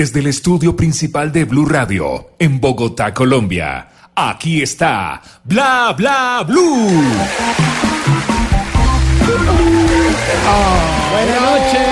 desde el estudio principal de Blue Radio, en Bogotá, Colombia. Aquí está Bla Bla Blue. Buenas noches.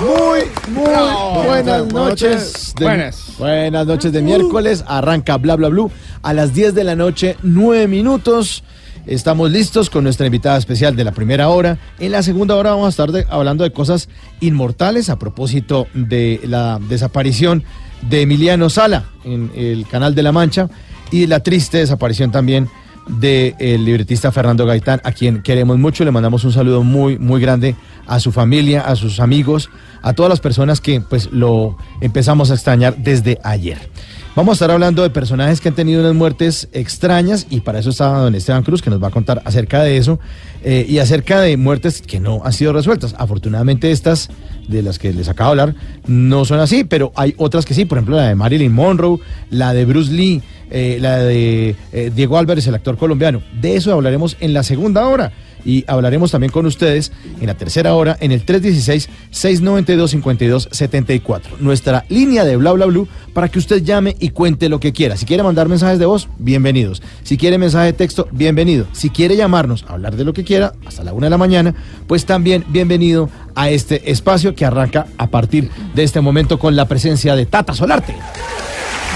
Muy, muy buenas noches. de- Buenas. Buenas noches de miércoles. Arranca Bla Bla Blue a las 10 de la noche, 9 minutos. Estamos listos con nuestra invitada especial de la primera hora. En la segunda hora vamos a estar hablando de cosas inmortales a propósito de la desaparición de Emiliano Sala en el Canal de la Mancha y la triste desaparición también del libretista Fernando Gaitán, a quien queremos mucho. Le mandamos un saludo muy, muy grande a su familia, a sus amigos, a todas las personas que pues lo empezamos a extrañar desde ayer. Vamos a estar hablando de personajes que han tenido unas muertes extrañas y para eso está don Esteban Cruz que nos va a contar acerca de eso eh, y acerca de muertes que no han sido resueltas. Afortunadamente estas de las que les acabo de hablar no son así, pero hay otras que sí, por ejemplo la de Marilyn Monroe, la de Bruce Lee, eh, la de eh, Diego Álvarez, el actor colombiano. De eso hablaremos en la segunda hora. Y hablaremos también con ustedes en la tercera hora en el 316-692-5274. Nuestra línea de bla bla blue para que usted llame y cuente lo que quiera. Si quiere mandar mensajes de voz, bienvenidos. Si quiere mensaje de texto, bienvenido. Si quiere llamarnos hablar de lo que quiera hasta la una de la mañana, pues también bienvenido a este espacio que arranca a partir de este momento con la presencia de Tata Solarte.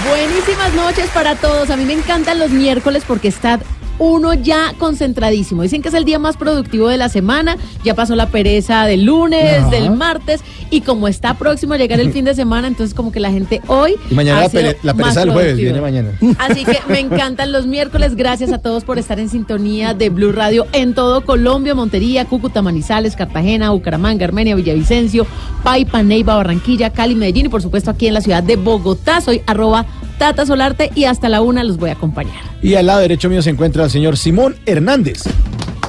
Buenísimas noches para todos. A mí me encantan los miércoles porque está uno ya concentradísimo. Dicen que es el día más productivo de la semana. Ya pasó la pereza del lunes, Ajá. del martes. Y como está próximo a llegar el fin de semana, entonces como que la gente hoy. Y mañana la, pere- la pereza del jueves, viene mañana. Así que me encantan los miércoles. Gracias a todos por estar en sintonía de Blue Radio en todo Colombia, Montería, Cúcuta, Manizales, Cartagena, Bucaramanga, Armenia, Villavicencio, Paipa, Neiva, Barranquilla, Cali, Medellín y por supuesto aquí en la ciudad de Bogotá. Soy arroba Tata Solarte y hasta la una los voy a acompañar. Y al lado derecho mío se encuentra el señor Simón Hernández.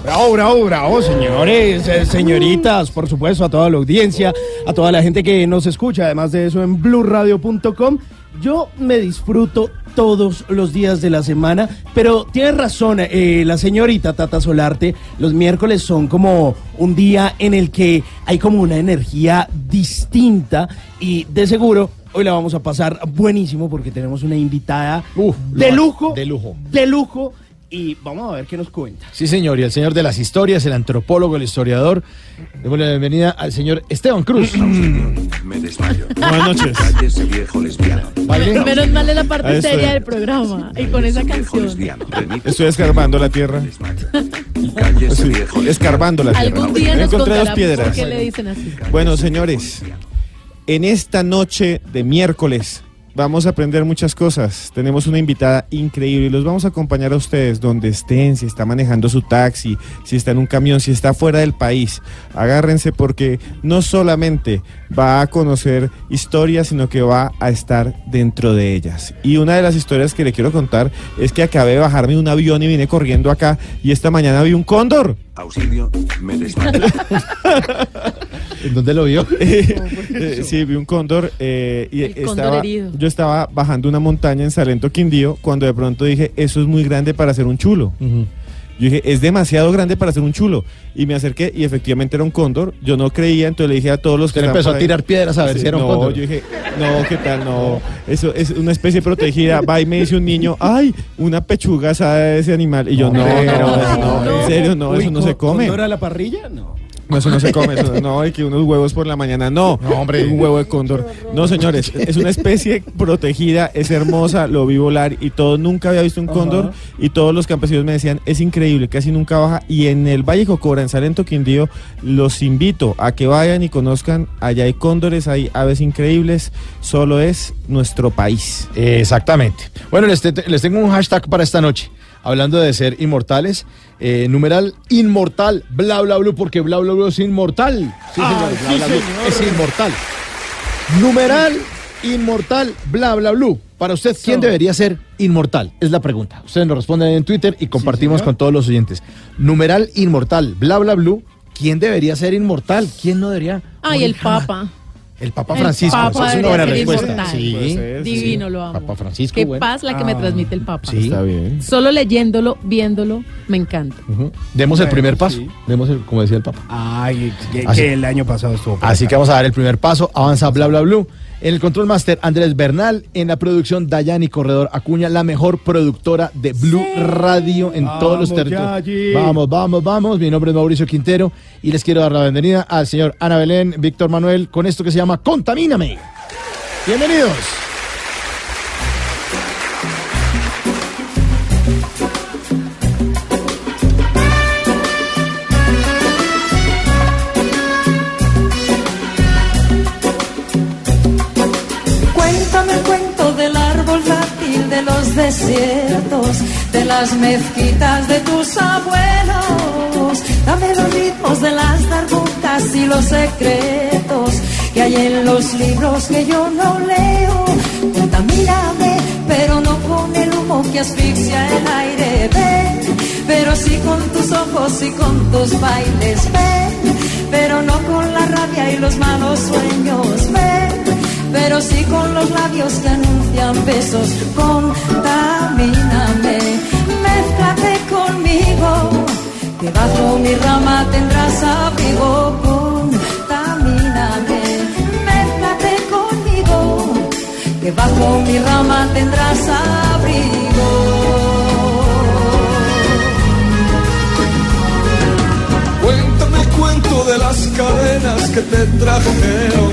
Bravo, bravo, bravo, señores, eh, señoritas, por supuesto, a toda la audiencia, a toda la gente que nos escucha, además de eso en blurradio.com. Yo me disfruto todos los días de la semana, pero tiene razón eh, la señorita Tata Solarte, los miércoles son como un día en el que hay como una energía distinta y de seguro hoy la vamos a pasar buenísimo porque tenemos una invitada Uf, de lo- lujo, de lujo. de lujo y vamos a ver qué nos cuenta. Sí, señor, y el señor de las historias, el antropólogo, el historiador. Démosle la bienvenida al señor Esteban Cruz. Me desmayo. Buenas noches. Cállese, viejo lesbiano. Menos mal es la parte Ahí estoy. seria del programa y con esa canción. lesbiano. Estoy escarbando la tierra. Cállese, Sí, viejo lesbiano. escarbando la tierra. Algún día nos Encontré dos piedras. por qué le dicen así. Bueno, señores, en esta noche de miércoles vamos a aprender muchas cosas. Tenemos una invitada increíble y los vamos a acompañar a ustedes donde estén, si está manejando su taxi, si está en un camión, si está fuera del país. Agárrense porque no solamente va a conocer historias, sino que va a estar dentro de ellas. Y una de las historias que le quiero contar es que acabé de bajarme de un avión y vine corriendo acá y esta mañana vi un cóndor. Auxilio, me desmayo. ¿En dónde lo vio? Eh, sí, vi un cóndor eh, y El cóndor herido. yo estaba bajando una montaña en Salento, Quindío, cuando de pronto dije, eso es muy grande para hacer un chulo. Yo dije, es demasiado grande para hacer un chulo. Y me acerqué y efectivamente era un cóndor. Yo no creía, entonces le dije a todos los que Usted empezó a tirar piedras a ver si era un no, cóndor. yo dije, no, ¿qué tal? No, eso es una especie protegida. Va y me dice un niño, ay, una pechuga asada de ese animal. Y yo, no, no, No, eso no, no. en serio, no, Uy, eso no se ¿con- come. ¿Cóndor a la parrilla? No. No, eso no se come, eso, no, y que unos huevos por la mañana, no. No, hombre. Un huevo de cóndor. No, señores, es una especie protegida, es hermosa, lo vi volar y todo. Nunca había visto un cóndor y todos los campesinos me decían, es increíble, casi nunca baja. Y en el Valle Cocora, en Salento, Quindío, los invito a que vayan y conozcan. Allá hay cóndores, hay aves increíbles. Solo es nuestro país. Exactamente. Bueno, les, te- les tengo un hashtag para esta noche. Hablando de ser inmortales, eh, numeral inmortal, bla bla bla, porque bla bla bla es inmortal. Sí, señor, Ah, bla, sí, bla, bla, señor. es inmortal. Numeral inmortal, bla bla bla. Para usted, ¿quién debería ser inmortal? Es la pregunta. Ustedes nos responden en Twitter y compartimos con todos los oyentes. Numeral inmortal, bla bla bla. ¿Quién debería ser inmortal? ¿Quién no debería? Ay, morir el? Papa. El Papa El Francisco. Papa esa es una buena respuesta. Sí. Divino, lo amo. Papa Francisco, Qué bueno. paz la que me Ah. transmite el Papa. Sí. Está bien. Solo leyéndolo, viéndolo, me encanta. Demos el primer paso. sí. Demos el, como decía el Papa. Ay, que, Así- que el año pasado estuvo. Así acá. que vamos a dar el primer paso. Avanza bla bla bla. En el control master Andrés Bernal, en la producción Dayani Corredor Acuña, la mejor productora de Blue Radio en todos los territorios. Vamos, vamos, vamos. Mi nombre es Mauricio Quintero y les quiero dar la bienvenida al señor Ana Belén, Víctor Manuel, con esto que se llama Contamíname. Bienvenidos. Desiertos, de las mezquitas de tus abuelos. Dame los ritmos de las darbucas y los secretos que hay en los libros que yo no leo. Contamíname, pero no con el humo que asfixia el aire. Ven, pero sí con tus ojos y con tus bailes. Ven, pero no con la rabia y los malos sueños. Ven, pero sí con los labios que anuncian besos. Contamíname, mézclate conmigo, que bajo mi rama tendrás abrigo. Contamíname, mézclate conmigo, que bajo mi rama tendrás abrigo. Cuéntame el cuento de las cadenas que te trajeron,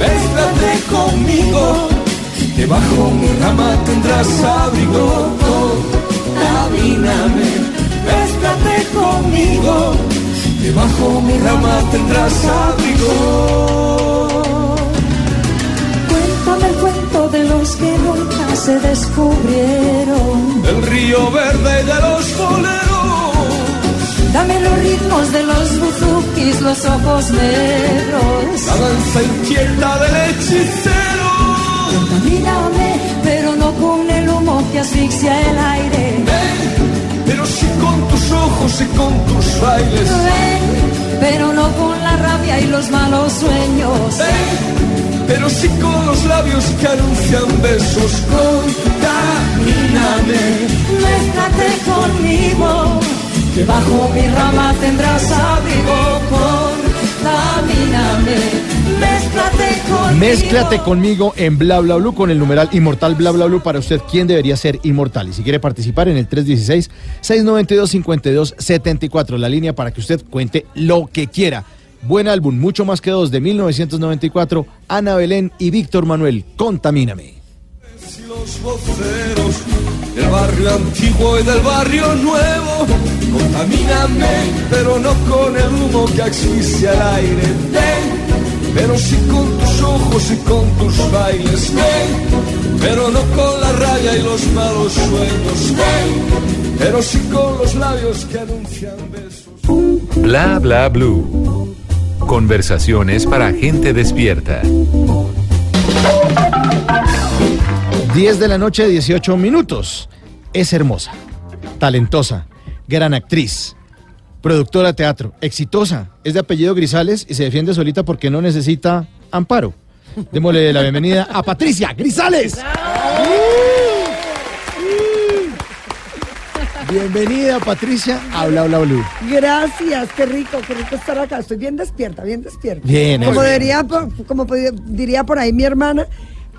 mézclate conmigo, que bajo mi rama tendrás abrigo. Contamíname, mézclate conmigo, que bajo mi rama tendrás abrigo. Cuéntame el cuento de los que nunca se descubrieron. del río verde y de los boleros. Dame los ritmos de los buzukis, los ojos negros. La danza inquieta del hechicero. Contamíname, pero no con el humo que asfixia el aire. Ven, pero sí con tus ojos y con tus bailes. Ven, pero no con la rabia y los malos sueños. Ven, pero sí con los labios que anuncian besos. Contamíname, Mézclate conmigo, bajo mi rama tendrás abrigo. Contamíname, mézclate conmigo. Mézclate conmigo en Bla Bla Blue con el numeral inmortal Bla Bla Blue para usted quién debería ser inmortal. Y si quiere participar en el 316-692-5274, la línea para que usted cuente lo que quiera. Buen álbum, mucho más que dos de 1994, Ana Belén y Víctor Manuel, Contamíname. Y los voceros del barrio antiguo y del barrio nuevo. Contamíname, pero no con el humo que asfixia el aire. Ven, pero sí con tus ojos y con tus bailes. Ven, pero no con la raya y los malos sueños. Ven, pero sí con los labios que anuncian besos. Bla bla blue. Conversaciones para gente despierta. 10 de la noche, 18 minutos. Es hermosa, talentosa, gran actriz, productora de teatro, exitosa, es de apellido Grisales y se defiende solita porque no necesita amparo. Démosle la bienvenida a Patricia Grisales. Bienvenida Patricia a Bla Bla Blue. Gracias, qué rico, qué rico estar acá. Estoy bien despierta, bien despierta. Bien, Como, diría, como diría por ahí mi hermana,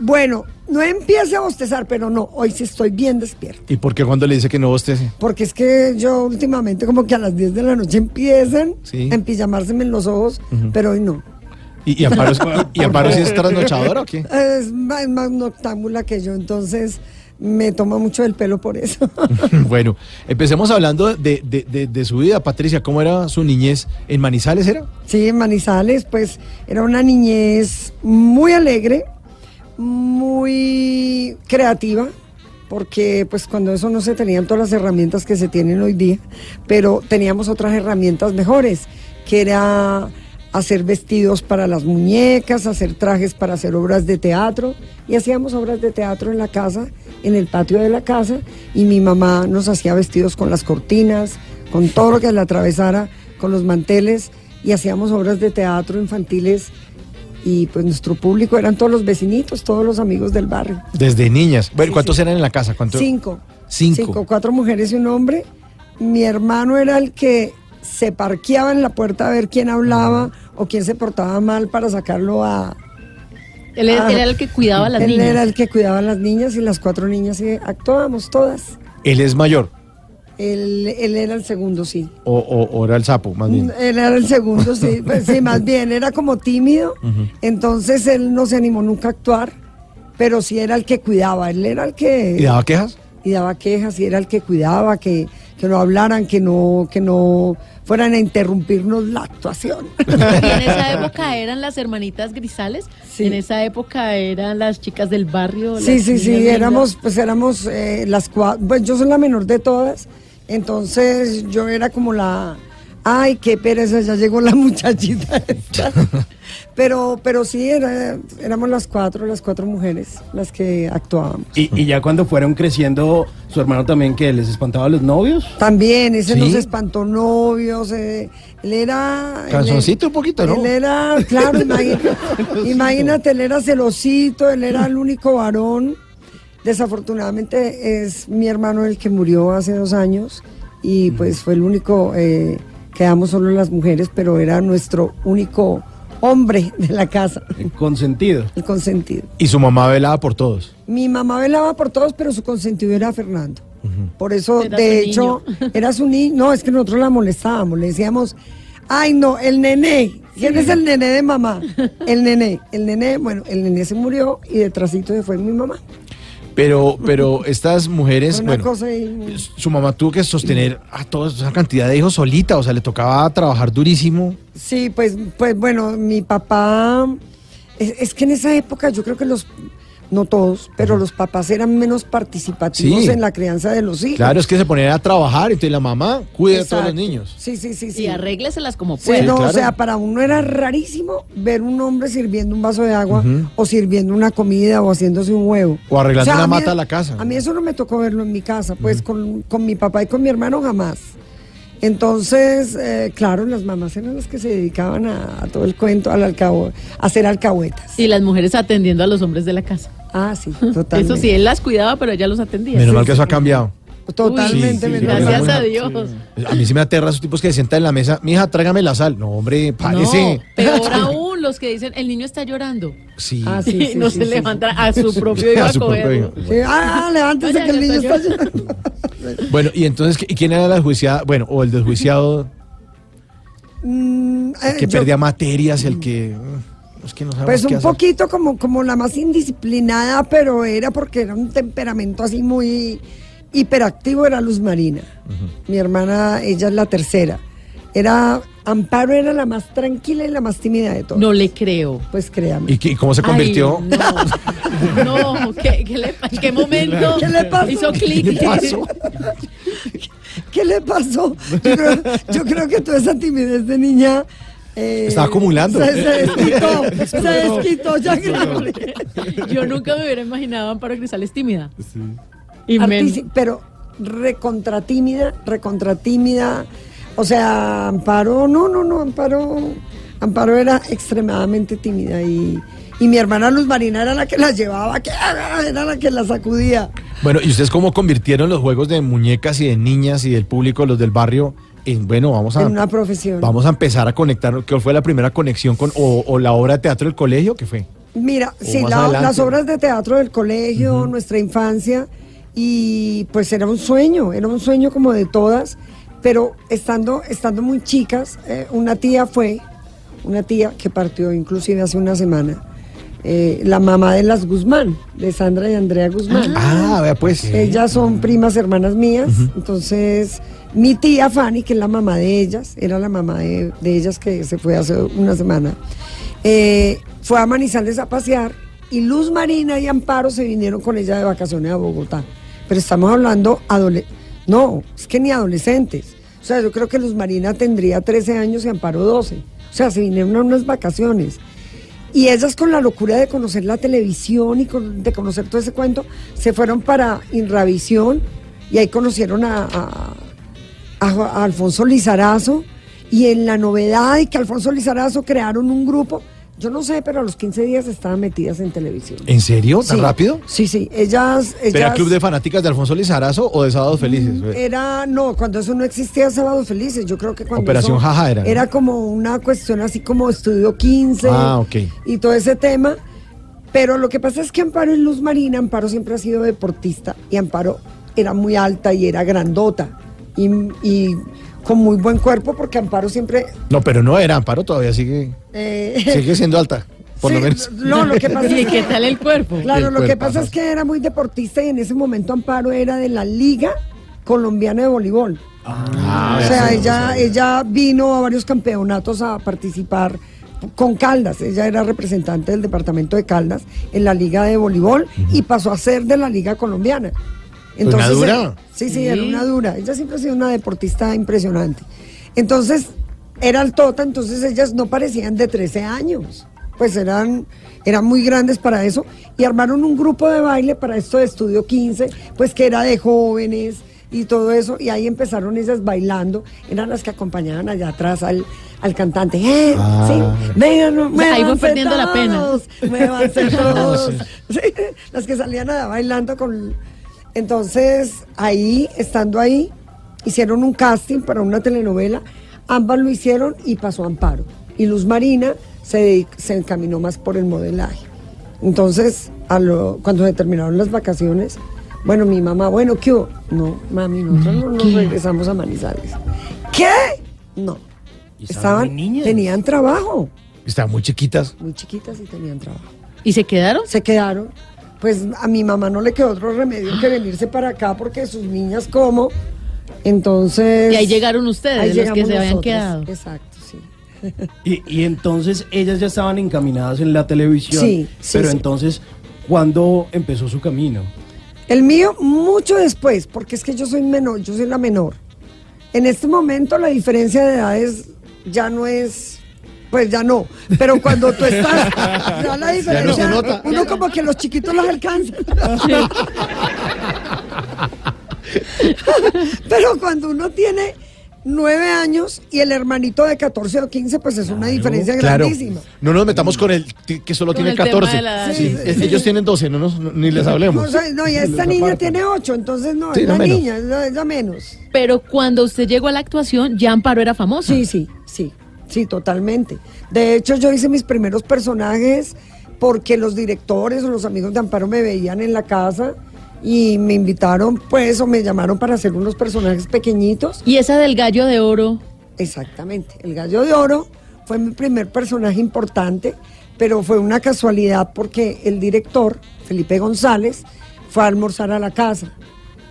bueno, no empiece a bostezar, pero no, hoy sí estoy bien despierta. ¿Y por qué cuando le dice que no bostece? Porque es que yo últimamente como que a las 10 de la noche empiezan Sí. a empillamárseme en los ojos, pero hoy no. ¿Y, y Amparo, es- y Amparo sí es trasnochadora o qué? Es más, más noctámbula que yo, entonces me toma mucho el pelo por eso. bueno, empecemos hablando de, de- de- de su vida, Patricia. ¿Cómo era su niñez? ¿En Manizales era? Sí, en Manizales, pues era una niñez muy alegre, muy creativa, porque pues cuando eso no se tenían todas las herramientas que se tienen hoy día, pero teníamos otras herramientas mejores, que era hacer vestidos para las muñecas, hacer trajes para hacer obras de teatro, y hacíamos obras de teatro en la casa, en el patio de la casa, y mi mamá nos hacía vestidos con las cortinas, con todo lo que le atravesara, con los manteles, y hacíamos obras de teatro infantiles, y pues nuestro público eran todos los vecinitos, todos los amigos del barrio. Desde niñas. Bueno, ¿cuántos eran en la casa? ¿Cuánto? Cinco. Cinco. cuatro mujeres y un hombre. Mi hermano era el que se parqueaba en la puerta a ver quién hablaba o quién se portaba mal para sacarlo a... Él, era- a- él era el que cuidaba a las él niñas. era el que cuidaba a las niñas y las cuatro niñas y actuábamos todas. Él es mayor. Él, él era el segundo, sí. O, o- o era el sapo, más bien. Él era el segundo, sí. Pues sí, más bien, era como tímido. Ujú. Entonces él no se animó nunca a actuar, pero sí era el que cuidaba. Él era el que... ¿Y daba quejas? y daba quejas y era el que cuidaba que, que no hablaran, que no, que no fueran a interrumpirnos la actuación. Y en esa época eran las hermanitas grisales. En esa época eran las chicas del barrio. Sí, sí, sí, niñas éramos, pues éramos eh, las cuatro, pues yo soy la menor de todas, entonces yo era como la, ay, qué pereza, ya llegó la muchachita esta. Pero, pero sí, era, éramos las cuatro, las cuatro mujeres las que actuábamos. Y, y ya cuando fueron creciendo, su hermano también que les espantaba a los novios. También, ese ¿Sí? nos espantó novios, eh, él era... Calzoncito un poquito, ¿no? Él era, claro, imagínate, él era celosito, él era el único varón. Desafortunadamente es mi hermano el que murió hace dos años y pues fue el único, eh, quedamos solo las mujeres, pero era nuestro único hombre de la casa, Consentido. el consentido. Y su mamá velaba por todos. Mi mamá velaba por todos, pero su consentido era Fernando. Por eso, Era de hecho, era su niño. No, es que nosotros la molestábamos. Le decíamos, ay, no, el nené. ¿Quién es el nené de mamá? El nené. El nené, bueno, el nené se murió y detrásito se fue mi mamá. Pero, pero estas mujeres, bueno, su mamá tuvo que sostener a toda esa cantidad de hijos solita, o sea, le tocaba trabajar durísimo. Sí, pues, pues bueno, mi papá, es, es que en esa época yo creo que los, no todos, pero los papás eran menos participativos Sí. en la crianza de los hijos. Claro, es que se ponían a trabajar, entonces la mamá cuida a todos los niños. Sí, sí, sí, sí. Y arrégleselas como Sí, puedan. no, claro. o sea, para uno era rarísimo ver un hombre sirviendo un vaso de agua o sirviendo una comida o haciéndose un huevo. O arreglando sea, una a mí- mata a la casa. A mí eso no me tocó verlo en mi casa, pues con, con mi papá y con mi hermano jamás. Entonces, eh, claro, las mamás eran las que se dedicaban a, a todo el cuento, al alcabo, a hacer alcahuetas. Y las mujeres atendiendo a los hombres de la casa. Ah, sí, totalmente. Eso sí, él las cuidaba, pero ella los atendía. Menos mal que eso ha cambiado. Totalmente, Uy, gracias a Dios. A mí se me aterra esos tipos que se sientan en la mesa, mija, tráigame la sal. No, hombre, parece. No, peor aún, los que dicen, el niño está llorando. Sí. Ah, sí, sí, no sí, se sí, levantan a su propio hijo A a, su propio cogerlo. hijo. Sí, ah, levántese que el niño está llorando. Bueno, y entonces, ¿y quién era la desjuiciada? Bueno, o el desjuiciado Mm, eh, que yo- perdía materias, el que. mm, Es que no Pues un poquito como, como la más indisciplinada, pero era porque era un temperamento así muy hiperactivo, era Luz Marina. Mi hermana, ella es la tercera. Era, Amparo era la más tranquila y la más tímida de todas. No le creo. Pues créame. ¿Y, qué- y cómo se convirtió? Ay, no, no, ¿qué, qué le, ¿en qué momento ¿Qué le pasó? hizo clic? ¿Qué le pasó? ¿Qué le pasó? Yo creo, yo creo que toda esa timidez de niña... eh, Estaba acumulando. Se, se desquitó, se desquitó ya grande. Yo nunca me hubiera imaginado a Amparo Grisales tímida. Y men- Artísi- pero recontra tímida, recontra tímida. O sea, Amparo, no, no, no, Amparo, Amparo era extremadamente tímida y, y mi hermana Luz Marina era la que la llevaba, que era la que la sacudía. Bueno, ¿y ustedes cómo convirtieron los juegos de muñecas y de niñas y del público, los del barrio, en, bueno, vamos a... En una profesión. Vamos a empezar a conectar, ¿qué fue la primera conexión con, o, o la obra de teatro del colegio? ¿Qué fue? Mira, O sí, la- las obras de teatro del colegio, nuestra infancia, y pues era un sueño, era un sueño como de todas, pero estando, estando muy chicas, eh, una tía fue, una tía que partió inclusive hace una semana, eh, la mamá de las Guzmán, de Sandra y Andrea Guzmán. Ah, vea pues. Ellas son primas hermanas mías, entonces mi tía Fanny, que es la mamá de ellas, era la mamá de, de ellas que se fue hace una semana, eh, fue a Manizales a pasear y Luz Marina y Amparo se vinieron con ella de vacaciones a Bogotá. Pero estamos hablando adole no, es que ni adolescentes. O sea, yo creo que Luz Marina tendría 13 años y Amparo 12. O sea, se vinieron a unas vacaciones. Y ellas con la locura de conocer la televisión y con- de conocer todo ese cuento, se fueron para Inravisión y ahí conocieron a, a- Alfonso Lizarazo y en la novedad de que Alfonso Lizarazo crearon un grupo, yo no sé, pero a los 15 días estaban metidas en televisión. ¿En serio? ¿Tan Sí. rápido? Sí, sí, ellas... ¿Era ellas club de fanáticas de Alfonso Lizarazo o de Sábados Felices? Mm, era, no, cuando eso no existía Sábados Felices, yo creo que cuando Operación eso Jaja era. Era como una cuestión así como Estudio 15 Ah, ok. y todo ese tema. Pero lo que pasa es que Amparo es Luz Marina, Amparo siempre ha sido deportista y Amparo era muy alta y era grandota y, y con muy buen cuerpo porque Amparo siempre... No, pero no era Amparo, todavía sigue, eh, sigue siendo alta, por Sí, lo menos. No, lo que pasa ¿Y es qué tal el cuerpo? Claro, El lo que pasa ajá. es que era muy deportista y en ese momento Amparo era de la Liga Colombiana de Voleibol. Ah, o sea, ella, ella vino a varios campeonatos a participar con Caldas. Ella era representante del departamento de Caldas en la Liga de Voleibol y pasó a ser de la Liga Colombiana. ¿Una dura? eh, sí, sí, era una dura. Ella siempre ha sido una deportista impresionante. Entonces, era altota, entonces ellas no parecían de 13 años. Pues eran, eran muy grandes para eso. Y armaron un grupo de baile para esto de Estudio 15, pues que era de jóvenes y todo eso. Y ahí empezaron ellas bailando. Eran las que acompañaban allá atrás al, al cantante. ¡Eh! Ah. Sí, vengan, O sea, ahí fue muévanse perdiendo la pena. todos, muévanse todos. Sí, las que salían allá bailando con... Entonces, ahí, estando ahí, hicieron un casting para una telenovela. Ambas lo hicieron y pasó Amparo. Y Luz Marina se, se encaminó más por el modelaje. Entonces, a lo- cuando se terminaron las vacaciones, bueno, mi mamá, bueno, ¿qué hubo? No, mami, nosotros no nos regresamos a Manizales. ¿Qué? No. Estaban, tenían trabajo. Estaban muy chiquitas. Muy chiquitas y tenían trabajo. ¿Y se quedaron? Se quedaron. Pues a mi mamá no le quedó otro remedio que venirse para acá porque sus niñas como. Entonces. Y ahí llegaron ustedes, ahí los que se habían quedado. Exacto, sí. Y, y entonces ellas ya estaban encaminadas en la televisión. Sí, sí, Pero sí. entonces, ¿cuándo empezó su camino? El mío mucho después, porque es que yo soy menor, yo soy la menor. En este momento la diferencia de edades ya no es, pues ya no. Pero cuando tú estás, ya la diferencia, nota. uno como que los chiquitos los alcanzan. Pero cuando uno tiene nueve años y el hermanito de 14 o 15, pues es una diferencia Claro. grandísima. No nos metamos con el que solo Con tiene el tema 14. de la. Sí, Sí. Ellos tienen 12, no nos, no- ni les No, hablemos. o sea, no, y esta niña tiene ocho, entonces no, Sí, es no la menos. niña, es la, es la menos. Pero cuando usted llegó a la actuación, ya Amparo era famosa. Sí, sí, sí, sí, totalmente. De hecho, yo hice mis primeros personajes porque los directores o los amigos de Amparo me veían en la casa y me invitaron, pues, o me llamaron para hacer unos personajes pequeñitos. Y esa del gallo de oro. Exactamente. El Gallo de Oro fue mi primer personaje importante, pero fue una casualidad porque el director, Felipe González, fue a almorzar a la casa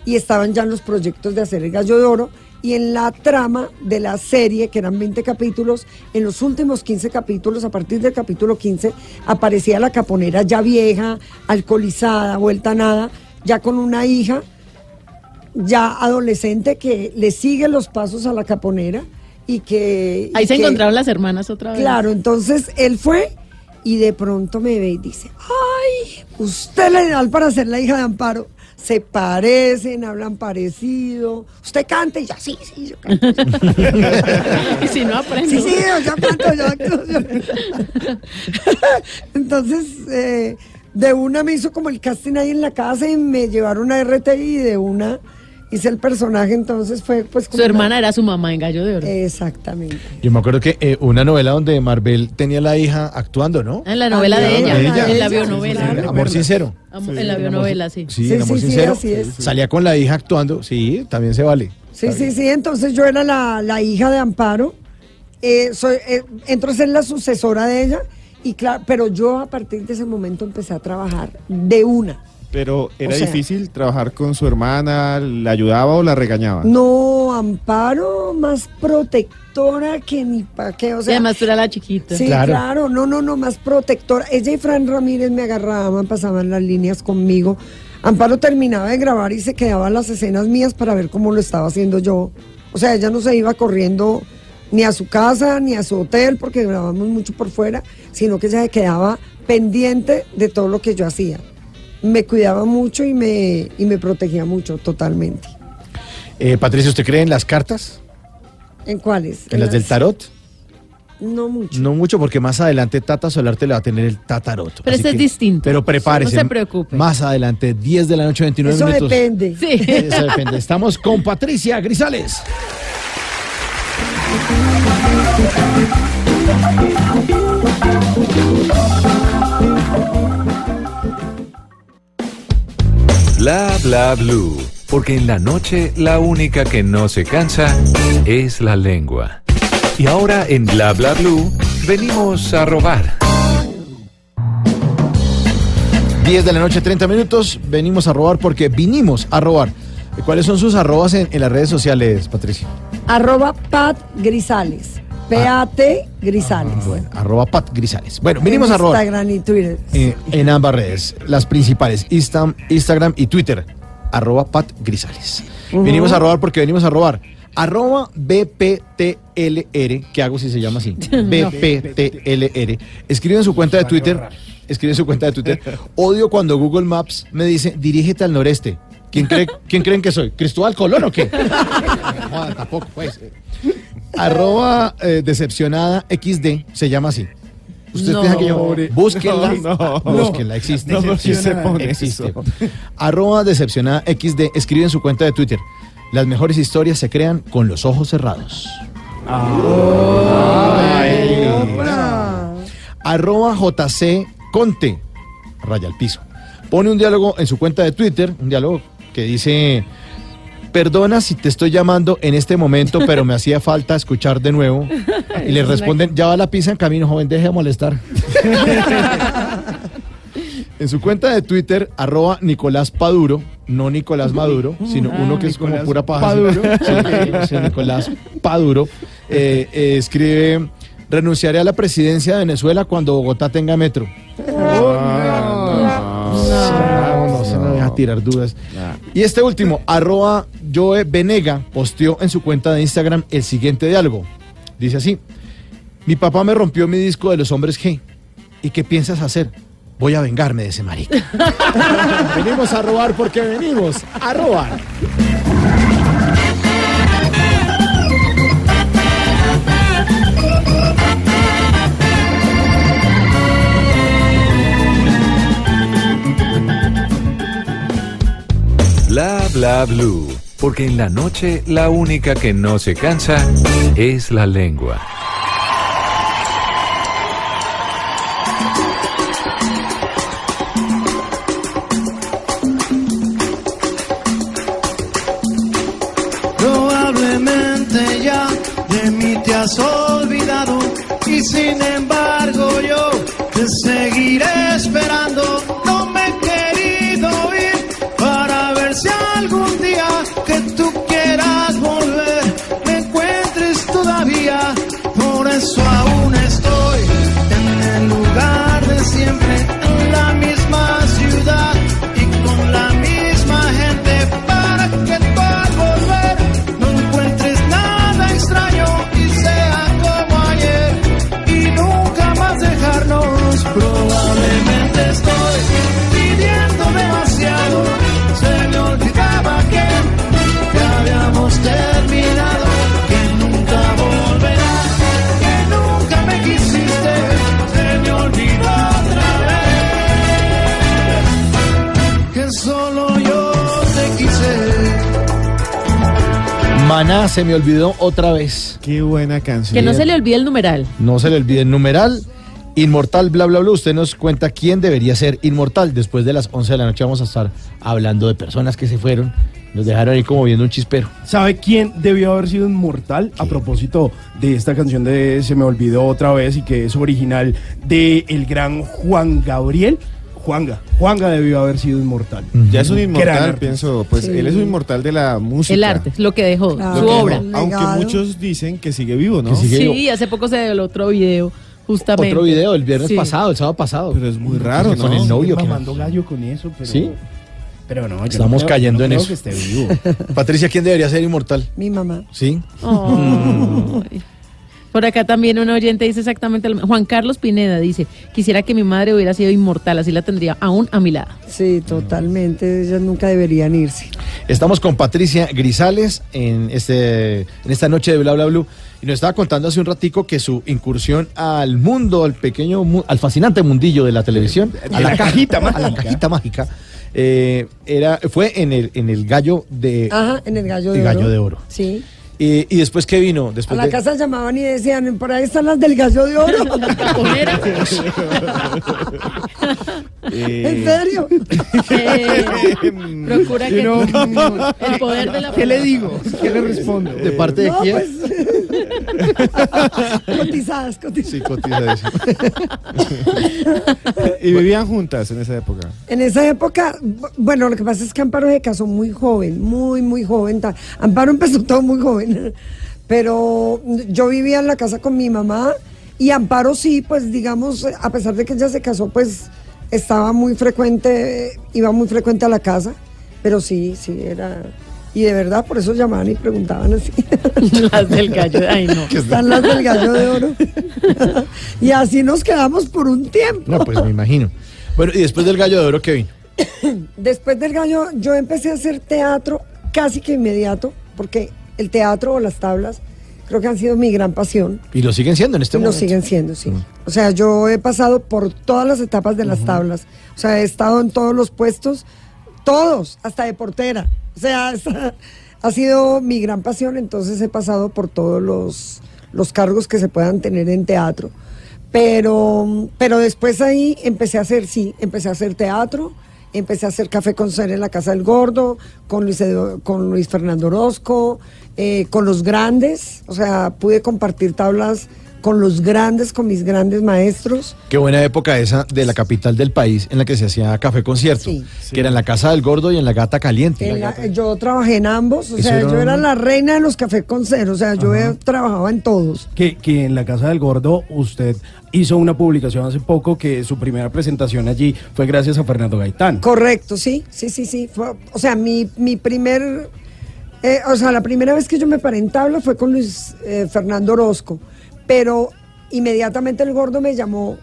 y estaban ya en los proyectos de hacer el Gallo de Oro y en la trama de la serie, que eran 20 capítulos, en los últimos 15 capítulos, a partir del capítulo 15, aparecía la caponera ya vieja, alcoholizada, vuelta a nada, ya con una hija ya adolescente que le sigue los pasos a la caponera y que... Ahí y se que- encontraron las hermanas otra vez. Claro, entonces él fue y de pronto me ve y dice, ay, usted le ideal para ser la hija de Amparo. Se parecen, hablan parecido. Usted canta y yo, sí, sí, yo canto. Y si no aprendo. Sí, sí, yo, canto, yo actúo. Entonces, eh, de una me hizo como el casting ahí en la casa y me llevaron a RTI y de una hice el personaje, entonces fue pues como Su hermana una- era su mamá en Gallo de Oro. Exactamente. Yo me acuerdo que eh, una novela donde Marvel tenía la hija actuando, ¿no? En la novela de Ah, ella, de ella. en la Sí, bionovela. sí, Amor sincero. Am- En la bionovela, sí. Sí, Sí, en Amor sí, sí, sincero. así es. Salía con la hija actuando. Sí, también se vale. Sí, sí, sí, entonces yo era la, la hija de Amparo, eh, soy, eh, entro a ser la sucesora de ella, y claro, pero yo a partir de ese momento empecé a trabajar de una. Pero era O sea- difícil trabajar con su hermana, ¿la ayudaba o la regañaba? No, Amparo más protectora que ni pa' qué, o Y sea, además tú eras la chiquita. Sí, Claro. claro. no, no, no, más protectora. Ella y Fran Ramírez me agarraban, pasaban las líneas conmigo. Amparo terminaba de grabar y se quedaban las escenas mías para ver cómo lo estaba haciendo yo. O sea, ella no se iba corriendo ni a su casa ni a su hotel porque grabamos mucho por fuera, sino que ella se quedaba pendiente de todo lo que yo hacía. Me cuidaba mucho y me, y me protegía mucho, totalmente. Eh, Patricia, ¿usted cree en las cartas? ¿En cuáles? ¿En las del tarot? No mucho. No mucho, porque más adelante Tata Solarte le va a tener el tatarot. Pero este es que- distinto. Pero prepárese. No se preocupe. Más adelante, 10 de la noche, 29 Eso minutos. depende. Sí. Eso depende. Estamos con Patricia Grisales. Bla bla blue. Porque en la noche la única que no se cansa es la lengua. Y ahora en Bla bla blue venimos a robar. 10 de la noche, 30 minutos. Venimos a robar porque vinimos a robar. ¿Cuáles son sus arrobas en, en las redes sociales, Patricia? Arroba Pat Grisales. P-A-T Grisales. Ah, Bueno, arroba Pat Grisales. Bueno, vinimos En a robar. Instagram y Twitter. Eh, en ambas redes, las principales, Insta- Instagram y Twitter, arroba Pat Grisales. Venimos a robar porque venimos a robar. Arroba BPTLR, ¿qué hago si se llama así? BPTLR. Escribe en su cuenta de Twitter, escribe en su cuenta de Twitter, odio cuando Google Maps me dice, dirígete al noreste. ¿Quién, cree, ¿Quién creen que soy? ¿Cristóbal Colón o qué? No, tampoco, pues. Arroba eh, decepcionada XD, se llama así. ¿Ustedes No. piensan que yo búsquenla? No, no. búsquenla, existe. No, ¿por qué se pone existe. eso? Arroba decepcionada XD, escribe en su cuenta de Twitter. Las mejores historias se crean con los ojos cerrados. Arroba JC Conte, raya al piso. Pone un diálogo en su cuenta de Twitter, un diálogo que dice, perdona si te estoy llamando en este momento, pero me hacía falta escuchar de nuevo. Y le responden, ya va la pizza en camino, joven, deje de molestar. En su cuenta de Twitter, arroba Nicolás Paduro, no Nicolás Maduro, sino uno que es como pura paja. Paduro. Sí, sí, Nicolás Paduro. eh, eh, escribe, renunciaré a la presidencia de Venezuela cuando Bogotá tenga metro. Ah, no, no se me deja tirar dudas. Y este último, arroba Joe Venega, posteó en su cuenta de Instagram el siguiente diálogo. Dice así, mi papá me rompió mi disco de los hombres G. ¿Y qué piensas hacer? Voy a vengarme de ese marica. venimos a robar porque venimos a robar. Bla bla blue. Porque en la noche la única que no se cansa es la lengua. Probablemente ya de mí te has olvidado y sin embargo yo te seguiré esperando. Maná se me olvidó otra vez. Qué buena canción. Que no se le olvide el numeral. No se le olvide el numeral. Inmortal, bla, bla, bla. Usted nos cuenta quién debería ser inmortal. Después de las 11 de la noche vamos a estar hablando de personas que se fueron. Nos dejaron ahí como viendo un chispero. ¿Sabe quién debió haber sido inmortal? A propósito de esta canción de Se me olvidó otra vez y que es original de el gran Juan Gabriel. Juanga. Juanga debió haber sido inmortal. Ya es un inmortal, pienso. Pues Sí. él es un inmortal de la música. El arte, lo que dejó, su que dejó. obra. Aunque Legado. muchos dicen que sigue vivo, ¿no? Sí, hace poco se dio el otro video, justamente. Otro video el viernes Sí. pasado, el sábado pasado. Pero es muy raro, Con el novio. que- Mamando gallo con eso, pero... Sí. Pero no, yo Estamos no creo- cayendo no en creo eso. que esté vivo. Patricia, ¿quién debería ser inmortal? Mi mamá. ¿Sí? Ay. Por acá también un oyente dice exactamente lo mismo. Juan Carlos Pineda dice, quisiera que mi madre hubiera sido inmortal, así la tendría aún a mi lado. Sí, totalmente. Ellas nunca deberían irse. Estamos con Patricia Grisales en, este, en esta noche de Bla Bla Blue y nos estaba contando hace un ratico que su incursión al mundo, al pequeño, mu- al fascinante mundillo de la televisión, a la cajita a la mágica. cajita mágica, eh, era, fue en el, en el gallo de, Ajá, en el gallo de el oro. gallo de oro. Sí. Eh, y después qué vino, A después la de- casa llamaban y decían, por ahí están las del gallo de oro. ¿En serio? Eh, procura que No. el poder de la ¿Qué le digo? ¿Qué le respondo? ¿De parte de No, quién? pues. cotizadas, cotizadas. Sí, cotizadísimo. Y vivían juntas en esa época. En esa época, bu- bueno, lo que pasa es que Amparo se casó muy joven, muy, muy joven. Amparo empezó todo muy joven, pero yo vivía en la casa con mi mamá y Amparo sí, pues digamos, a pesar de que ella se casó, pues estaba muy frecuente, iba muy frecuente a la casa, pero sí, sí, era... Y de verdad, por eso llamaban y preguntaban así. Las del gallo, ay no. Están las del gallo de oro. y así nos quedamos por un tiempo. No, pues me imagino. Bueno, y después del gallo de oro, ¿qué vino? Después del gallo, yo empecé a hacer teatro casi que inmediato, porque el teatro o las tablas creo que han sido mi gran pasión. Y lo siguen siendo en este y lo momento. siguen siendo, sí. O sea, yo he pasado por todas las etapas de las tablas. O sea, he estado en todos los puestos, todos, hasta de portera. O sea, esa ha sido mi gran pasión, entonces he pasado por todos los, los cargos que se puedan tener en teatro. Pero, pero después ahí empecé a hacer, sí, empecé a hacer teatro, empecé a hacer café con ser en la Casa del Gordo, con Luis, con Luis Fernando Orozco, eh, con los grandes, o sea, pude compartir tablas con los grandes, con mis grandes maestros. Qué buena época esa de la capital del país en la que se hacía café concierto, Sí. que era en la Casa del Gordo y en la Gata Caliente. La- yo trabajé en ambos, o sea, era yo era la reina de los cafés con cero, o sea, yo he trabajado en todos. Que, que en la Casa del Gordo usted hizo una publicación hace poco que su primera presentación allí fue gracias a Fernando Gaitán. Correcto, sí, sí, sí, sí. Fue- o sea, mi, mi primer, eh, o sea, la primera vez que yo me paré en tabla fue con Luis eh, Fernando Orozco, pero inmediatamente el gordo me llamó,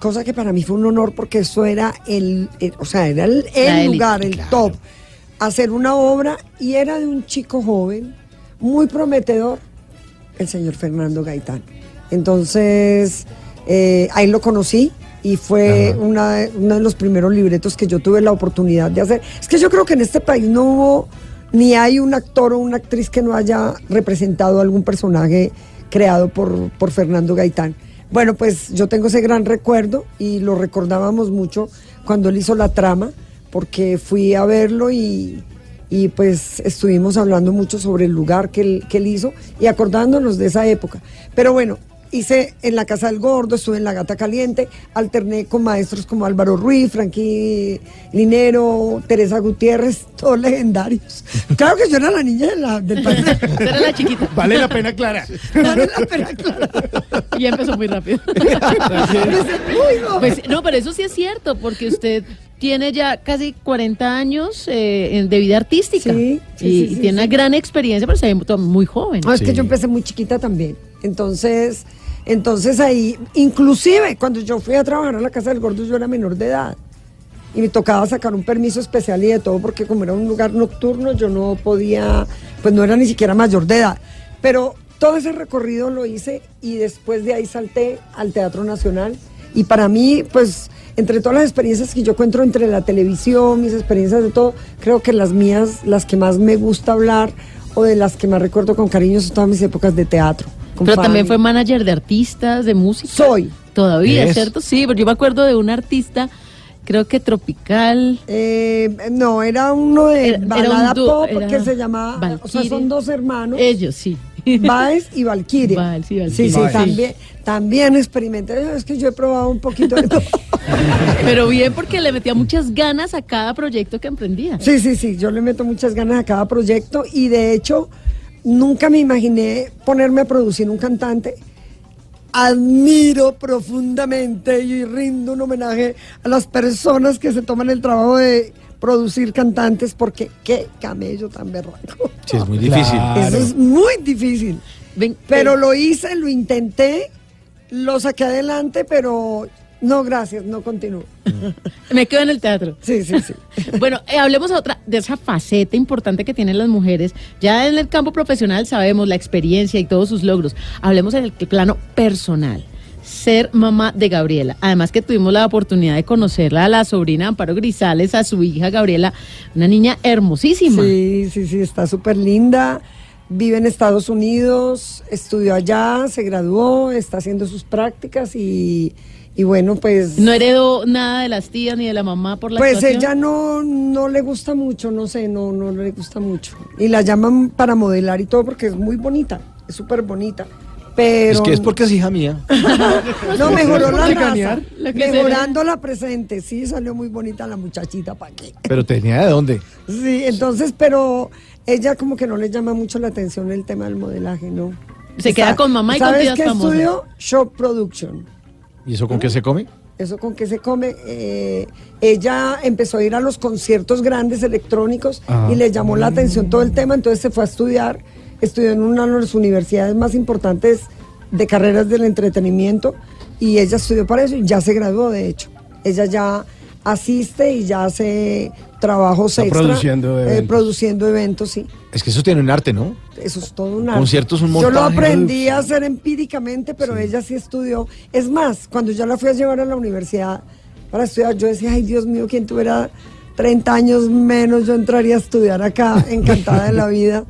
cosa que para mí fue un honor porque eso era el, el- o sea, era el, lugar, el top, hacer una obra y era de un chico joven, muy prometedor, el señor Fernando Gaitán. Entonces, eh, ahí lo conocí y fue una de- uno de los primeros libretos que yo tuve la oportunidad de hacer. Es que yo creo que en este país no hubo, ni hay un actor o una actriz que no haya representado algún personaje creado por, por Fernando Gaitán. Bueno, pues yo tengo ese gran recuerdo y lo recordábamos mucho cuando él hizo la trama, porque fui a verlo y, y pues estuvimos hablando mucho sobre el lugar que él, que él hizo y acordándonos de esa época. Pero bueno, hice en la Casa del Gordo, estuve en la Gata Caliente, alterné con maestros como Álvaro Ruiz, Frankie Linero, Teresa Gutiérrez, todos legendarios. Claro que yo era la niña de la- del país. Era la chiquita. Vale la pena aclarar. Vale la pena aclarar. Y empezó muy rápido. No. Pues no, pero eso sí es cierto, porque usted tiene ya casi 40 años eh, de vida artística. Sí, sí, y, sí, y tiene sí. una gran experiencia, pero se ve muy joven. No, es que yo empecé muy chiquita también. Entonces, entonces ahí, inclusive cuando yo fui a trabajar a la Casa del Gordo, yo era menor de edad. Y me tocaba sacar un permiso especial y de todo, porque como era un lugar nocturno, yo no podía, pues no era ni siquiera mayor de edad. Pero todo ese recorrido lo hice y después de ahí salté al Teatro Nacional. Y para mí, pues, entre todas las experiencias que yo encuentro entre la televisión, mis experiencias de todo, creo que las mías, las que más me gusta hablar o de las que más recuerdo con cariño son todas mis épocas de teatro. Con Pero también fue manager de artistas, de música. Soy. Todavía, ¿Es? ¿cierto? Sí, pero yo me acuerdo de un artista, creo que tropical. Eh, no, era uno de Era- era balada un pop era que se llamaba, o sea, Valkyrie. son dos hermanos. Ellos, sí. Baez y Valkyria. Baez y Sí, Valkyria. sí, Baez. también, también experimenté. Es que yo he probado un poquito de todo. Pero bien porque le metía muchas ganas a cada proyecto que emprendía. Sí, sí, sí, yo le meto muchas ganas a cada proyecto y de hecho nunca me imaginé ponerme a producir un cantante. Admiro profundamente y rindo un homenaje a las personas que se toman el trabajo de producir cantantes porque qué camello tan berraco. Sí, es muy difícil. Eso es muy difícil. pero lo hice, lo intenté, lo saqué adelante, pero no, gracias, no continúo. Me quedo en el teatro. Sí, sí, sí. Bueno, eh, hablemos otra de esa faceta importante que tienen las mujeres. Ya en el campo profesional sabemos la experiencia y todos sus logros. Hablemos en el plano personal. Ser mamá de Gabriela. Además que tuvimos la oportunidad de conocerla a la sobrina Amparo Grisales, a su hija Gabriela, una niña hermosísima. Sí, sí, sí, está súper linda. Vive en Estados Unidos, estudió allá, se graduó, está haciendo sus prácticas y, y bueno, pues... No heredó nada de las tías ni de la mamá por la Pues actuación? ella no, no le gusta mucho, no sé, no, no le gusta mucho. Y la llaman para modelar y todo porque es muy bonita, es súper bonita. Pero... Es que es porque es hija mía. No, mejoró la raza, mejorando la presente. Sí, salió muy bonita la muchachita, ¿para qué? Pero tenía de dónde. Sí, entonces, pero ella como que no le llama mucho la atención el tema del modelaje, ¿no? Se queda con mamá y con ¿Sabes tías qué famosas. estudió? Show Production. ¿Y eso con qué se come? ¿Eso con qué se come? Eh, ella empezó a ir a los conciertos grandes electrónicos Ajá. y le llamó la atención todo el tema, entonces se fue a estudiar, estudió en una de las universidades más importantes de carreras del entretenimiento y ella estudió para eso y ya se graduó, de hecho. Ella ya asiste y ya hace trabajos Está extra. produciendo eh, eventos. produciendo eventos, sí. Es que eso tiene un arte, ¿no? Eso es todo un arte. Conciertos, un Yo lo montaje. aprendí a hacer empíricamente, pero ella sí estudió. Es más, cuando yo la fui a llevar a la universidad para estudiar, yo decía, ay Dios mío, quien tuviera 30 años menos, yo entraría a estudiar acá, encantada de la vida.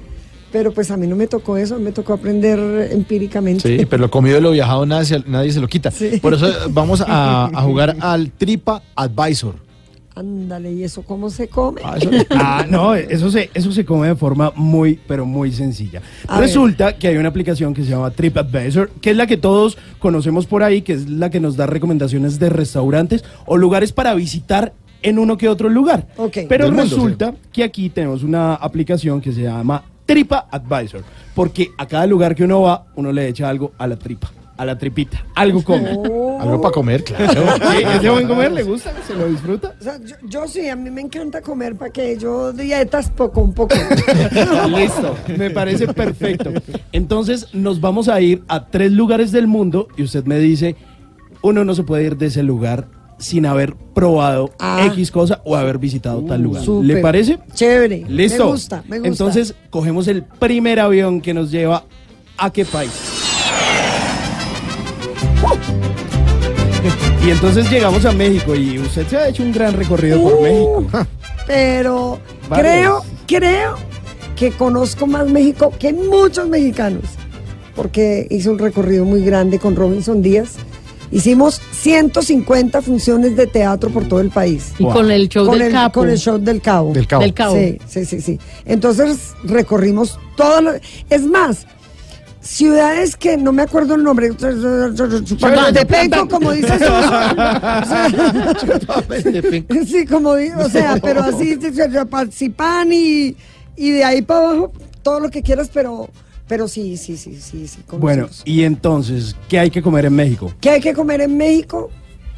Pero pues a mí no me tocó eso, me tocó aprender empíricamente. Sí, pero lo comido y lo viajado nadie se, nadie se lo quita. Por eso vamos a, a jugar al Tripa Advisor. Ándale, ¿y eso cómo se come? Ah, no, eso se, eso se come de forma muy, pero muy sencilla. A Resulta que hay una aplicación que se llama TripAdvisor, que es la que todos conocemos por ahí, que es la que nos da recomendaciones de restaurantes o lugares para visitar en uno que otro lugar. Pero Del mundo, resulta que aquí tenemos una aplicación que se llama TripAdvisor, porque a cada lugar que uno va, uno le echa algo a la tripa, a la tripita, algo come. Algo para comer, claro. Sí, ¿ese buen comer le gusta? ¿Se lo disfruta? O sea, yo, yo sí, a mí me encanta comer para que yo dietas poco un poco. Listo, me parece perfecto. Entonces nos vamos a ir a tres lugares del mundo y usted me dice, uno no se puede ir de ese lugar sin haber probado Ah. X cosa o haber visitado tal lugar. súper. ¿Le parece? Chévere. Listo. Me gusta, me gusta. Entonces cogemos el primer avión que nos lleva a qué país. Y entonces llegamos a México y usted se ha hecho un gran recorrido por Uh. México. pero Varios. creo, creo que conozco más México que muchos mexicanos, porque hice un recorrido muy grande con Robinson Díaz. Hicimos 150 funciones de teatro por todo el país. Y con el show Con del el- Capo. Con el show del Cabo. Del Cabo. Del Cabo. Sí, sí, sí, sí. Entonces recorrimos todo lo... Es más, ciudades que no me acuerdo el nombre. De Penco, como dice Suso. Sí, como digo, o sea, pero así, participan y, y de ahí para abajo, todo lo que quieras, pero, pero sí, sí, sí, sí, sí. Bueno, y entonces, ¿qué hay que comer en México? ¿Qué hay que comer en México?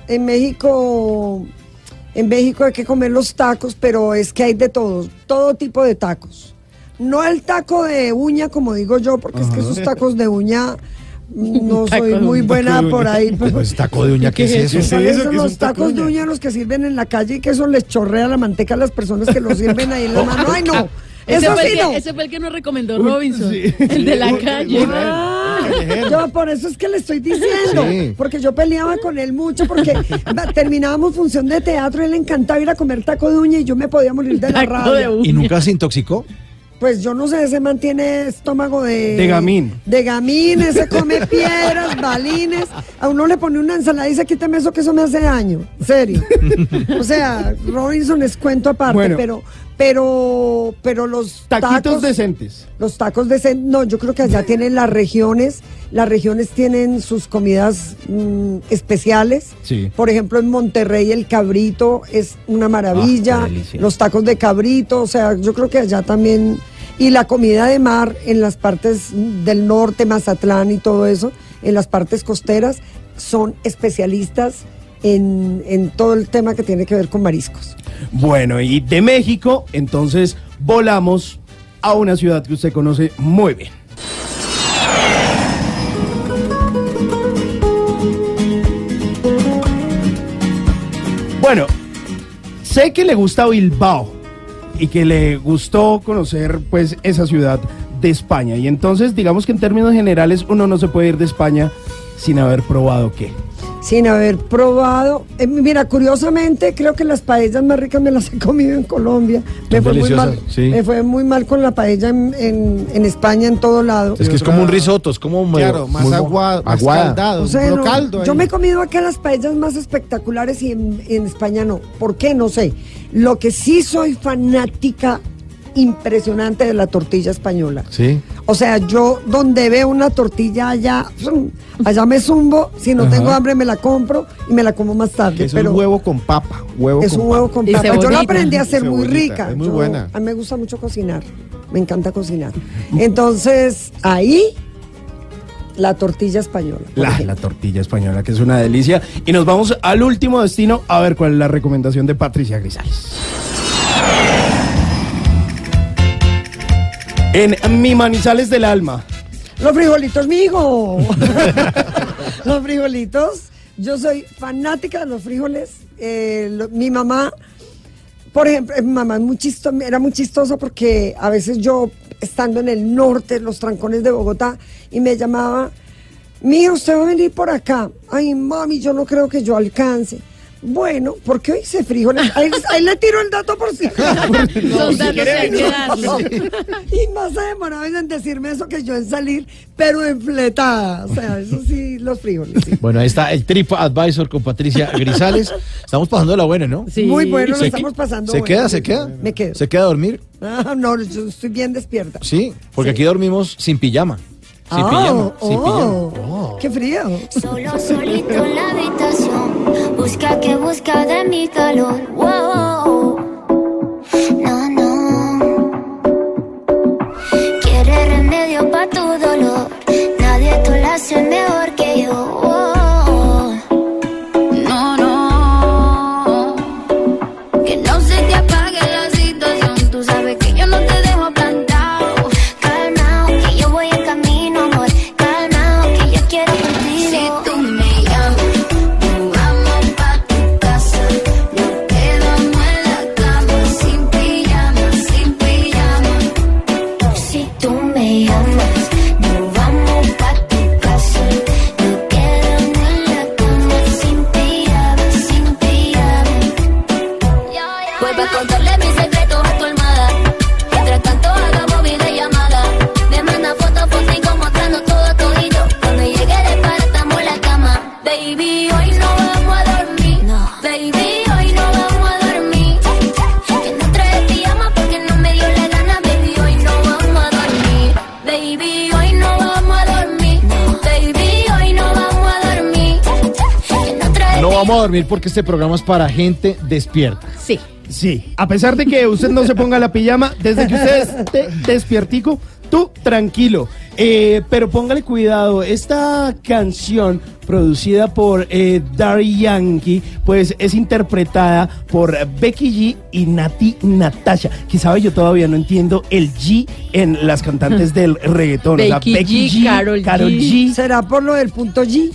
En México, en México hay que comer los tacos, pero es que hay de todos, todo tipo de tacos. No el taco de uña, como digo yo, porque es que esos tacos de uña no soy muy buena por ahí. Pues taco de uña, ¿qué es eso? ¿Qué es los tacos de de uña? uña los que sirven en la calle y que eso les chorrea la manteca a las personas que lo sirven ahí en la mano? ¡Ay, no! Ese Eso fue, sí el no. que, ese fue el que nos recomendó Robinson, sí. el de la calle. Ah, yo por eso es que le estoy diciendo, Sí. porque yo peleaba con él mucho, porque terminábamos función de teatro, él le encantaba ir a comer taco de uña y yo me podía morir de la Taco rabia. de uña. ¿Y nunca se intoxicó? Pues yo no sé, ese mantiene estómago de... De gamín. De gamín, ese come piedras, balines. A uno le pone una ensalada y dice, quítame eso que eso me hace daño. Serio. o sea, Robinson es cuento aparte, Bueno. pero... Pero, pero los Taquitos tacos, decentes. los tacos de no, yo creo que allá tienen las regiones, las regiones tienen sus comidas mm, especiales. Sí. Por ejemplo, en Monterrey el cabrito es una maravilla, Ah, delicia. los tacos de cabrito, o sea, yo creo que allá también y la comida de mar en las partes del norte, Mazatlán y todo eso, en las partes costeras son especialistas en, en todo el tema que tiene que ver con mariscos. Bueno, y de México, entonces volamos a una ciudad que usted conoce muy bien. Bueno, sé que le gusta Bilbao y que le gustó conocer pues esa ciudad de España. Y entonces, digamos que en términos generales uno no se puede ir de España sin haber probado qué. Sin haber probado, eh, mira, curiosamente creo que las paellas más ricas me las he comido en Colombia. Me fue, muy mal, sí. me fue muy mal con la paella en, en- en España, en todo lado. Es que es como un risotto, es como muy- Claro, más muy- agua- más aguada. caldado. O sea, puro no, caldo yo me he comido acá las paellas más espectaculares y en, en España no. ¿Por qué? No sé. Lo que sí soy fanática impresionante de la tortilla española. Sí. O sea, yo donde veo una tortilla allá, allá me zumbo, si no Ajá. tengo hambre me la compro y me la como más tarde. Es pero un huevo con papa. Huevo es con un huevo con papa. Yo la aprendí a hacer muy rica. es muy Yo- buena. A mí me gusta mucho cocinar. Me encanta cocinar. Entonces, ahí la tortilla española. La, la tortilla española, que es una delicia. Y nos vamos al último destino a ver cuál es la recomendación de Patricia Grisales. En Mi Manizales del Alma. Los frijolitos, mijo. los frijolitos. Yo soy fanática de los frijoles. Eh, mi mamá, por ejemplo, eh, mi mamá muy chisto- era muy chistosa porque a veces yo, estando en el norte, los trancones de Bogotá, y me llamaba, mija, usted va a venir por acá. Ay, mami, yo no creo que yo alcance. Bueno, ¿por qué hoy hice frijoles? Ahí, ahí le tiro el dato por si Son datos y más se demoraba en decirme eso que yo en salir, pero enfletada. O sea, eso sí, los frijoles. sí. Bueno, ahí está el Trip Advisor con Patricia Grisales. Estamos pasando la buena, ¿no? Sí. Muy bueno, lo ¿Se estamos pasando. ¿Se bueno. queda, se queda? Me quedo. ¿Se queda a dormir? Ah, no, yo estoy bien despierta. Sí, porque aquí dormimos sin pijama. Sin Ah, pijama, sin oh, pijama. Qué frío. Solo solito en la habitación. Busca que busca de mi calor. Wow. No, no. Quiere remedio para tu dolor. Nadie te lo hace mejor que yo. Vamos a dormir porque este programa es para gente despierta. Sí. Sí, a pesar de que usted no se ponga la pijama, desde que usted esté despiertico, tú tranquilo. Eh, pero póngale cuidado, esta canción producida por eh, Daddy Yankee, pues es interpretada por Becky G y Nati Natasha. Que sabe, yo todavía no entiendo el G en las cantantes del reggaetón. O sea, Becky G, Karol G. G. ¿Será por lo del punto G?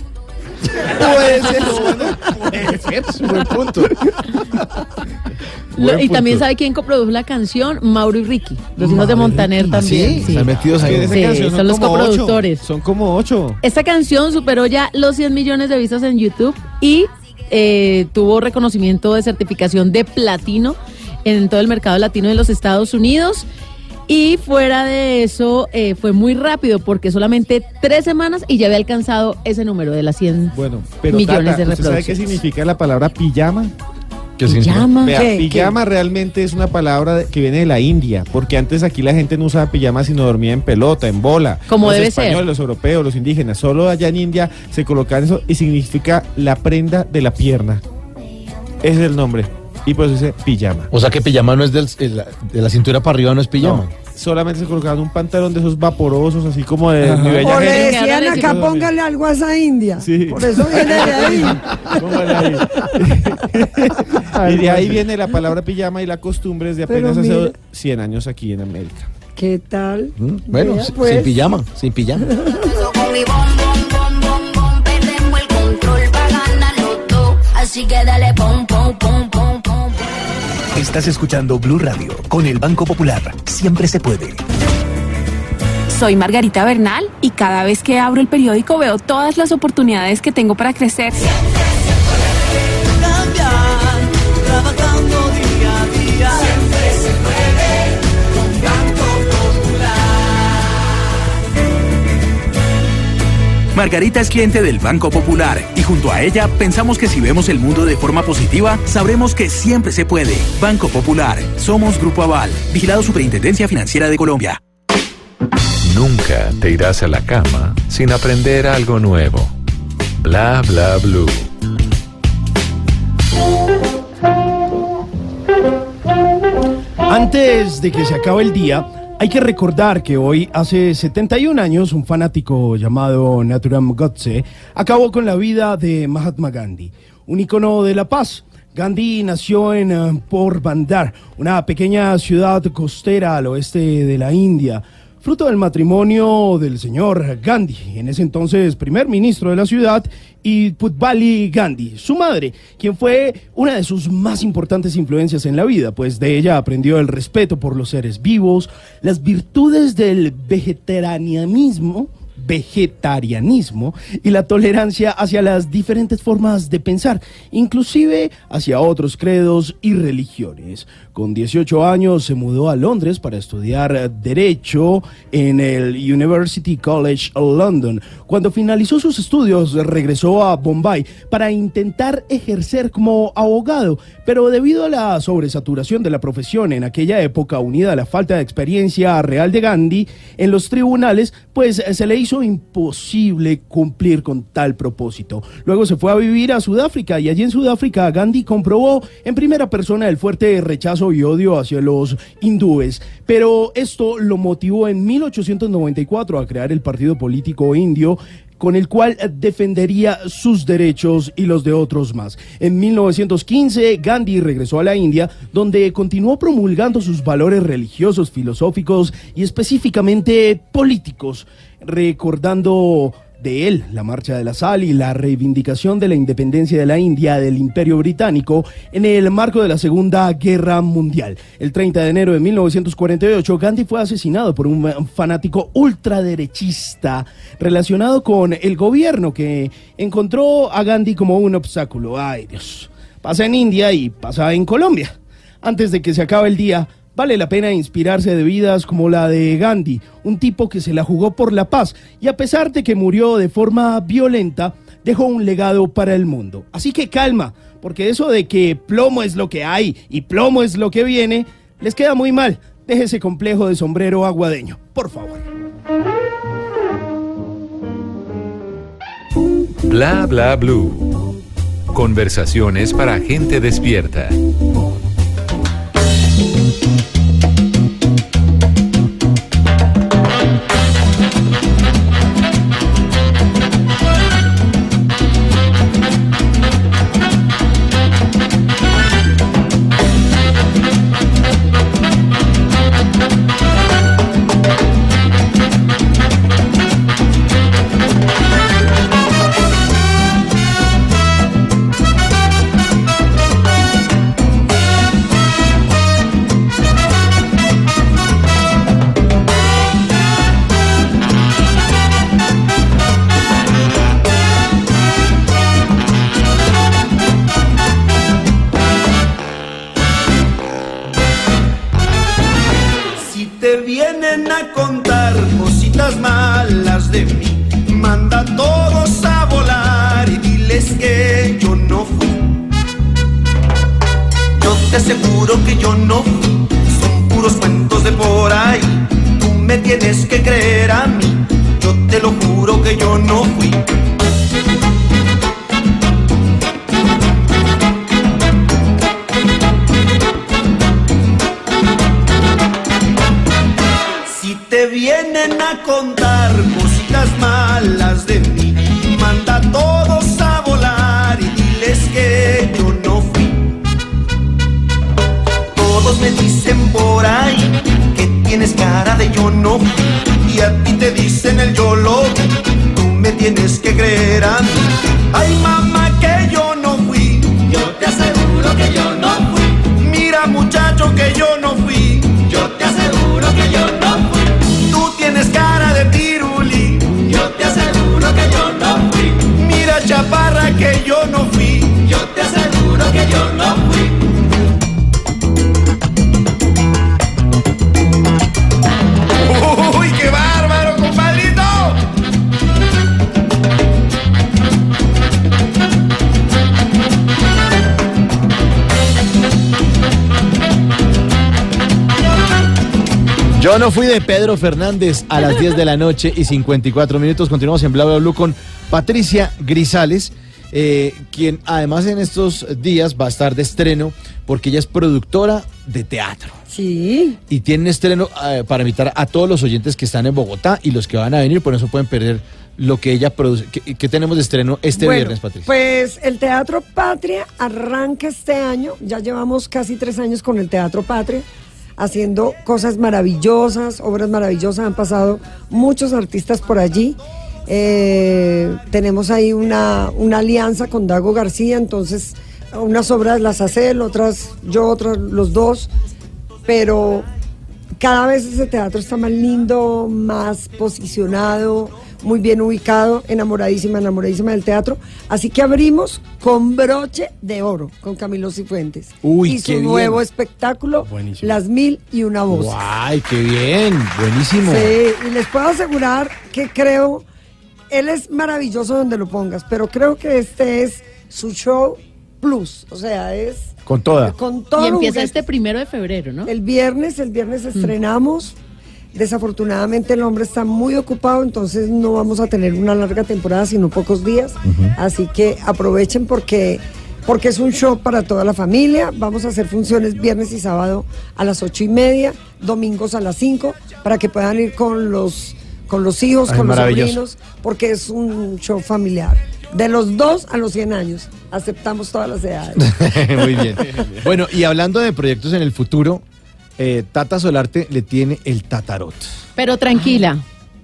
Puede ser, puede ser, es un buen punto. Buen y también sabe quién coprodujo la canción, Mauro y Ricky, los hijos de Montaner también. ¿Sí? Están metidos ahí. Sí, son los ocho. coproductores. Son como ocho. Esta canción superó ya los 100 millones de vistas en YouTube y eh, tuvo reconocimiento de certificación de platino en todo el mercado latino de los Estados Unidos. Y fuera de eso, eh, fue muy rápido porque solamente tres semanas y ya había alcanzado ese número de las 100 Bueno, pero millones Tata, de ¿usted sabe qué reproducciones. significa la palabra pijama? ¿Qué Pijama. Vea, ¿Qué? pijama realmente es una palabra de- que viene de la India, porque antes aquí la gente no usaba pijama sino dormía en pelota, en bola. Como los debe ser. españoles, los europeos, los indígenas, solo allá en India se colocaban eso y significa la prenda de la pierna. Ese es el nombre. Y por eso dice pijama. O sea que pijama no es del- de la, de la cintura para arriba, no es pijama. No, solamente se colocaban un pantalón de esos vaporosos, así como de Ajá. mi bella O le decían acá, póngale algo a esa india. Sí. Por eso viene de ahí. Póngale ahí. y de ahí viene la palabra pijama y la costumbre es de Pero apenas hace mira. 100 años aquí en América. ¿Qué tal? Bueno, Vea, si- pues. sin pijama, sin pijama. Así que dale pom, pom, pom. Estás escuchando Blue Radio con el Banco Popular. Siempre se puede. Soy Margarita Bernal y cada vez que abro el periódico veo todas las oportunidades que tengo para crecer. Cambiar, trabajando Margarita es cliente del Banco Popular y junto a ella pensamos que si vemos el mundo de forma positiva, sabremos que siempre se puede. Banco Popular, somos Grupo Aval, vigilado Superintendencia Financiera de Colombia. Nunca te irás a la cama sin aprender algo nuevo. Bla bla blue. Antes de que se acabe el día, hay que recordar que hoy, hace 71 años, un fanático llamado Naturam Godse acabó con la vida de Mahatma Gandhi, un icono de la paz. Gandhi nació en eh, Porbandar, una pequeña ciudad costera al oeste de la India, fruto del matrimonio del señor Gandhi, en ese entonces primer ministro de la ciudad, y Putbali Gandhi, su madre, quien fue una de sus más importantes influencias en la vida, pues de ella aprendió el respeto por los seres vivos, las virtudes del vegetarianismo, vegetarianismo y la tolerancia hacia las diferentes formas de pensar, inclusive hacia otros credos y religiones. Con 18 años se mudó a Londres para estudiar Derecho en el University College London. Cuando finalizó sus estudios regresó a Bombay para intentar ejercer como abogado, pero debido a la sobresaturación de la profesión en aquella época unida a la falta de experiencia real de Gandhi en los tribunales, pues eh, se le hizo imposible cumplir con tal propósito. Luego se fue a vivir a Sudáfrica y allí en Sudáfrica Gandhi comprobó en primera persona el fuerte rechazo y odio hacia los hindúes, pero esto lo motivó en 1894 a crear el partido político indio con el cual defendería sus derechos y los de otros más. En 1915, Gandhi regresó a la India, donde continuó promulgando sus valores religiosos, filosóficos y específicamente políticos, recordando de él la marcha de la sal y la reivindicación de la independencia de la India del Imperio Británico en el marco de la Segunda Guerra Mundial. El 30 de enero de 1948, Gandhi fue asesinado por un fanático ultraderechista relacionado con el gobierno que encontró a Gandhi como un obstáculo. Ay Dios, pasa en India y pasa en Colombia. Antes de que se acabe el día, Vale la pena inspirarse de vidas como la de Gandhi, un tipo que se la jugó por la paz y a pesar de que murió de forma violenta, dejó un legado para el mundo. Así que calma, porque eso de que plomo es lo que hay y plomo es lo que viene, les queda muy mal. Deje ese complejo de sombrero aguadeño, por favor. Bla bla blue. Conversaciones para gente despierta. Vienen que yo no fui, son puros cuentos de por ahí. Tú me tienes que creer a mí, yo te lo juro que yo no fui. Me dicen por ahí que tienes cara de yo no fui. Y a ti te dicen el yo lo vi. Tú me tienes que creer a mí. Ay, mamá, que yo no fui. Yo te aseguro que yo no fui. Mira, muchacho, que yo no fui. Yo te aseguro que yo no fui. Tú tienes cara de piruli. Yo te aseguro que yo no fui. Mira, chaparra, que yo no fui. Yo te aseguro que yo no fui. Yo no fui de Pedro Fernández a las 10 de la noche y 54 minutos. Continuamos en Bla Bla Blue con Patricia Grisales, eh, quien además en estos días va a estar de estreno porque ella es productora de teatro. Sí. Y tiene un estreno eh, para invitar a todos los oyentes que están en Bogotá y los que van a venir, por eso pueden perder lo que ella produce. ¿Qué, qué tenemos de estreno este Bueno, viernes, Patricia? Pues el Teatro Patria arranca este año, ya llevamos casi tres años con el Teatro Patria, haciendo cosas maravillosas, obras maravillosas, han pasado muchos artistas por allí. Eh, tenemos ahí una, una alianza con Dago García, entonces unas obras las hace él, otras yo, otras los dos, pero cada vez ese teatro está más lindo, más posicionado, muy bien ubicado, enamoradísima, enamoradísima del teatro. Así que abrimos con broche de oro con Camilo Cifuentes. Uy, y su qué bien. nuevo espectáculo, Buenísimo. Las Mil y Una Voces. ¡Ay, qué bien! Buenísimo. Sí, y les puedo asegurar que creo, él es maravilloso donde lo pongas, pero creo que este es su show plus, o sea, es Con toda. con todo. Y empieza este primero de febrero, ¿no? El viernes, el viernes estrenamos. Desafortunadamente el hombre está muy ocupado, entonces no vamos a tener una larga temporada, sino pocos días. Así que aprovechen porque, porque es un show para toda la familia. Vamos a hacer funciones viernes y sábado a las ocho y media, domingos a las cinco, para que puedan ir con los, con los hijos, Ay, con los sobrinos, porque es un show familiar. De los dos a los 100 años, aceptamos todas las edades. Muy bien. Bueno, y hablando de proyectos en el futuro, eh, Tata Solarte le tiene el tatarot. Pero tranquila,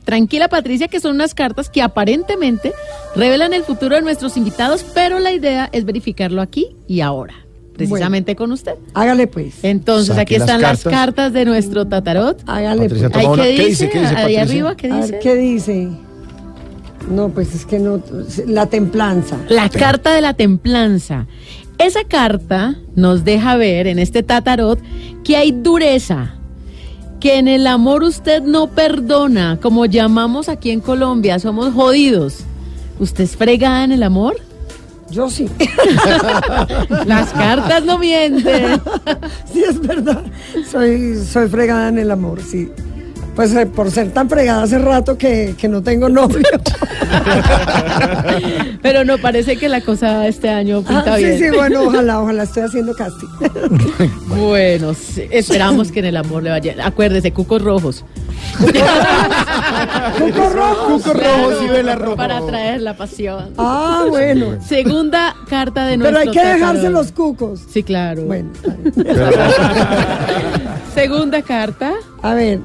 tranquila Patricia, que son unas cartas que aparentemente revelan el futuro de nuestros invitados, pero la idea es verificarlo aquí y ahora, precisamente con usted. Hágale pues. Entonces Saque aquí están las cartas. cartas de nuestro tatarot. Hágale Patricia, pues. una- ¿qué ¿Qué dice? dice? ¿Qué dice, Ahí Patricia? arriba, ¿qué A ver, dice? ¿qué dice? No, pues es que no. La templanza. La carta de la templanza. Esa carta nos deja ver en este tatarot que hay dureza, que en el amor usted no perdona, como llamamos aquí en Colombia, somos jodidos. ¿Usted es fregada en el amor? Yo sí. Las cartas no mienten. Sí, es verdad. Soy, soy fregada en el amor, sí. Pues eh, por ser tan fregada hace rato que, que no tengo novio. Pero no parece que la cosa este año pinta Ah, sí, bien. sí, bueno, ojalá, ojalá estoy haciendo casting. Bueno, sí, esperamos que en el amor le vaya. Acuérdese, cucos rojos. Cuco rojo. Cuco rojo, sí ve la roja. Para traer la pasión. Ah, bueno. Segunda carta de Pero nuestro hay que dejarse los cucos. Sí, claro. Bueno, Segunda carta. a ver.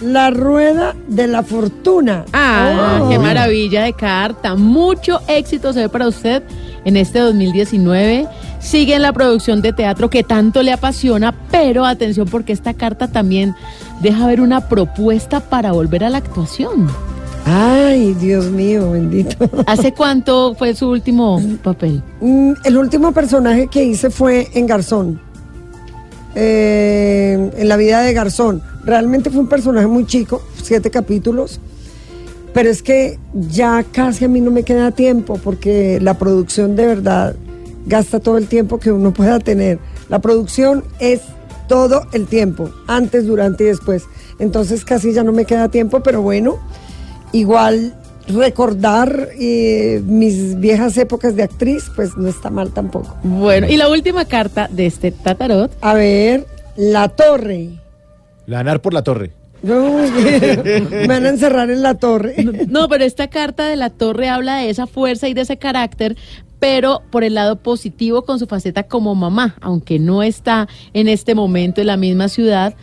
La rueda de la fortuna. Ah, Oh. qué maravilla de carta. Mucho éxito se ve para usted en este 2019. Sigue en la producción de teatro que tanto le apasiona, pero atención porque esta carta también deja ver una propuesta para volver a la actuación. Ay, Dios mío, bendito. ¿Hace cuánto fue su último papel? Mm, El último personaje que hice fue en Garzón. Eh, en la vida de Garzón. Realmente fue un personaje muy chico, siete capítulos, pero es que ya casi a mí no me queda tiempo porque la producción de verdad gasta todo el tiempo que uno pueda tener. La producción es todo el tiempo, antes, durante y después. Entonces casi ya no me queda tiempo, pero bueno, igual recordar eh, mis viejas épocas de actriz, pues no está mal tampoco. Bueno, y la última carta de este tatarot. A ver, La Torre. Ganar por la torre. Me van a encerrar en la torre. No, pero esta carta de la torre habla de esa fuerza y de ese carácter, pero por el lado positivo con su faceta como mamá, aunque no está en este momento en la misma ciudad.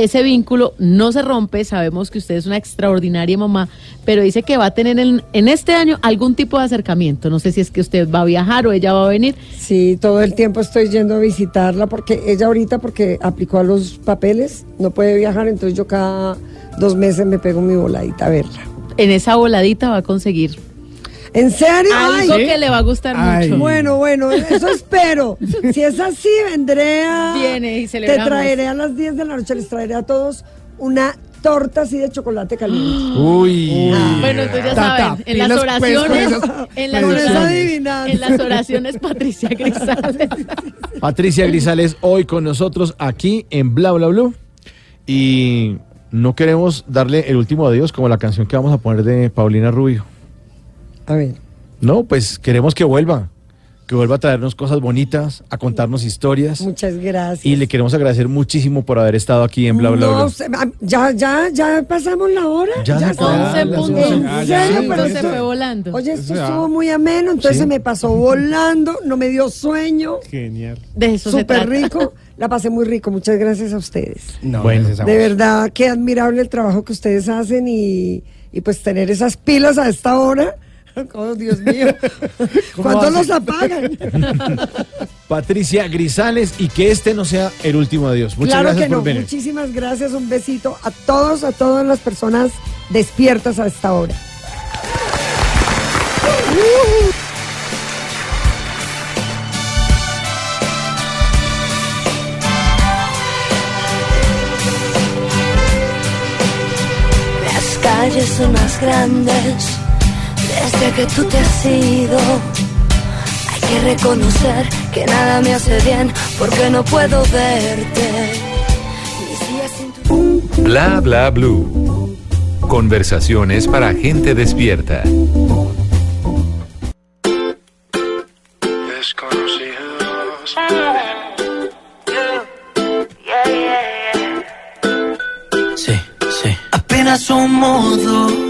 Ese vínculo no se rompe, sabemos que usted es una extraordinaria mamá, pero dice que va a tener en, en este año algún tipo de acercamiento. No sé si es que usted va a viajar o ella va a venir. Sí, todo el tiempo estoy yendo a visitarla porque ella ahorita, porque aplicó a los papeles, no puede viajar, entonces yo cada dos meses me pego mi voladita a verla. En esa voladita va a conseguir ¿En serio? algo Ay. que le va a gustar Ay. mucho. Bueno, bueno, eso espero. Si es así, vendré a... Viene y Te celebramos. traeré a las 10 de la noche, les traeré a todos una torta así de chocolate caliente. Uy. Bueno, entonces ya Tata, saben, en las pues, oraciones, en las oraciones, en las oraciones Patricia Grisales. Patricia Grisales hoy con nosotros aquí en Bla Bla Blue. Y no queremos darle el último adiós como la canción que vamos a poner de Paulina Rubio. A ver. No, pues queremos que vuelva. Que vuelva a traernos cosas bonitas, a contarnos historias. Muchas gracias. Y le queremos agradecer muchísimo por haber estado aquí en Bla Bla No, se- ah, ya, ya, ya pasamos la hora. Ya se acabó. Once las puntos. once. ¿En Ah, ya, serio? sí, Pero se fue volando. Oye, esto ya. estuvo muy ameno, entonces Sí. se me pasó volando, no me dio sueño, Genial. De eso se súper trata. rico, la pasé muy rico, muchas gracias a ustedes. No, Bueno, gracias a De verdad, qué admirable el trabajo que ustedes hacen y, y pues tener esas pilas a esta hora. Oh, Dios mío, ¿cuándo hace? los apagan? Patricia Grisales y que este no sea el último adiós. Muchas claro gracias que no, por venir. muchísimas gracias, un besito a todos, a todas las personas despiertas a esta hora. Las calles son más grandes desde que tú te has ido. Hay que reconocer que nada me hace bien porque no puedo verte. Días sin tu Bla bla blue. Conversaciones para gente despierta. Sí, sí. Apenas somos dos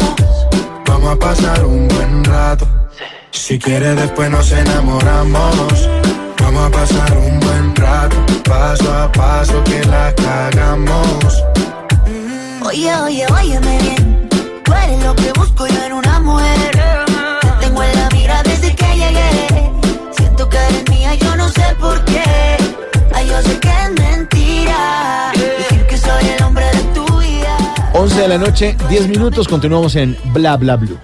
Vamos a pasar un buen rato. Si quieres después nos enamoramos. Vamos a pasar un buen rato. Paso a paso que la cagamos. Oye, oye, óyeme bien. Tú eres lo que busco yo en una mujer. Te tengo en la mira desde que llegué. Siento que eres mía, yo no sé por qué. Ay, yo sé que es mentira. 11 de la noche, 10 minutos, continuamos en Bla Bla Blue.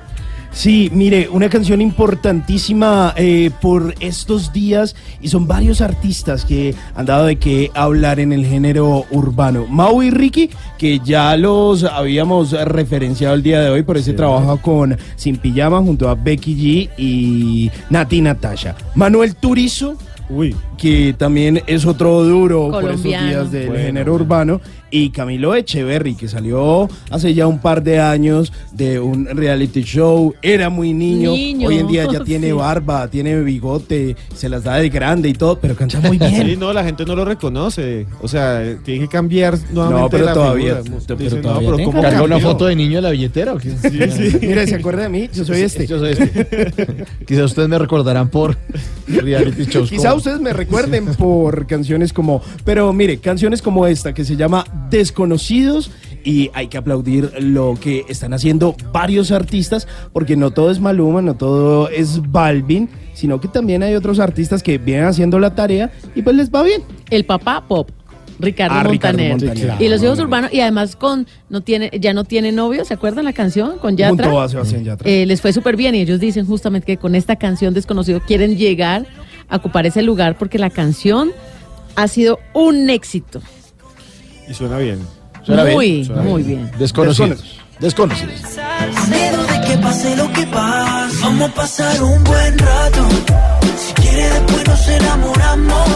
Sí, mire, una canción importantísima eh, por estos días y son varios artistas que han dado de qué hablar en el género urbano. Mau y Ricky, que ya los habíamos referenciado el día de hoy por ese trabajo con Sin Pijama junto a Becky G y Nati Natasha. Manuel Turizo. Uy. Que también es otro duro por estos Colombiano. días del Bueno, género bueno. urbano. Y Camilo Echeverry, que salió hace ya un par de años de un reality show. Era muy niño. Niño, Hoy en día ya tiene sí. barba, tiene bigote, se las da de grande y todo, pero canta muy bien. Sí, no, la gente no lo reconoce. O sea, tiene que cambiar nuevamente No, pero la todavía- figura. pero Dicen, todavía no, pero tengo. ¿cómo ¿Carga una foto de niño en la billetera o qué? Sí, sí. Mira, ¿se acuerda de mí? Yo soy este. Yo soy este. Quizá ustedes me recordarán por reality shows. Quizá como- ustedes me recuerden por canciones como, pero mire, canciones como esta que se llama Desconocidos y hay que aplaudir lo que están haciendo varios artistas porque no todo es Maluma, no todo es Balvin, sino que también hay otros artistas que vienen haciendo la tarea y pues les va bien. El papá pop. Ricardo Ah, Ricardo Montaner. Montaner. Y los hijos urbanos, y además con no tiene, ya no tiene novio, ¿se acuerdan la canción? Con Yatra. Junto a Sebastián Yatra. Eh, les fue súper bien y ellos dicen justamente que con esta canción Desconocido quieren llegar a ocupar ese lugar porque la canción ha sido un éxito. Y suena bien. Suena bien, muy, suena muy bien. Desconocidos. Desconocidos. Miedo de que pase lo que pase. Vamos a pasar un buen rato. Si quiere después nos enamoramos.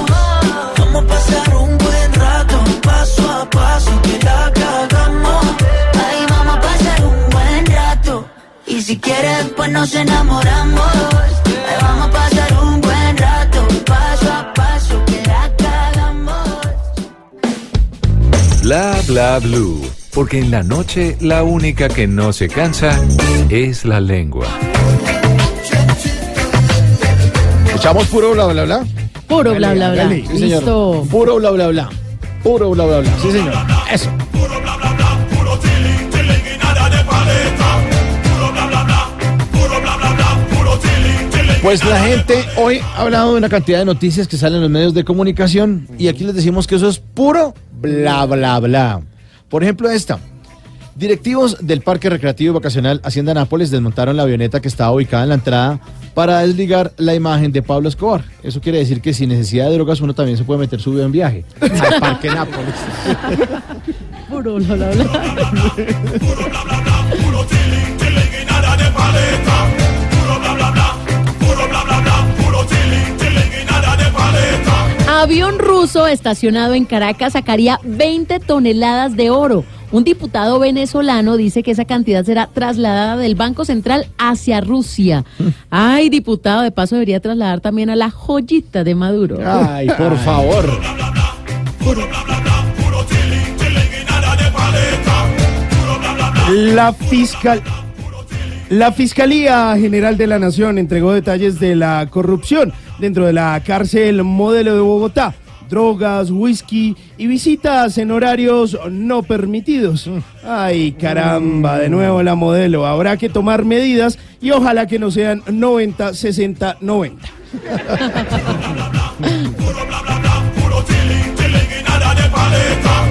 Vamos a pasar un buen rato. Paso a paso que la cagamos. Ahí vamos a pasar un buen rato. Y si quieres, pues nos enamoramos. Ahí vamos a pasar. Paso a paso que la cagamos. Bla bla blue. Porque en la noche la única que no se cansa es la lengua. ¿Echamos puro bla bla bla? Puro bla bla bla. Sí, señor. Listo. Puro bla bla bla. Puro bla bla bla. Sí, señor. Eso. Pues la gente hoy ha hablado de una cantidad de noticias que salen en los medios de comunicación y aquí les decimos que eso es puro bla bla bla. Por ejemplo, esta. Directivos del Parque Recreativo y Vacacional Hacienda Nápoles desmontaron la avioneta que estaba ubicada en la entrada para desligar la imagen de Pablo Escobar. Eso quiere decir que sin necesidad de drogas uno también se puede meter su vida en viaje al Parque Nápoles. Puro bla bla bla. Avión ruso estacionado en Caracas sacaría 20 toneladas de oro. Un diputado venezolano dice que esa cantidad será trasladada del Banco Central hacia Rusia. Ay, diputado, de paso debería trasladar también a la joyita de Maduro. Ay, por favor. La fiscal la Fiscalía General de la Nación entregó detalles de la corrupción dentro de la cárcel modelo de Bogotá. Drogas, whisky y visitas en horarios no permitidos. Ay, caramba, de nuevo la modelo. Habrá que tomar medidas y ojalá que no sean 90, 60, 90.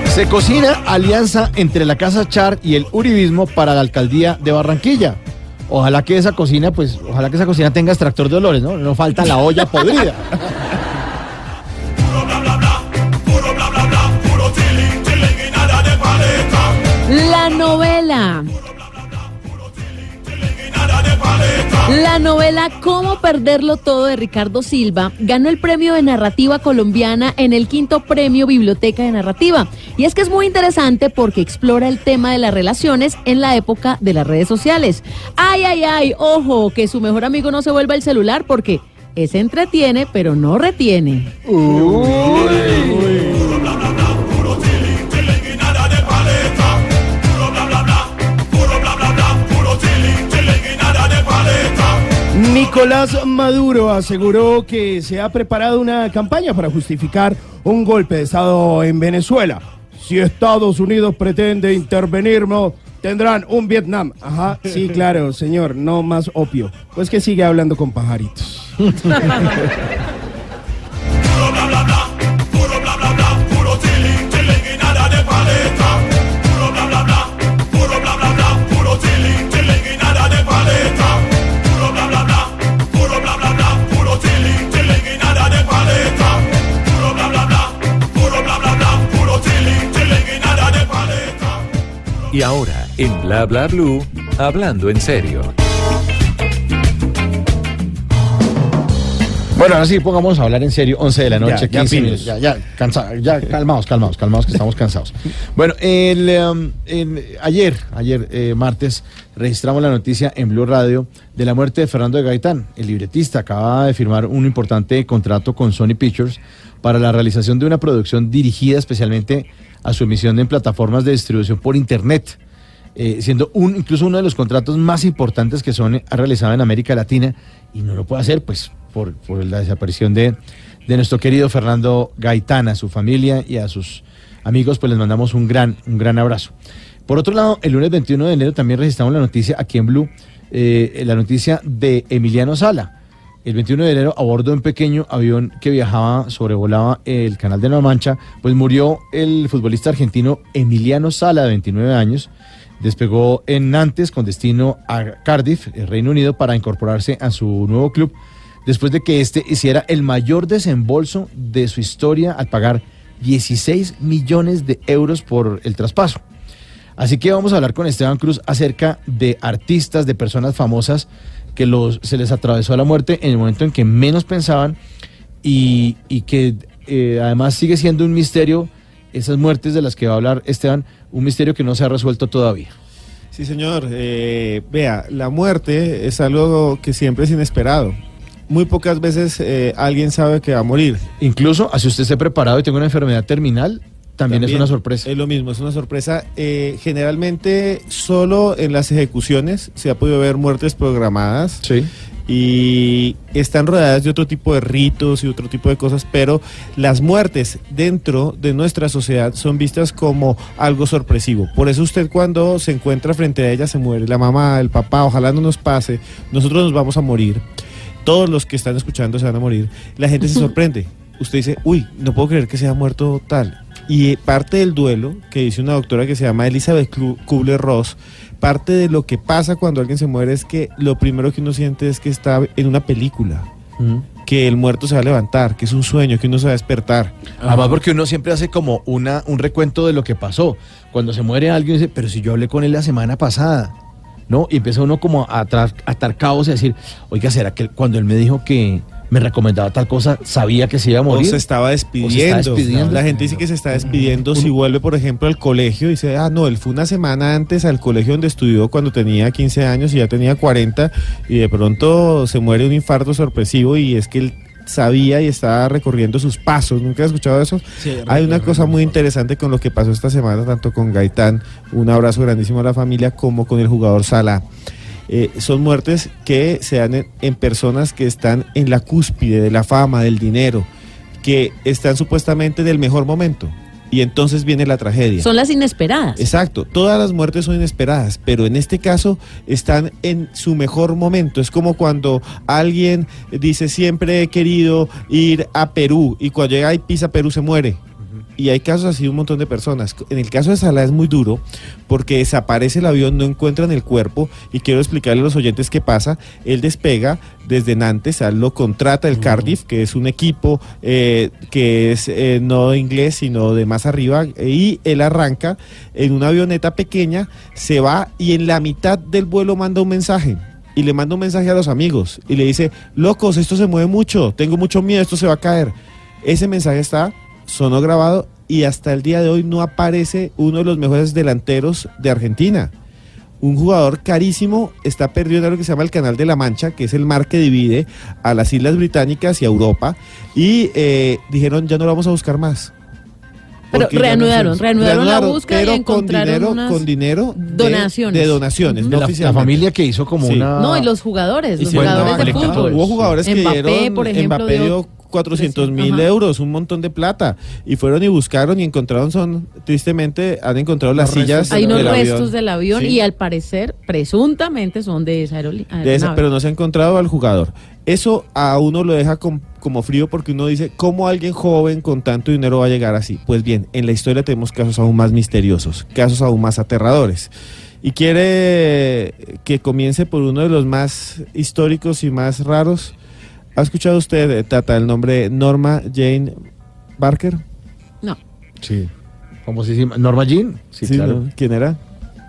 Se cocina alianza entre la Casa Char y el Uribismo para la alcaldía de Barranquilla. Ojalá que esa cocina, pues, ojalá que esa cocina tenga extractor de olores, ¿no? No falta la olla podrida. La novela. La novela Cómo perderlo todo de Ricardo Silva ganó el premio de narrativa colombiana en el quinto premio Biblioteca de Narrativa. Y es que es muy interesante porque explora el tema de las relaciones en la época de las redes sociales. Ay, ay, ay, ojo, que su mejor amigo no se vuelva el celular porque ese entretiene pero no retiene. Nicolás Maduro aseguró que se ha preparado una campaña para justificar un golpe de Estado en Venezuela. Si Estados Unidos pretende intervenirnos, tendrán un Vietnam. Ajá, sí, claro, señor, no más opio. Pues que sigue hablando con pajaritos. Y ahora, en Bla Bla Blue, hablando en serio. Bueno, ahora sí, pongamos a hablar en serio, 11 de la noche, Ya, ya, 15 pilos. minutos. Ya, ya, cansa- ya, calmaos, calmaos, calmaos, que estamos cansados. Bueno, el, um, el- ayer, ayer, eh, martes, registramos la noticia en Blue Radio de la muerte de Fernando de Gaitán, el libretista. Acaba de firmar un importante contrato con Sony Pictures para la realización de una producción dirigida especialmente a su emisión en plataformas de distribución por Internet. eh, siendo un, incluso uno de los contratos más importantes que Sony ha realizado en América Latina y no lo puede hacer pues por, la desaparición de, de nuestro querido Fernando Gaitán, a su familia y a sus amigos, pues les mandamos un gran, un gran abrazo. Por otro lado, el lunes 21 de enero también registramos la noticia aquí en Blue, eh, la noticia de Emiliano Sala. El 21 de enero, a bordo de un pequeño avión que viajaba, sobrevolaba el canal de la Mancha, pues murió el futbolista argentino Emiliano Sala, de 29 años. Despegó en Nantes con destino a Cardiff, el Reino Unido, para incorporarse a su nuevo club, después de que este hiciera el mayor desembolso de su historia al pagar 16 millones de euros por el traspaso. Así que vamos a hablar con Esteban Cruz acerca de artistas, de personas famosas que los, se les atravesó la muerte en el momento en que menos pensaban y, y que eh, además sigue siendo un misterio, esas muertes de las que va a hablar Esteban, un misterio que no se ha resuelto todavía. Sí, señor. Eh, vea, la muerte es algo que siempre es inesperado. Muy pocas veces eh, alguien sabe que va a morir. Incluso, si usted esté preparado y tenga una enfermedad terminal, también, es una sorpresa. Es lo mismo, es una sorpresa. Eh, generalmente solo en las ejecuciones se ha podido ver muertes programadas. Sí. Y están rodeadas de otro tipo de ritos y otro tipo de cosas, pero las muertes dentro de nuestra sociedad son vistas como algo sorpresivo. Por eso usted cuando se encuentra frente a ella se muere, la mamá, el papá, ojalá no nos pase, nosotros nos vamos a morir. Todos los que están escuchando se van a morir. La gente se sorprende. Usted dice, uy, no puedo creer que se haya muerto tal. Y parte del duelo, que dice una doctora que se llama Elizabeth Kubler-Ross, parte de lo que pasa cuando alguien se muere es que lo primero que uno siente es que está en una película. Que el muerto se va a levantar, que es un sueño, que uno se va a despertar. Además, porque uno siempre hace como una, un recuento de lo que pasó. Cuando se muere alguien, dice, pero si yo hablé con él la semana pasada, ¿no? Y empieza uno como a, atar cabos y a decir, oiga, ¿será que cuando él me dijo que me recomendaba tal cosa, sabía que se iba a O morir? se estaba se despidiendo. estaba despidiendo. La gente dice que se está despidiendo si vuelve, por ejemplo, al colegio y dice, ah, no, él fue una semana antes al colegio donde estudió cuando tenía 15 años y ya tenía 40 y de pronto se muere un infarto sorpresivo y es que él sabía y estaba recorriendo sus pasos. ¿Nunca has escuchado eso? Hay una cosa muy interesante con lo que pasó esta semana, tanto con Gaitán, un abrazo grandísimo a la familia, como con el jugador Sala. Eh, son muertes que se dan en, en personas que están en la cúspide de la fama, del dinero, que están supuestamente en el mejor momento. Y entonces viene la tragedia. Son las inesperadas. Exacto, todas las muertes son inesperadas, pero en este caso están en su mejor momento. Es como cuando alguien dice siempre he querido ir a Perú y cuando llega y pisa Perú se muere. Y hay casos así de un montón de personas. En el caso de Salah es muy duro porque desaparece el avión, no encuentran el cuerpo y quiero explicarle a los oyentes qué pasa. Él despega desde Nantes, a él lo contrata el Cardiff, que es un equipo eh, que es eh, no inglés, sino de más arriba, y él arranca en una avioneta pequeña, se va y en la mitad del vuelo manda un mensaje. Y le manda un mensaje a los amigos y le dice, locos, esto se mueve mucho, tengo mucho miedo, esto se va a caer. Ese mensaje está, sonó grabado y hasta el día de hoy no aparece uno de los mejores delanteros de Argentina. Un jugador carísimo está perdido en algo que se llama el Canal de la Mancha, que es el mar que divide a las Islas Británicas y a Europa. Y eh, dijeron, ya no lo vamos a buscar más. Pero no reanudaron, se- reanudaron la búsqueda y pero con encontraron dinero, unas con dinero de- donaciones. de, donaciones. No La- la familia que hizo como Sí. una... No, y los jugadores, los jugadores de fútbol. Hubo jugadores que Mbappé, dieron, por ejemplo, Mbappé dio dio 400 mil euros, un montón de plata. Y fueron y buscaron y encontraron, son, tristemente, han encontrado las sillas Hay unos avión. restos del avión Sí. y al parecer, presuntamente, son de esa aeroli- De esa- pero no se ha encontrado al jugador. Eso a uno lo deja com- como frío porque uno dice, ¿cómo alguien joven con tanto dinero va a llegar así? Pues bien, en la historia tenemos casos aún más misteriosos, casos aún más aterradores. Y quiere que comience por uno de los más históricos y más raros. ¿Ha escuchado usted, eh, Tata, el nombre Norma Jane Barker? No. Sí. Famosísima. Norma Jean. Sí, Sí, claro. ¿no? ¿Quién era?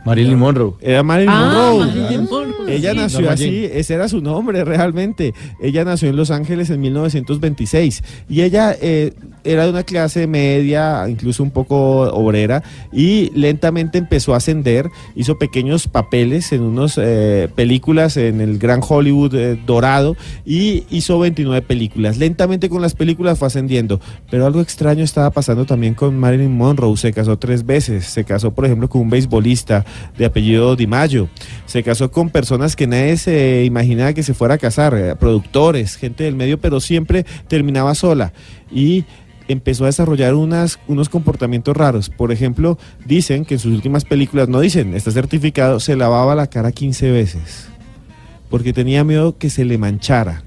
Marilyn Monroe. Era Marilyn Ah, Monroe. Marilyn Monroe, Ella sí. nació así, ese era su nombre realmente. Ella nació en Los Ángeles en 1926 y ella eh, era de una clase media, incluso un poco obrera, y lentamente empezó a ascender, hizo pequeños papeles en unas películas en el Gran Hollywood eh, dorado y hizo 29 películas. Lentamente con las películas fue ascendiendo, pero algo extraño estaba pasando también con Marilyn Monroe. Se casó tres veces, se casó por ejemplo con un beisbolista, de apellido Di Maggio. Se casó con personas que nadie se imaginaba que se fuera a casar, eh, productores, gente del medio, pero siempre terminaba sola. Y empezó a desarrollar unas, unos comportamientos raros. Por ejemplo, dicen que en sus últimas películas, no dicen, está certificado, se lavaba la cara 15 veces. Porque tenía miedo que se le manchara.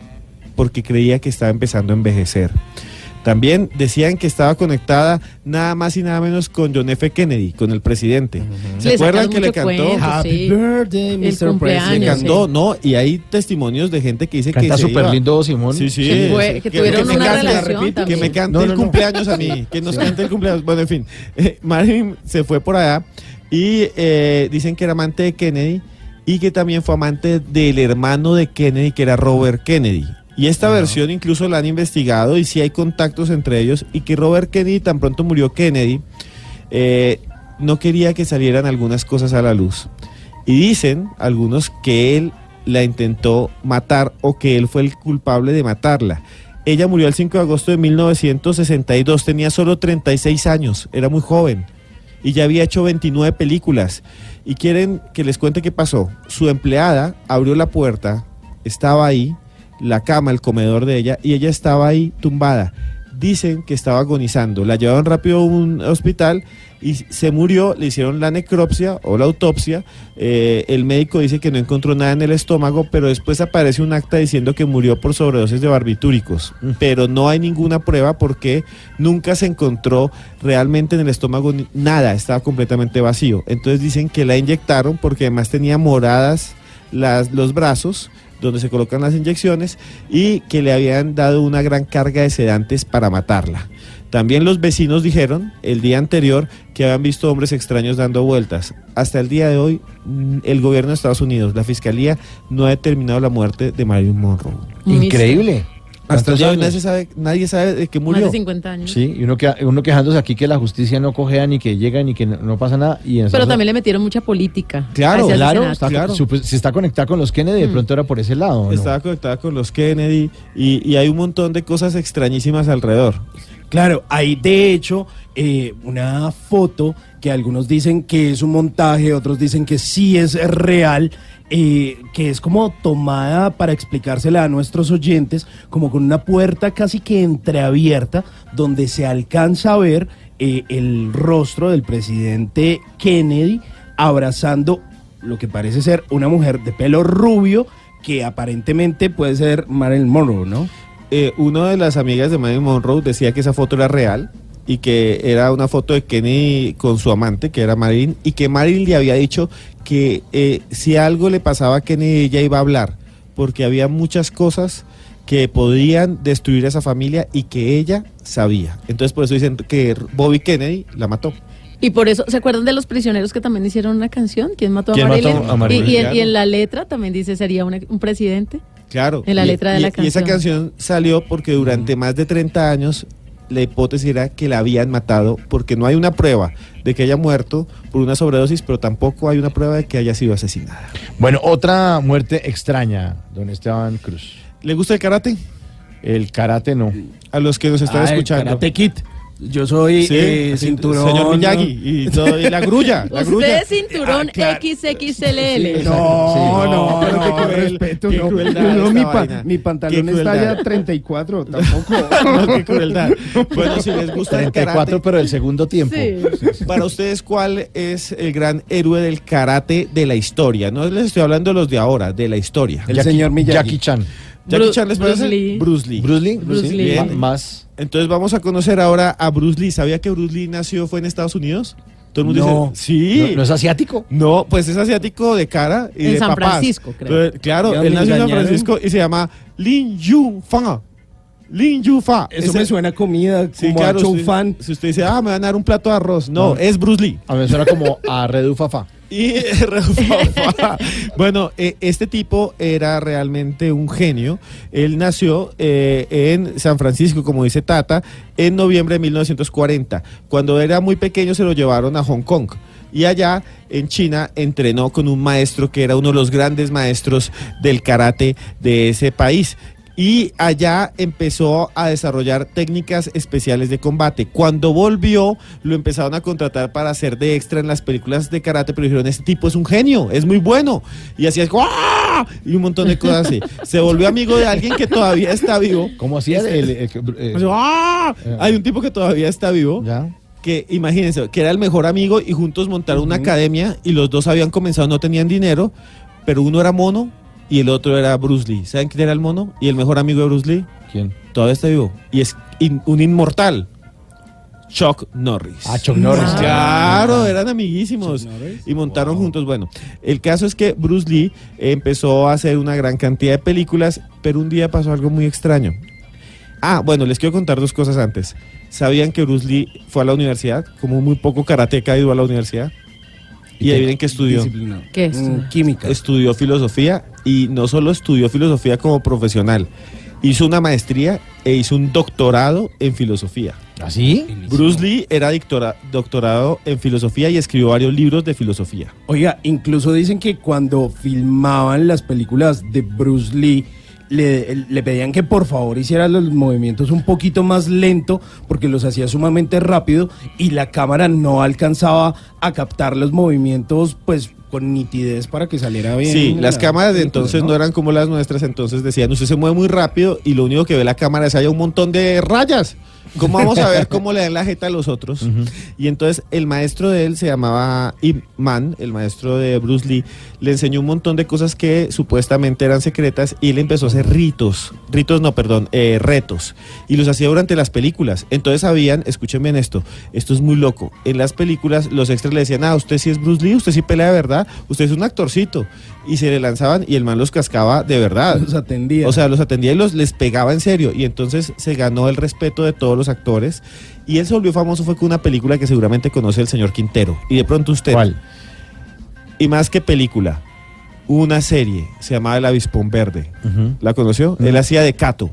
Porque creía que estaba empezando a envejecer. También decían que estaba conectada nada más y nada menos con John F. Kennedy, con el presidente. ¿Se Le acuerdan que le cantó? cuento, Happy sí. birthday, Mr. cumpleaños, President. Le cantó, sí. no, y hay testimonios de gente que dice Canta que se súper lindo Simón. Sí, sí. Que fue- que tuvieron me una cante, relación repito. Que me cante No, no, el no. cumpleaños a mí, que nos cante el cumpleaños. Bueno, en fin, eh, Marilyn se fue por allá y eh, dicen que era amante de Kennedy y que también fue amante del hermano de Kennedy, que era Robert Kennedy. Y esta versión incluso la han investigado y sí hay contactos entre ellos y que Robert Kennedy, tan pronto murió Kennedy, eh, no quería que salieran algunas cosas a la luz. Y dicen algunos que él la intentó matar o que él fue el culpable de matarla. Ella murió el 5 de agosto de 1962, tenía solo 36 años, era muy joven y ya había hecho 29 películas. Y quieren que les cuente qué pasó. Su empleada abrió la puerta, estaba ahí, la cama, el comedor de ella, y ella estaba ahí tumbada. Dicen que estaba agonizando. La llevaron rápido a un hospital y se murió. Le hicieron la necropsia o la autopsia. Eh, el médico dice que no encontró nada en el estómago, pero después aparece un acta diciendo que murió por sobredosis de barbitúricos. Pero no hay ninguna prueba porque nunca se encontró realmente en el estómago nada. Estaba completamente vacío. Entonces dicen que la inyectaron porque además tenía moradas las, los brazos donde se colocan las inyecciones y que le habían dado una gran carga de sedantes para matarla. También los vecinos dijeron el día anterior que habían visto hombres extraños dando vueltas. Hasta el día de hoy, mm, el gobierno de Estados Unidos, la fiscalía, no ha determinado la muerte de Marilyn Monroe. Increíble. Hasta el día de hoy ¿Cuántos nadie sabe, nadie sabe de qué Más murió. de 50 años. Sí, y uno, que, uno quejándose aquí que la justicia no cojea ni que llega ni que no, no pasa nada. Y en Pero también le metieron mucha política. Claro, claro, está- claro. está conectada con los Kennedy, de Mm. pronto era por ese lado. Estaba conectada con los Kennedy y, y hay un montón de cosas extrañísimas alrededor. Claro, hay de hecho eh, una foto que algunos dicen que es un montaje, otros dicen que sí es real, eh, que es como tomada para explicársela a nuestros oyentes, como con una puerta casi que entreabierta, donde se alcanza a ver eh, el rostro del presidente Kennedy abrazando lo que parece ser una mujer de pelo rubio que aparentemente puede ser Marilyn Monroe, ¿no? Eh, una de las amigas de Marilyn Monroe decía que esa foto era real y que era una foto de Kennedy con su amante, que era Marilyn, y que Marilyn le había dicho que eh, si algo le pasaba a Kennedy ella iba a hablar, porque había muchas cosas que podían destruir a esa familia y que ella sabía. Entonces por eso dicen que Bobby Kennedy la mató. Y por eso, ¿se acuerdan de los prisioneros que también hicieron una canción? ¿Quién mató a ¿Quién mató Marilyn? a Marilyn? Y, y en, Claro. y en la letra también dice, sería una- un presidente. Claro. En la Y- letra de y- la Y esa canción. canción salió porque durante más de 30 años la hipótesis era que la habían matado porque no hay una prueba de que haya muerto por una sobredosis, pero tampoco hay una prueba de que haya sido asesinada. Bueno, otra muerte extraña, don Esteban Cruz. ¿Le gusta el karate? El karate no. A los que nos están Ah, el escuchando. Karate Kid. Yo soy Sí, eh, cinturón. señor Miyagi, y todo- y la grulla, la Usted grulla. es cinturón XXLL. No, no, Sí, no, no, el- respeto. qué no. crueldad No, mi, pa- mi pantalón está ya 34, tampoco. No, qué crueldad. Bueno, si les gusta el 34, karate, pero el segundo tiempo. Para ustedes, ¿cuál es el gran héroe del karate de la historia? No les estoy hablando de los de ahora, de la historia. El señor Miyagi. Jackie Chan. Jackie Chan les Bruce? Lee. Bruce Lee. Bruce Lee. Bruce Bien. Más. Entonces vamos a conocer ahora a Bruce Lee. ¿Sabía que Bruce Lee nació fue en Estados Unidos? Todo el mundo No. dice, sí. ¿No, no es asiático? No, pues es asiático de cara y En de San papás. Francisco, creo. Pero, claro, él nació en San. Francisco y se llama Lin Yu Fa. Lin Yu Fa. Eso me suena a comida, Sí, como claro. a. Si usted dice, ah, me van a dar un plato de arroz. No, No. es Bruce Lee. A mí me suena como a Redufafa. Y bueno, eh, este tipo era realmente un genio. Él nació eh, en San Francisco, como dice Tata, en noviembre de 1940. Cuando era muy pequeño se lo llevaron a Hong Kong. Y allá en China entrenó con un maestro que era uno de los grandes maestros del karate de ese país. Y allá empezó a desarrollar técnicas especiales de combate. Cuando volvió, lo empezaron a contratar para hacer de extra en las películas de karate, pero dijeron, este tipo es un genio, es muy bueno. Y hacía ¡guau! y un montón de cosas así. Se volvió amigo de alguien que todavía está vivo. ¿Cómo hacía? El, el- eh, Hace, ¡ah! Hay un tipo que todavía está vivo. Que imagínense, que era el mejor amigo y juntos montaron una academia y los dos habían comenzado, no tenían dinero, pero uno era mono y el otro era Bruce Lee. ¿Saben quién era el mono? Y el mejor amigo de Bruce Lee. ¿Quién? Todavía está vivo. Y es in- un inmortal. Chuck Norris. Ah, Chuck Norris. Claro, eran amiguísimos. Y montaron juntos. Bueno, el caso es que Bruce Lee empezó a hacer una gran cantidad de películas, pero un día pasó algo muy extraño. Ah, bueno, les quiero contar dos cosas antes. ¿Sabían que Bruce Lee fue a la universidad? Como muy poco karateca ha ido a la universidad. Y adivinen qué estudió. Disciplinado. ¿Qué es? Mm, química. Estudió filosofía y no solo estudió filosofía como profesional, hizo una maestría e hizo un doctorado en filosofía. ¿Así? Bruce Lee era dictora- doctorado en filosofía y escribió varios libros de filosofía. Oiga, incluso dicen que cuando filmaban las películas de Bruce Lee, le, le pedían que por favor hiciera los movimientos un poquito más lento porque los hacía sumamente rápido y la cámara no alcanzaba a captar los movimientos pues con nitidez para que saliera bien. Sí, las la cámaras de entonces no eran como las nuestras, entonces decían, usted se mueve muy rápido y lo único que ve la cámara es hay un montón de rayas. ¿Cómo vamos a ver cómo le dan la jeta a los otros? Y entonces el maestro de él se llamaba Ip Man, el maestro de Bruce Lee, le enseñó un montón de cosas que supuestamente eran secretas y él empezó a hacer ritos, ritos no, perdón, eh, retos, y los hacía durante las películas. Entonces sabían, escuchen bien esto, esto es muy loco, en las películas los extras le decían, ah, usted sí es Bruce Lee, usted sí pelea de verdad, usted es un actorcito, y se le lanzaban y el man los cascaba de verdad. Los atendía. O sea, los atendía y los les pegaba en serio. Y entonces se ganó el respeto de todos los actores. Y él se volvió famoso fue con una película que seguramente conoce el señor Quintero. Y de pronto usted. ¿Cuál? Y más que película, una serie se llamaba El Avispón Verde. ¿La conoció? Él hacía de Cato.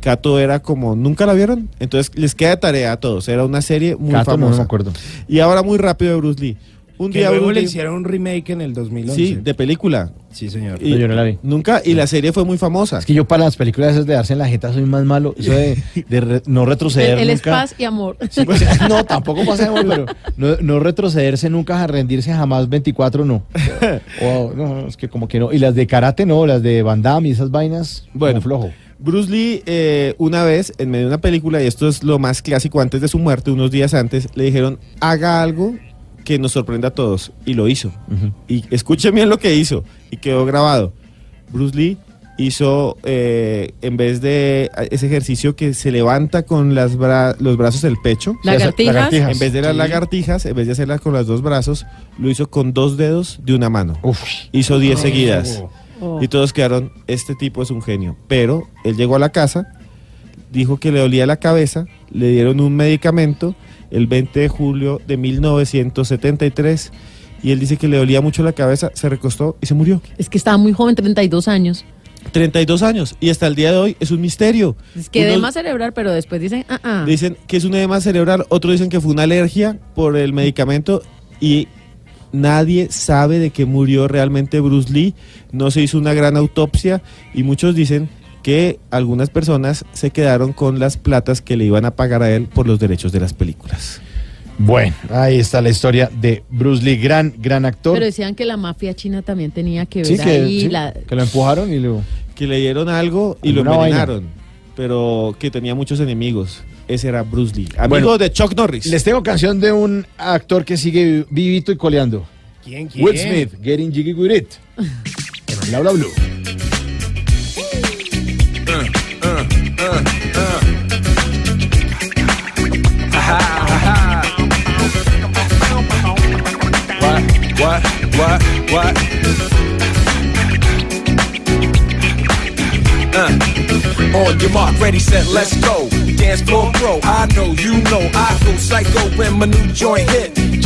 Cato era como, ¿nunca la vieron? Entonces les queda tarea a todos. Era una serie muy Cato, no, no famosa. me acuerdo. Y ahora muy rápido de Bruce Lee. Un Que día luego Bruce le hicieron un remake en el 2011. Sí, de película. Sí, señor. Y yo no la vi. Nunca, y la serie fue muy famosa. Es que yo para las películas esas de darse en la jeta soy más malo. Eso de, de re- no retroceder El, el es nunca. paz y amor. Sí, pues, no, tampoco pasa amor, pero no, no retrocederse nunca, a rendirse jamás 24 no. O, no, es que como que no. Y las de karate no, las de Van Damme y esas vainas, Bueno. bueno, flojo. Bruce Lee, eh, una vez, en medio de una película, y esto es lo más clásico antes de su muerte, unos días antes, le dijeron, haga algo que nos sorprenda a todos. Y lo hizo. Y escuchen bien lo que hizo. Y quedó grabado. Bruce Lee hizo, eh, en vez de ese ejercicio que se levanta con las bra- los brazos del pecho, Lagartijas. lagartijas. en vez de las Sí. lagartijas, en vez de hacerlas con los dos brazos, lo hizo con dos dedos de una mano. Uf. Hizo 10 seguidas. Oh. Y todos quedaron, este tipo es un genio. Pero él llegó a la casa, dijo que le dolía la cabeza, le dieron un medicamento el 20 de julio de 1973 y él dice que le dolía mucho la cabeza, se recostó y se murió. Es que estaba muy joven, 32 años. 32 años y hasta el día de hoy es un misterio. Es que Unos edema cerebral, pero después dicen, ah, ah. Dicen que es un edema cerebral, otros dicen que fue una alergia por el medicamento y nadie sabe de qué murió realmente Bruce Lee. No se hizo una gran autopsia y muchos dicen que algunas personas se quedaron con las platas que le iban a pagar a él por los derechos de las películas. Bueno, ahí está la historia de Bruce Lee, gran, gran actor. Pero decían que la mafia china también tenía que ver sí, que, ahí. sí, la- que lo empujaron y lo... Que le dieron algo y lo vaina. envenenaron, pero que tenía muchos enemigos. Ese era Bruce Lee, amigo Bueno, de Chuck Norris. Les tengo canción de un actor que sigue vivito y coleando. ¿Quién, quién? Will Smith, Getting Jiggy With It. En Bla Bla Blue. What, what, what, what? Uh. On your mark, ready, set, let's go. Dance floor pro, I know, you know, I go psycho when my new joint hit.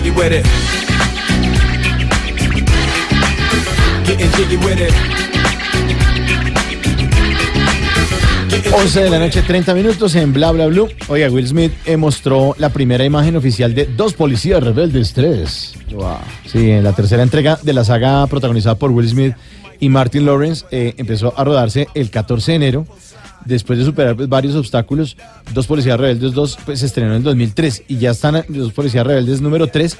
jiggy with it. Getting jiggy with it. 11 de la noche, 30 minutos en Bla Bla Blue. Oiga, Will Smith mostró la primera imagen oficial de Dos Policías Rebeldes 3. Sí, en la tercera entrega de la saga protagonizada por Will Smith y Martin Lawrence eh, empezó a rodarse el 14 de enero. Después de superar pues, varios obstáculos, Dos Policías Rebeldes 2 pues, se estrenó en el 2003 y ya están Dos Policías Rebeldes número 3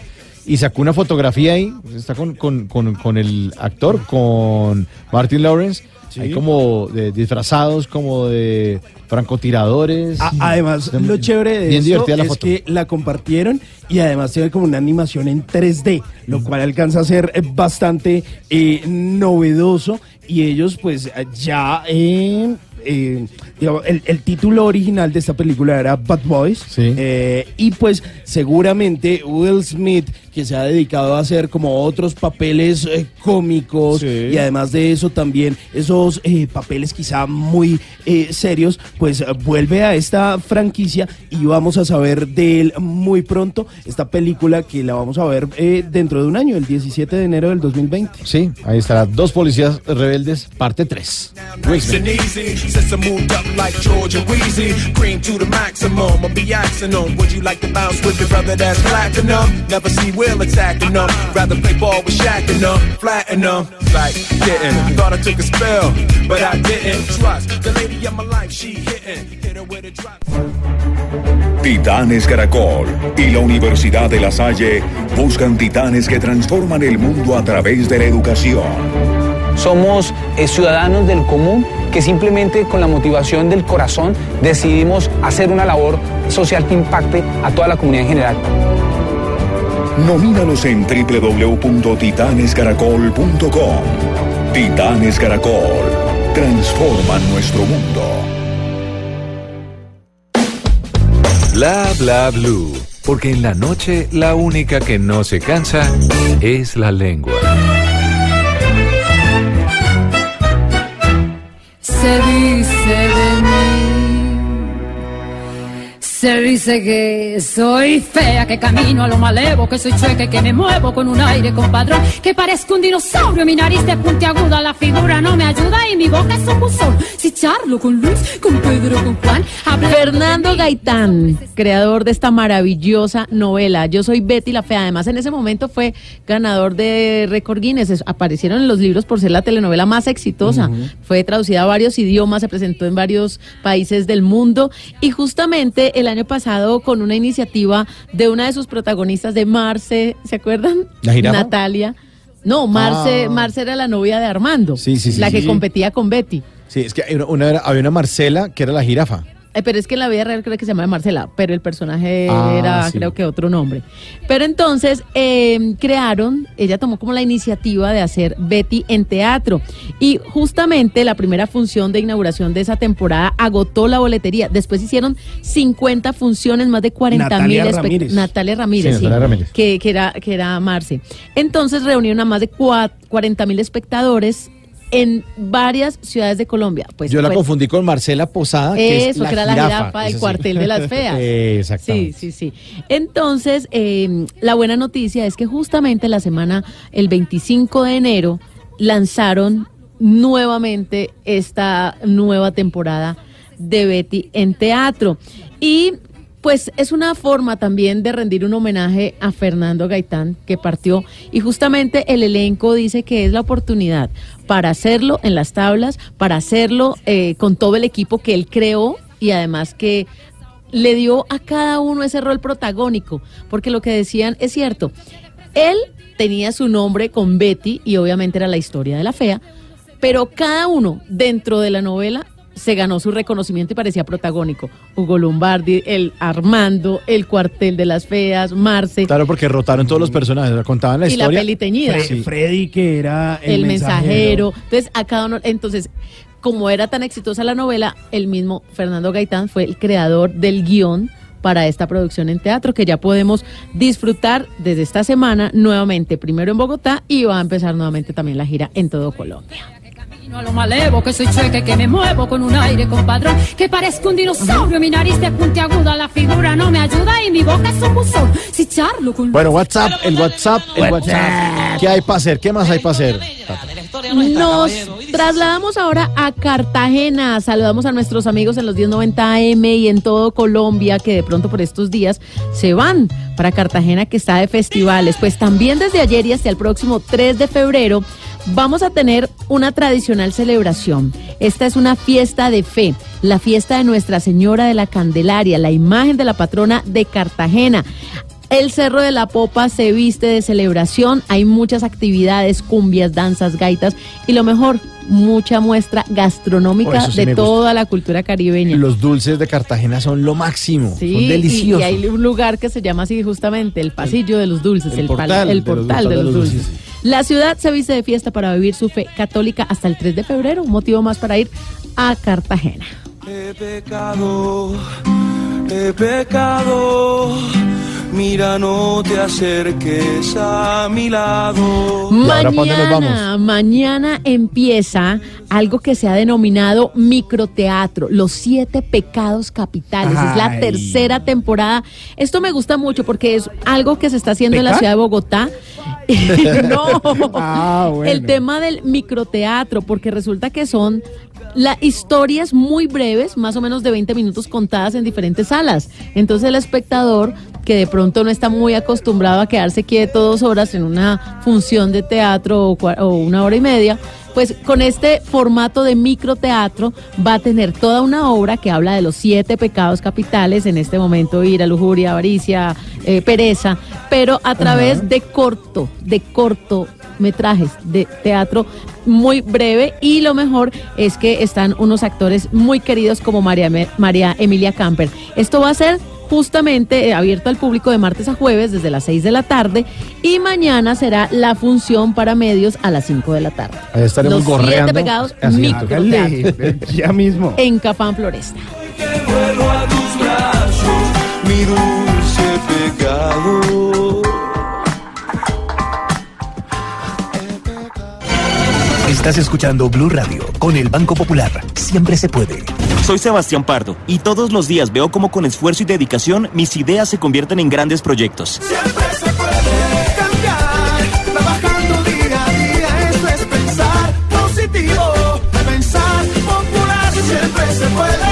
y sacó una fotografía ahí, pues, está con, con- con- con el actor, con Martin Lawrence, ahí como de disfrazados, como de francotiradores. A- además, lo chévere de Bien esto es foto. que la compartieron y además tiene como una animación en 3D, lo cual alcanza a ser eh, bastante eh, novedoso y ellos pues ya... eh, eh, digamos, el, el título original de esta película era Bad Boys eh, y pues seguramente Will Smith que se ha dedicado a hacer como otros papeles eh, cómicos y además de eso también esos eh, papeles quizá muy eh, serios pues vuelve a esta franquicia y vamos a saber de él muy pronto. Esta película que la vamos a ver eh, dentro de un año el 17 de enero del 2020 Sí, ahí estará. Dos Policías Rebeldes, parte 3. Will Nice Smith. Since I moved up like George and Wheezy. Cream to the maximum, I'll be axing them. Would you like to bounce with your brother that's platinum? Never see Will attacking them. Rather play ball with Shaq and them, flatten them. Like, getting, thought I took a spell, but I didn't. Trust the lady of my life, she hitting. Hit her with a drop. Titanes Caracol y la Universidad de La Salle buscan titanes que transforman el mundo a través de la educación. Somos eh, ciudadanos del común que simplemente con la motivación del corazón decidimos hacer una labor social que impacte a toda la comunidad en general. Nomínalos en www.titanescaracol.com. Titanes Caracol transforman nuestro mundo. Bla bla blue. Porque en la noche la única que no se cansa es la lengua. Se dice de mí. Se dice que soy fea, que camino a lo malevo, que soy chueca y que me muevo con un aire compadrón, que parezco un dinosaurio, mi nariz de puntiaguda, la figura no me ayuda y mi boca es un buzón. Si charlo con Luis, con Pedro, con Juan, Fernando Gaitán, creador de esta maravillosa novela. Yo soy Betty la Fea. Además, en ese momento fue ganador de récord Guinness. Es- Aparecieron en los libros por ser la telenovela más exitosa. Fue traducida a varios idiomas, se presentó en varios países del mundo. Y justamente el año pasado, con una iniciativa de una de sus protagonistas, de Marce, ¿se acuerdan? ¿La jirafa? Natalia. No, Marce, Ah. Marce era la novia de Armando. Sí, sí, sí, La que competía con Betty. Sí, es que una- una había una Marcela que era la jirafa. Eh, pero es que en la vida real creo que se llama Marcela, pero el personaje Ah, era sí. creo que otro nombre. Pero entonces eh, crearon, ella tomó como la iniciativa de hacer Betty en teatro y justamente la primera función de inauguración de esa temporada agotó la boletería. Después hicieron 50 funciones, más de 40 mil Natalia espe- Ramírez. Natalia Ramírez, Sí, sí, Natalia Ramírez. Que, que era, que era Marce. Entonces reunieron a más de cua- 40 mil espectadores en varias ciudades de Colombia. Pues Yo la fue- confundí con Marcela Posada, que es la que era la jirafa. jirafa del sí. cuartel de las feas. Exactamente. Sí, sí, sí. Entonces, eh, la buena noticia es que justamente la semana, el 25 de enero, lanzaron nuevamente esta nueva temporada de Betty en teatro. Y pues es una forma también de rendir un homenaje a Fernando Gaitán, que partió, y justamente el elenco dice que es la oportunidad para hacerlo en las tablas, para hacerlo eh, con todo el equipo que él creó y además que le dio a cada uno ese rol protagónico, porque lo que decían es cierto, él tenía su nombre con Betty y obviamente era la historia de la fea, pero cada uno dentro de la novela se ganó su reconocimiento y parecía protagónico. Hugo Lombardi, el Armando, el cuartel de las feas, Marce. Claro, porque rotaron todos los personajes, contaban la Y la historia. peli teñida. Fre- Sí. Freddy, que era el, el mensajero. Entonces, a cada uno, entonces, como era tan exitosa la novela, el mismo Fernando Gaitán fue el creador del guion para esta producción en teatro que ya podemos disfrutar desde esta semana nuevamente, primero en Bogotá y va a empezar nuevamente también la gira en todo Colombia. No lo malevo, que soy chueca y que me muevo con un aire compadrón, que parezco un dinosaurio, mi nariz de puntiaguda, la figura no me ayuda y mi boca es un buzón. Si charlo con Bueno, WhatsApp, el WhatsApp, el WhatsApp. ¿Qué hay para hacer? ¿Qué más hay para hacer? Nos trasladamos ahora a Cartagena. Saludamos a nuestros amigos en los 1090 AM y en todo Colombia que de pronto por estos días se van para Cartagena que está de festivales. Pues también desde ayer y hasta el próximo 3 de febrero vamos a tener una tradicional celebración. Esta es una fiesta de fe, la fiesta de Nuestra Señora de la Candelaria, la imagen de la patrona de Cartagena. El Cerro de la Popa se viste de celebración, hay muchas actividades, cumbias, danzas, gaitas y lo mejor, mucha muestra Oh, gastronómica sí de toda la cultura caribeña. Los dulces de Cartagena son lo máximo. Sí, son y- deliciosos. Y, hay un lugar que se llama así justamente, el pasillo de los dulces, el el, pal- portal el de los portal de dulces, los de los dulces. La ciudad se viste de fiesta para vivir su fe católica hasta el 3 de febrero, un motivo más para ir a Cartagena. He pecado, he pecado. Mira, no te acerques a mi lado. Mañana, mañana empieza algo que se ha denominado microteatro, los siete pecados capitales. Es la tercera temporada. Esto me gusta mucho porque es algo que se está haciendo en la ciudad de Bogotá. no, Ah, bueno. el tema del microteatro, porque resulta que son las historias muy breves, más o menos de 20 minutos contadas en diferentes salas. Entonces el espectador que de pronto no está muy acostumbrado a quedarse quieto dos horas en una función de teatro o una hora y media, pues con este formato de microteatro va a tener toda una obra que habla de los siete pecados capitales, en este momento ira, lujuria, avaricia, eh, pereza, pero a través de corto, de corto metrajes de teatro muy breve y lo mejor es que están unos actores muy queridos como María, María Emilia Camper. Esto va a ser justamente eh, abierto al público de martes a jueves desde las 6 de la tarde y mañana será la función para medios a las 5 de la tarde. Ahí estaremos Los siete gorreando. pecados Así. microteatro ya mismo. en Cafán Floresta. Vuelvo a tus brazos, mi dulce pecado. Estás escuchando Blue Radio con el Banco Popular. Siempre se puede. Soy Sebastián Pardo y todos los días veo cómo con esfuerzo y dedicación mis ideas se convierten en grandes proyectos. Trabajando día a día, esto es pensar positivo, pensar popular, siempre se puede,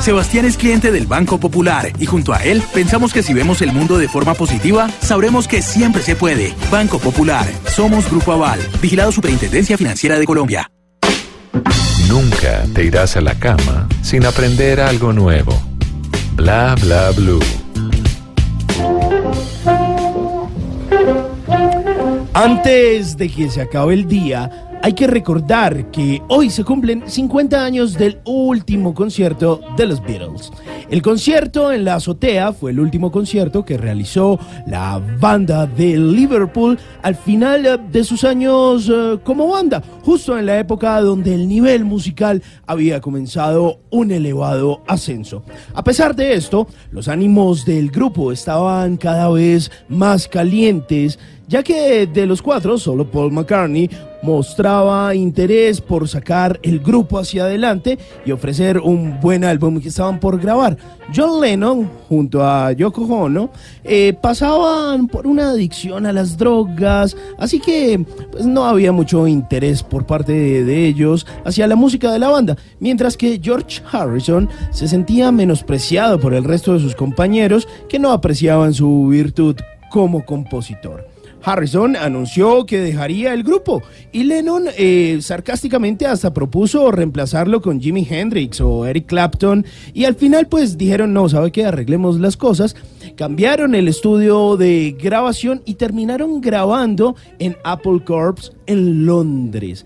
Sebastián es cliente del Banco Popular y junto a él pensamos que si vemos el mundo de forma positiva, sabremos que siempre se puede. Banco Popular, somos Grupo Aval, vigilado Superintendencia Financiera de Colombia. Nunca te irás a la cama sin aprender algo nuevo. Bla bla blue. Antes de que se acabe el día, hay que recordar que hoy se cumplen 50 años del último concierto de los Beatles. El concierto en la azotea fue el último concierto que realizó la banda de Liverpool al final de sus años eh, como banda, justo en la época donde el nivel musical había comenzado un elevado ascenso. A pesar de esto, los ánimos del grupo estaban cada vez más calientes ya que de los cuatro, solo Paul McCartney mostraba interés por sacar el grupo hacia adelante y ofrecer un buen álbum que estaban por grabar. John Lennon, junto a Yoko Ono, eh, pasaban por una adicción a las drogas, así que pues, no había mucho interés por parte de, de ellos hacia la música de la banda, mientras que George Harrison se sentía menospreciado por el resto de sus compañeros que no apreciaban su virtud como compositor. Harrison anunció que dejaría el grupo y Lennon eh, sarcásticamente hasta propuso reemplazarlo con Jimi Hendrix o Eric Clapton y al final pues dijeron no, sabe que arreglemos las cosas cambiaron el estudio de grabación y terminaron grabando en Apple Corps en Londres.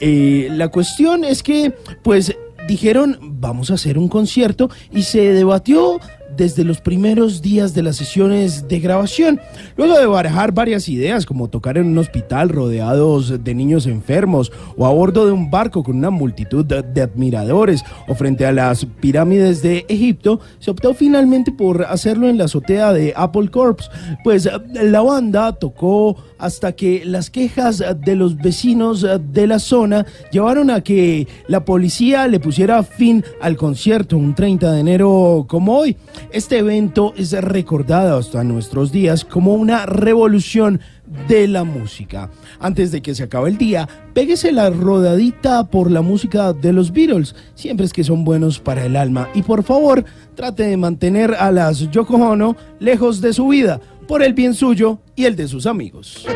Eh, la cuestión es que, pues, dijeron, vamos a hacer un concierto y se debatió desde los primeros días de las sesiones de grabación. Luego de barajar varias ideas, como tocar en un hospital rodeados de niños enfermos, o a bordo de un barco con una multitud de, de admiradores, o frente a las pirámides de Egipto, se optó finalmente por hacerlo en la azotea de Apple Corps, pues la banda tocó hasta que las quejas de los vecinos de la zona llevaron a que la policía le pusiera fin al concierto un 30 de enero como hoy. Este evento es recordado hasta nuestros días como una revolución de la música. Antes de que se acabe el día, péguese la rodadita por la música de los Beatles, siempre es que son buenos para el alma. Y por favor, trate de mantener a las Yoko Ono lejos de su vida, por el bien suyo y el de sus amigos.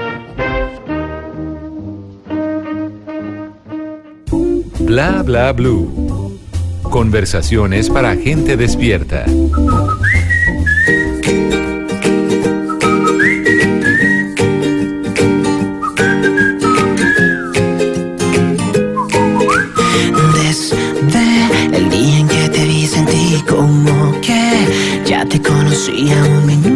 Bla bla blue. Conversaciones para gente despierta. Desde el día en que te vi sentí como que ya te conocía un minuto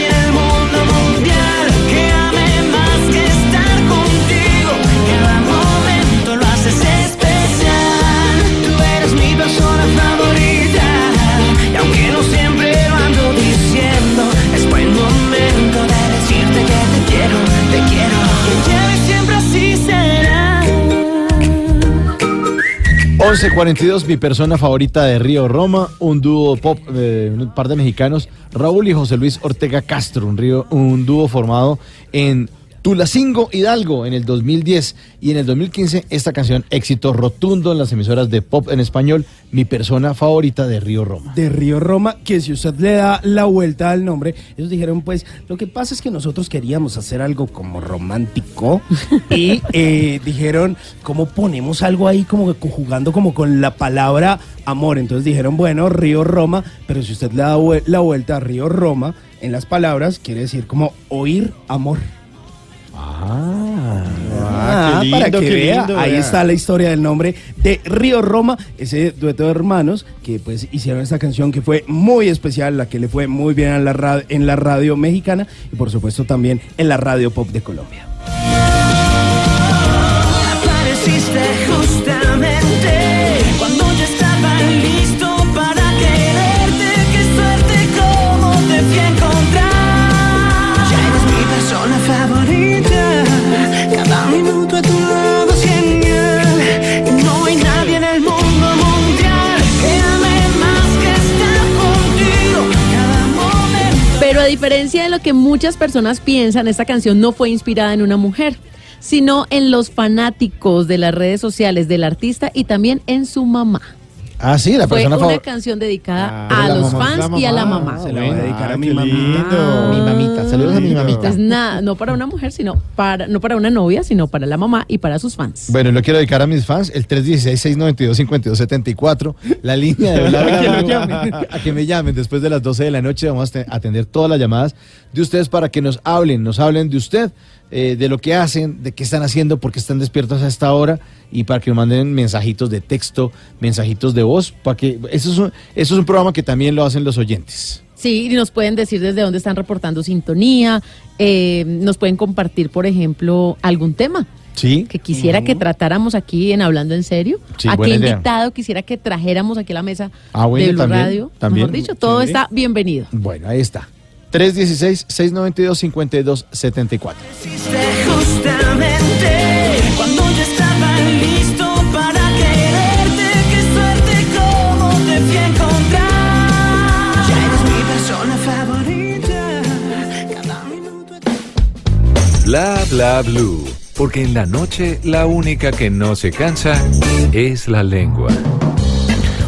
1142, mi persona favorita de Río Roma, un dúo pop, eh, un par de mexicanos, Raúl y José Luis Ortega Castro, un, río, un dúo formado en Tulacingo Hidalgo en el 2010 y en el 2015 esta canción éxito rotundo en las emisoras de pop en español, mi persona favorita de Río Roma. de Río Roma, que si usted le da la vuelta al nombre, ellos dijeron, pues, lo que pasa es que nosotros queríamos hacer algo como romántico y eh, dijeron, ¿cómo ponemos algo ahí como que conjugando como con la palabra amor? Entonces dijeron, bueno, Río Roma, pero si usted le da la vuelta a Río Roma en las palabras, quiere decir como oír amor. Ah, qué lindo, para que qué vea, lindo, ahí vea. está la historia del nombre de Río Roma, ese dueto de hermanos que pues hicieron esta canción que fue muy especial, la que le fue muy bien la en la radio mexicana y por supuesto también en la radio pop de Colombia. Apareciste diferencia de lo que muchas personas piensan, esta canción no fue inspirada en una mujer, sino en los fanáticos de las redes sociales del artista y también en su mamá. Ah, sí, la Fue persona una favorita. canción dedicada Ah, a la los mamá, fans la y a la mamá. Se la voy a dedicar a mi mamita. Mi mamita, saludos a mi mamita. Pues nada, no para una mujer, sino para, no para una novia, sino para la mamá y para sus fans. Bueno, lo quiero dedicar a mis fans, el 316-692-5274, la línea de Blue, llamen. a que me llamen después de las 12 de la noche, vamos a te- atender todas las llamadas de ustedes para que nos hablen, nos hablen de usted, eh, de lo que hacen, de qué están haciendo, por qué están despiertos a esta hora y para que nos manden mensajitos de texto, mensajitos de voz, para que eso es un, eso es un programa que también lo hacen los oyentes. Sí, y nos pueden decir desde dónde están reportando sintonía, eh, nos pueden compartir, por ejemplo, algún tema Sí. que quisiera que tratáramos aquí en Hablando en Serio. Sí, a qué idea. invitado quisiera que trajéramos aquí a la mesa Ah, bueno, de Blue también, Radio. también. Mejor dicho, todo Sí. está bienvenido. Bueno, ahí está. 316-692-5274. Ya eres mi persona favorita, cada minuto. Bla, bla, blue. Porque en la noche la única que no se cansa es la lengua.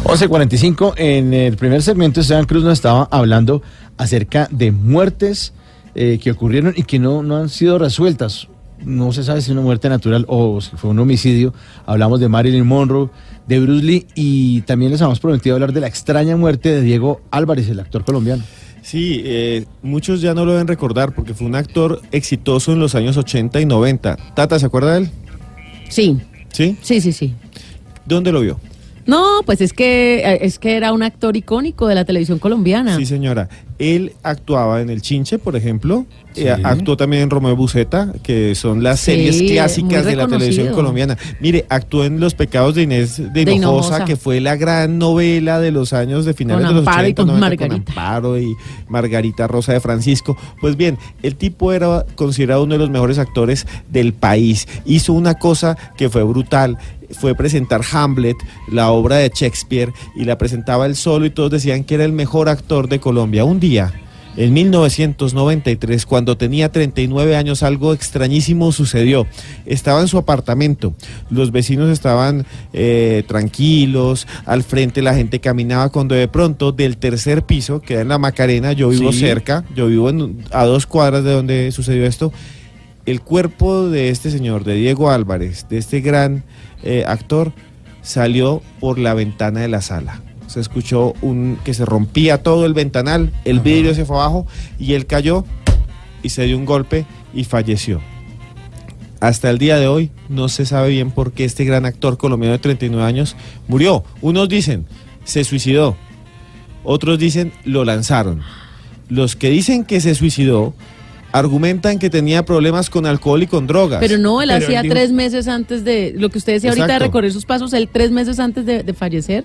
11.45, en el primer segmento Esteban Cruz nos estaba hablando acerca de muertes eh, que ocurrieron y que no, no han sido resueltas. No se sabe si una muerte natural o si fue un homicidio. Hablamos de Marilyn Monroe, de Bruce Lee y también les habíamos prometido hablar de la extraña muerte de Diego Álvarez, el actor colombiano. Sí, eh, muchos ya no lo deben recordar porque fue un actor exitoso en los años 80 y 90. Tata, ¿se acuerda de él? Sí, ¿Sí? sí, sí, sí. ¿Dónde lo vio? No, pues es que eh, es que era un actor icónico de la televisión colombiana. Sí, señora. Él actuaba en El Chinche, por ejemplo. Sí. Eh, actuó también en Romeo Buceta, que son las Sí, series clásicas de la televisión colombiana. Mire, actuó en Los pecados de Inés de De Hinojosa, que fue la gran novela de los años de finales Con de los Amparo y 80, con 90, Margarita. Amparo y Margarita Rosa de Francisco. Pues bien, el tipo era considerado uno de los mejores actores del país. Hizo una cosa que fue brutal. Fue presentar Hamlet, la obra de Shakespeare, y la presentaba él solo y todos decían que era el mejor actor de Colombia. Un día, en 1993, cuando tenía 39 años, algo extrañísimo sucedió. Estaba en su apartamento, los vecinos estaban eh, tranquilos, al frente la gente caminaba cuando de pronto del tercer piso, que era en la Macarena, yo vivo Sí. cerca, yo vivo en- a dos cuadras de donde sucedió esto, el cuerpo de este señor, de Diego Álvarez, de este gran eh, actor, salió por la ventana de la sala. Se escuchó un que se rompía todo el ventanal, el vidrio se fue abajo y él cayó y se dio un golpe y falleció. Hasta el día de hoy no se sabe bien por qué este gran actor colombiano de 39 años murió. Unos dicen se suicidó, otros dicen lo lanzaron. Los que dicen que se suicidó argumentan que tenía problemas con alcohol y con drogas. Pero no, él Pero hacía dijo- tres meses antes de, lo que usted decía ahorita de recorrer sus pasos, él tres meses antes de, de fallecer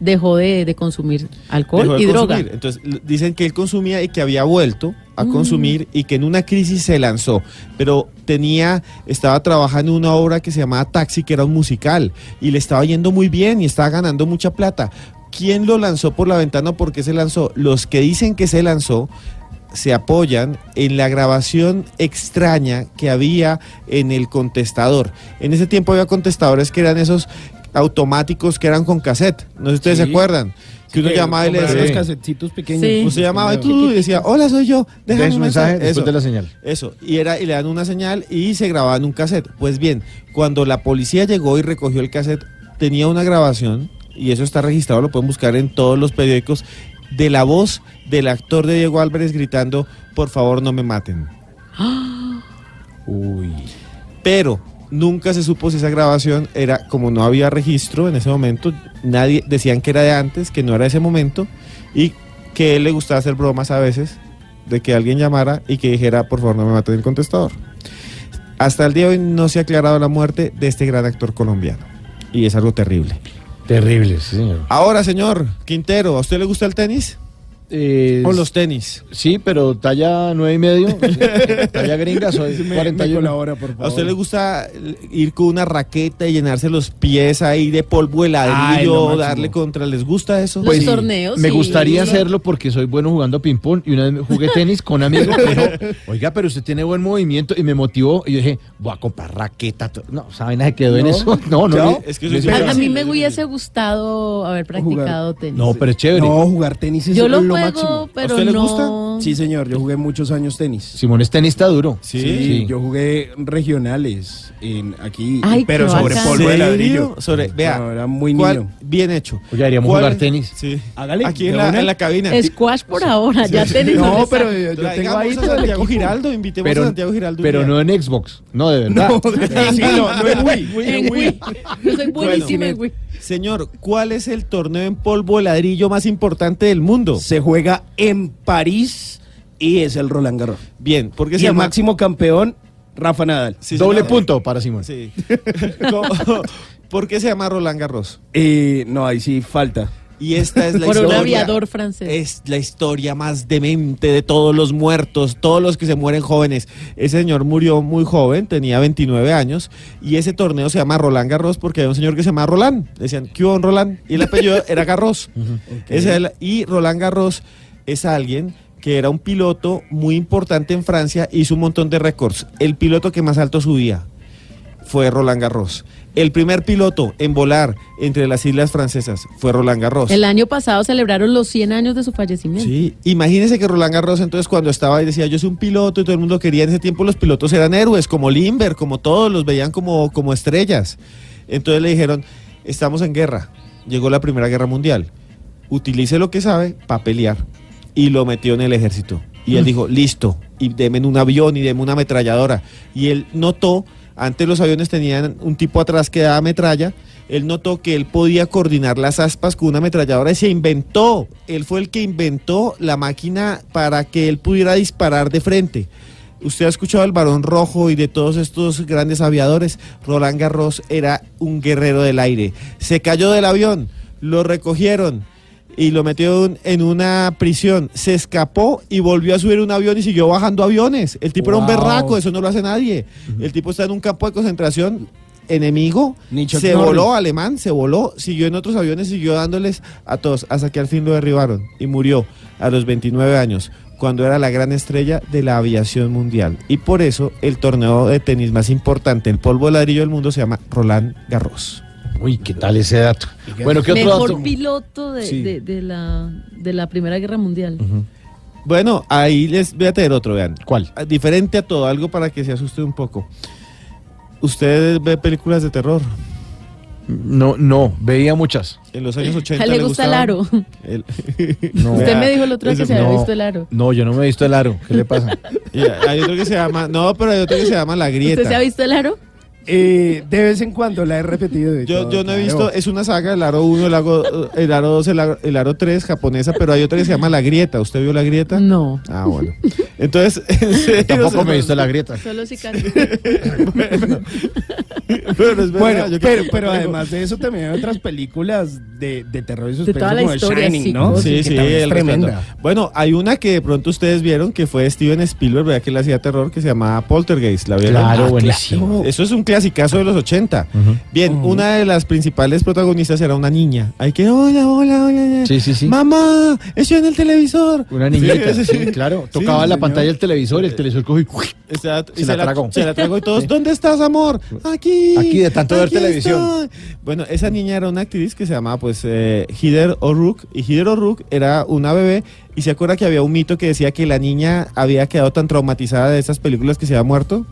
dejó de, de consumir alcohol Dejó de y droga. consumir. Entonces dicen que él consumía y que había vuelto a Mm. consumir y que en una crisis se lanzó, pero tenía, estaba trabajando en una obra que se llamaba Taxi, que era un musical, y le estaba yendo muy bien y estaba ganando mucha plata. ¿Quién lo lanzó por la ventana? ¿Por qué se lanzó? Los que dicen que se lanzó se apoyan en la grabación extraña que había en el contestador. En ese tiempo había contestadores que eran esos automáticos que eran con cassette. No sé si ustedes Sí. se acuerdan. Que uno llamaba y le decía. los casetitos pequeños. Sí. Usted llamaba y tú decía, hola, soy yo. Déjame un mensaje mensaje. después Eso. de la señal. Eso, y era y le dan una señal y se grababa en un cassette. Pues bien, cuando la policía llegó y recogió el cassette, tenía una grabación y eso está registrado, lo pueden buscar en todos los periódicos de la voz del actor de Diego Álvarez gritando, "Por favor, no me maten." Uy. Pero nunca se supo si esa grabación era como no había registro en ese momento, nadie decían que era de antes, que no era de ese momento y que él le gustaba hacer bromas a veces de que alguien llamara y que dijera, por favor, no me maten el contestador. Hasta el día de hoy no se ha aclarado la muerte de este gran actor colombiano y es algo terrible. Terrible, sí, señor. Ahora, señor Quintero, ¿a usted le gusta el tenis? Eh, ¿O los tenis? Sí, pero talla nueve y medio. talla gringa, soy 41. ¿A usted le gusta ir con una raqueta y llenarse los pies ahí de polvo Ay, lo heladillo, máximo. darle contra? ¿Les gusta eso? Los torneos, Me sí. gustaría hacerlo porque soy bueno jugando ping-pong y una vez jugué tenis con amigos. Pero, oiga, pero usted tiene buen movimiento y me motivó. Y yo dije, voy a comprar raqueta. No, vaina se quedó en No, eso. No, no. le- es que es A, a mí me hubiese gustado haber practicado tenis. No, pero es chévere. No, jugar tenis es Yo lo lo máximo. pero ¿A usted le no- gusta? Sí, señor, yo jugué muchos años tenis. Simón es tenista duro. Sí, yo jugué regionales en aquí, Ay, pero sobre bacán. polvo de ladrillo. Sobre, vea, No, era muy ¿cuál- niño. bien hecho. Oye, ¿Cuál jugar tenis. Sí. Hágale, Aquí en de la, en la cabina. Squash por ahora, ya tenis No, me pero yo, yo tengo ahí a Santiago. Giraldo, invitemos Pero, a Santiago Giraldo. pero no en Xbox. No, de verdad. Sí, no, no es Wii. En Wii. Yo soy buenísima en Wii. Señor, ¿cuál es el torneo en polvo de ladrillo más importante del mundo? Se juega en París y es el Roland Garros. Bien, porque Y se el llama máximo campeón, Rafa Nadal. Sí, Doble señor. punto para Simón. Sí. ¿Cómo- ¿Por qué se llama Roland Garros? Eh, no, ahí sí falta. Y esta es la Por un historia. aviador francés. Es la historia más demente de todos los muertos, todos los que se mueren jóvenes. Ese señor murió muy joven, tenía 29 años, y ese torneo se llama Roland Garros porque había un señor que se llama Roland. Decían, ¿qué hubo, Roland? Y el apellido era Garros. Ese era el- y Roland Garros es alguien que era un piloto muy importante en Francia, hizo un montón de récords. El piloto que más alto subía fue Roland Garros. El primer piloto en volar entre las islas francesas fue Roland Garros. El año pasado celebraron los 100 años de su fallecimiento. Sí, imagínense que Roland Garros entonces cuando estaba ahí decía yo soy un piloto y todo el mundo quería en ese tiempo los pilotos eran héroes como Limber, como todos los veían como, como estrellas. Entonces le dijeron estamos en guerra, llegó la primera guerra mundial, utilice lo que sabe para pelear y lo metió en el ejército. Y él Mm. dijo listo y deme un avión y deme una ametralladora y él notó antes los aviones tenían un tipo atrás que daba metralla. Él notó que él podía coordinar las aspas con una ametralladora y se inventó. Él fue el que inventó la máquina para que él pudiera disparar de frente. Usted ha escuchado el varón rojo y de todos estos grandes aviadores. Roland Garros era un guerrero del aire. Se cayó del avión, lo recogieron y lo metió en- una prisión. Se escapó y volvió a subir un avión y siguió bajando aviones. El tipo era un berraco, eso no lo hace nadie. El tipo está en un campo de concentración enemigo, se Norris. voló alemán, se voló, siguió en otros aviones, siguió dándoles a todos, hasta que al fin lo derribaron y murió a los 29 años, cuando era la gran estrella de la aviación mundial. Y por eso el torneo de tenis más importante, el polvo de ladrillo del mundo, se llama Roland Garros. Uy, ¿qué tal ese dato? Bueno, ¿qué otro Mejor dato? piloto de, Sí. de- de la, de la Primera Guerra Mundial. Bueno, ahí les voy a tener otro, vean. ¿Cuál? Diferente a todo, algo para que se asuste un poco. ¿Usted ve películas de terror? No, no, veía muchas. En los años 80 A él le gusta el aro. El- No. Usted me dijo el otro día que Ese- se había no. visto el aro. No, yo no me he visto el aro. ¿Qué le pasa? Y hay otro que se llama, no, pero hay otro que se llama La Grieta. ¿Usted se ha visto el aro? Eh, de vez en cuando la he repetido. de Yo, todo, yo no he claro. visto, es una saga, el aro 1, el aro, el aro 2, el aro, el aro 3 japonesa, pero hay otra que se llama La Grieta. ¿Usted vio La Grieta? No. Ah, bueno. Entonces, en serio, Tampoco se- me he visto la grieta. Solo si Pero es verdad, Bueno, yo pero, además de eso también hay otras películas de, de terror y De suspenso toda la como historia, The Shining, sí, ¿no? Sí, sí, es tremenda. respeto. Bueno, hay una que de pronto ustedes vieron que fue Steven Spielberg, ¿verdad? Que le hacía terror, que se llamaba Poltergeist. ¿La vieron? Claro, Ah, buenísimo. Eso es un clasicazo de los 80. Bien, una de las principales protagonistas era una niña. Ay, que hola, hola, hola. Sí, sí, sí. Mamá, estoy en el televisor. Una niñita, Sí, sí, sí, sí. claro. Tocaba la señor. pantalla del televisor, el televisor cogió y Exacto, y Se la tragó. Se la tragó y todos. ¿dónde estás, amor? Aquí. Aquí, de tanto ver aquí televisión. estoy. Bueno, esa niña era una actriz que se llamaba, pues, eh, Heather O'Rourke. Y Heather O'Rourke era una bebé. Y se acuerda que había un mito que decía que la niña había quedado tan traumatizada de esas películas que se había muerto.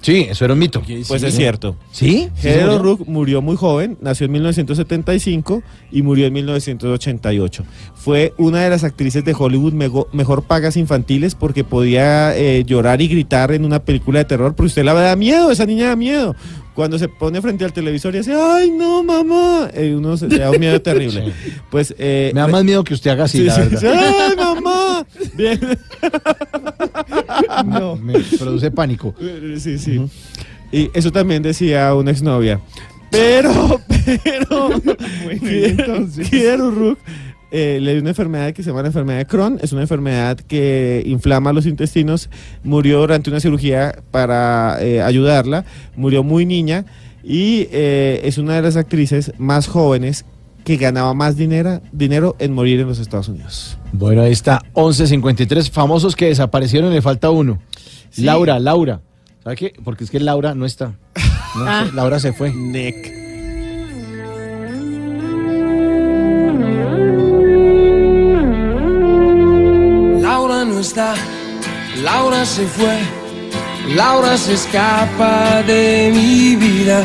Sí, eso era un mito. Pues es cierto. ¿Sí? ¿Sí se Heather murió? O'Rourke murió muy joven, nació en 1975 y murió en 1988. Fue una de las actrices de Hollywood mejor pagas infantiles porque podía eh, llorar y gritar en una película de terror, porque usted la da miedo, esa niña da miedo. Cuando se pone frente al televisor y hace, ¡ay, no, mamá! Eh, uno se, se da un miedo terrible. Pues, eh, Me da más miedo que usted haga así, Sí, la sí, verdad. sí. ¡Ay, mamá! Bien. No. Me produce pánico. Sí, sí. Y eso también decía una exnovia. Pero, pero, Heather O'Rourke, eh, le dio una enfermedad que se llama la enfermedad de Crohn. Es una enfermedad que inflama los intestinos. Murió durante una cirugía para eh, ayudarla. Murió muy niña y eh, es una de las actrices más jóvenes que ganaba más dinero, dinero en morir en los Estados Unidos. Bueno, ahí está, 11.53 famosos que desaparecieron, le falta uno. Sí. Laura, Laura. ¿Sabe qué? Porque es que Laura no está. No, Ah. Laura se fue. Nick. Laura no está, Laura se fue, Laura se escapa de mi vida.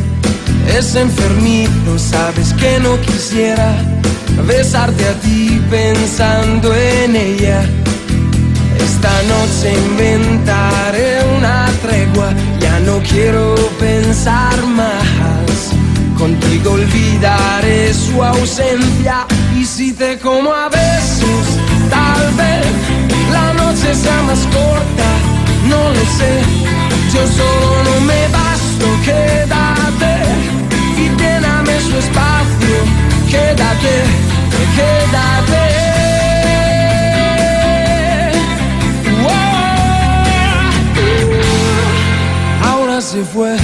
Es enfermito, sabes que no quisiera besarte a ti pensando en ella. Esta noche inventaré una tregua, ya no quiero pensar más. Contigo olvidaré su ausencia y si te como a besos, tal vez la noche sea más corta, no lo sé. Yo solo no me basto, quédate y lléname su espacio. Quédate, quédate. Se fue,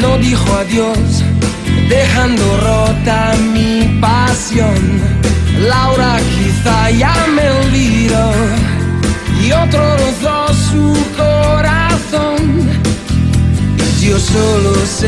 no dijo adiós, dejando rota mi pasión. Laura quizá ya me olvidó y otro rozó su corazón. Yo solo sé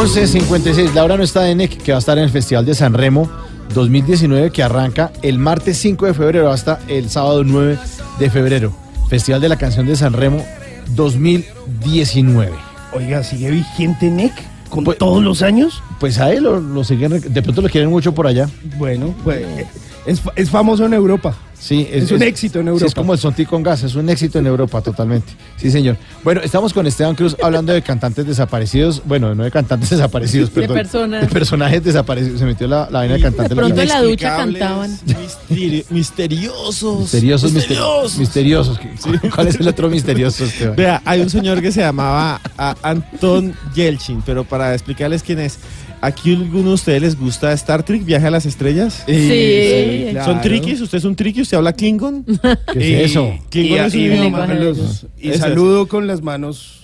11.56. Laura no está en NEC, que va a estar en el Festival de San Remo 2019, que arranca el martes 5 de febrero hasta el sábado 9 de febrero. Festival de la Canción de San Remo 2019. Oiga, ¿sigue vigente NEC con todos los años? Pues a él lo, lo siguen, de pronto lo quieren mucho por allá. Bueno, pues es, es famoso en Europa. Sí, Es un éxito en sí, Europa. es como el Sonti con gas, es un éxito en Europa totalmente. Sí, señor. Bueno, estamos con Esteban Cruz hablando de cantantes desaparecidos. Bueno, no de cantantes desaparecidos, De perdón. personas. De personajes desaparecidos. Se metió la, la vaina de cantante. De pronto en la ducha cantaban. Misteri- misteriosos. Misteriosos, misteriosos. Misteriosos. ¿Cuál es el otro misterioso, Esteban? Vea, hay un señor que se llamaba a, Anton Yelchin, pero para explicarles quién es, ¿aquí a alguno de ustedes les gusta Star Trek, Viaje a las Estrellas? Sí. Sí, ¿Son triquis? ¿Usted es un triqui? ¿Usted habla Klingon? ¿Qué es eso? Klingon Y, es un y- idioma. los- y es. saludo con las manos.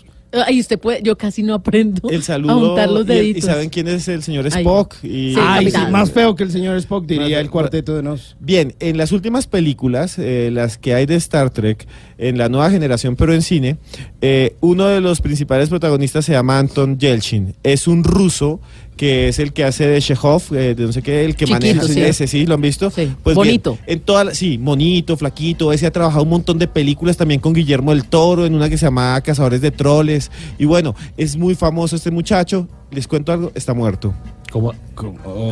Ay, usted puede, yo casi no aprendo El a saludo. untar los y, el- y deditos. saben quién es el señor Ay. Spock. Y, Sí, Ay, sí, más feo que el señor Spock, diría el cuarteto de nos. Bien, en las últimas películas, eh, las que hay de Star Trek, en la nueva generación, pero en cine, eh, uno de los principales protagonistas se llama Anton Yelchin. Es un ruso que es el que hace de Chekhov, eh, de no sé qué, el que Chiquito, maneja sí. ese, ¿sí? ¿Lo han visto? Sí, Pues bien, bonito. en toda la- sí, monito, flaquito, ese ha trabajado un montón de películas también con Guillermo del Toro, en una que se llama Cazadores de Troles. Y bueno, es muy famoso este muchacho. Les cuento algo, está muerto. ¿Cómo?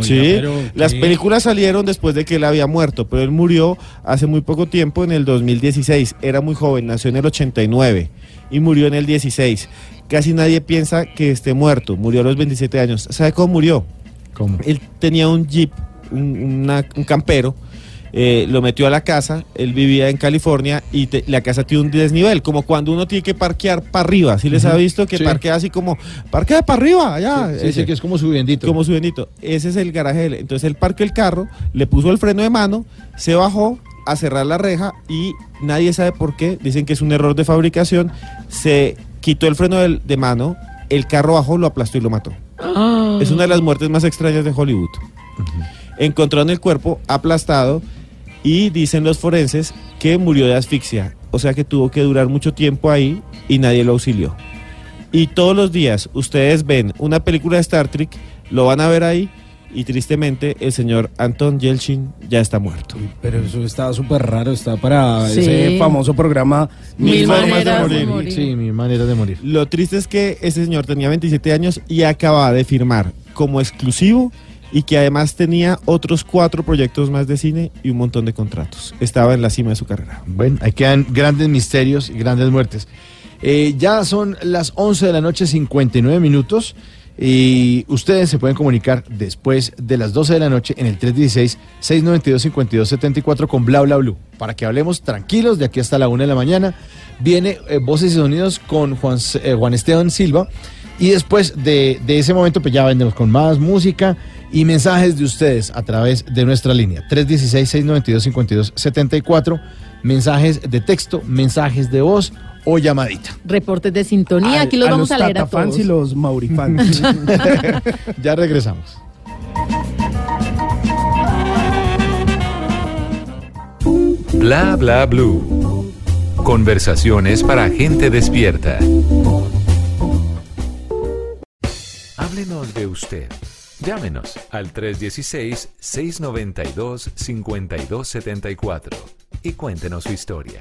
Sí, pero las ¿qué? películas salieron después de que él había muerto, pero él murió hace muy poco tiempo, en el 2016. Era muy joven, nació en el 89 y murió en el 16. Casi nadie piensa que esté muerto, murió a los 27 años. ¿Sabe cómo murió? ¿Cómo? Él tenía un jeep, un, una- un campero, eh, lo metió a la casa, él vivía en California y te- la casa tiene un desnivel, como cuando uno tiene que parquear para arriba. ¿Sí les ha visto que sí. parquea así como, parquea para arriba, allá? Sí, Ese. que es como su bendito. Como su bendito. Ese es el garaje. Entonces él parqueó el carro, le puso el freno de mano, se bajó a cerrar la reja y nadie sabe por qué. Dicen que es un error de fabricación. Se quitó el freno de mano, el carro bajó, lo aplastó y lo mató. Ah. Es una de las muertes más extrañas de Hollywood. Encontraron el cuerpo aplastado y dicen los forenses que murió de asfixia. O sea que tuvo que durar mucho tiempo ahí y nadie lo auxilió. Y todos los días ustedes ven una película de Star Trek, lo van a ver ahí y tristemente el señor Anton Yelchin ya está muerto. Pero eso está súper raro, está para Sí. ese famoso programa Mil de maneras de morir. morir. Sí, mi manera de morir. Lo triste es que ese señor tenía 27 años y acababa de firmar como exclusivo y que además tenía otros cuatro proyectos más de cine y un montón de contratos. Estaba en la cima de su carrera. Bueno, ahí quedan grandes misterios y grandes muertes. Eh, ya son las 11 de la noche, 59 minutos. Y ustedes se pueden comunicar después de las 12 de la noche en el 316-692-5274 con Bla Bla Blue. Para que hablemos tranquilos de aquí hasta la 1 de la mañana. Viene eh, Voces y Sonidos con Juan, eh, Juan Esteban Silva Y después de, de ese momento, pues ya vendemos con más música y mensajes de ustedes a través de nuestra línea 316-692-5274. Mensajes de texto, mensajes de voz o llamadita. Reportes de sintonía, aquí los a vamos los a leer a tatafans todos. y los maurifans. ya regresamos. Bla bla blue. Conversaciones para gente despierta. Háblenos de usted. Llámenos al 316-692-5274 y cuéntenos su historia.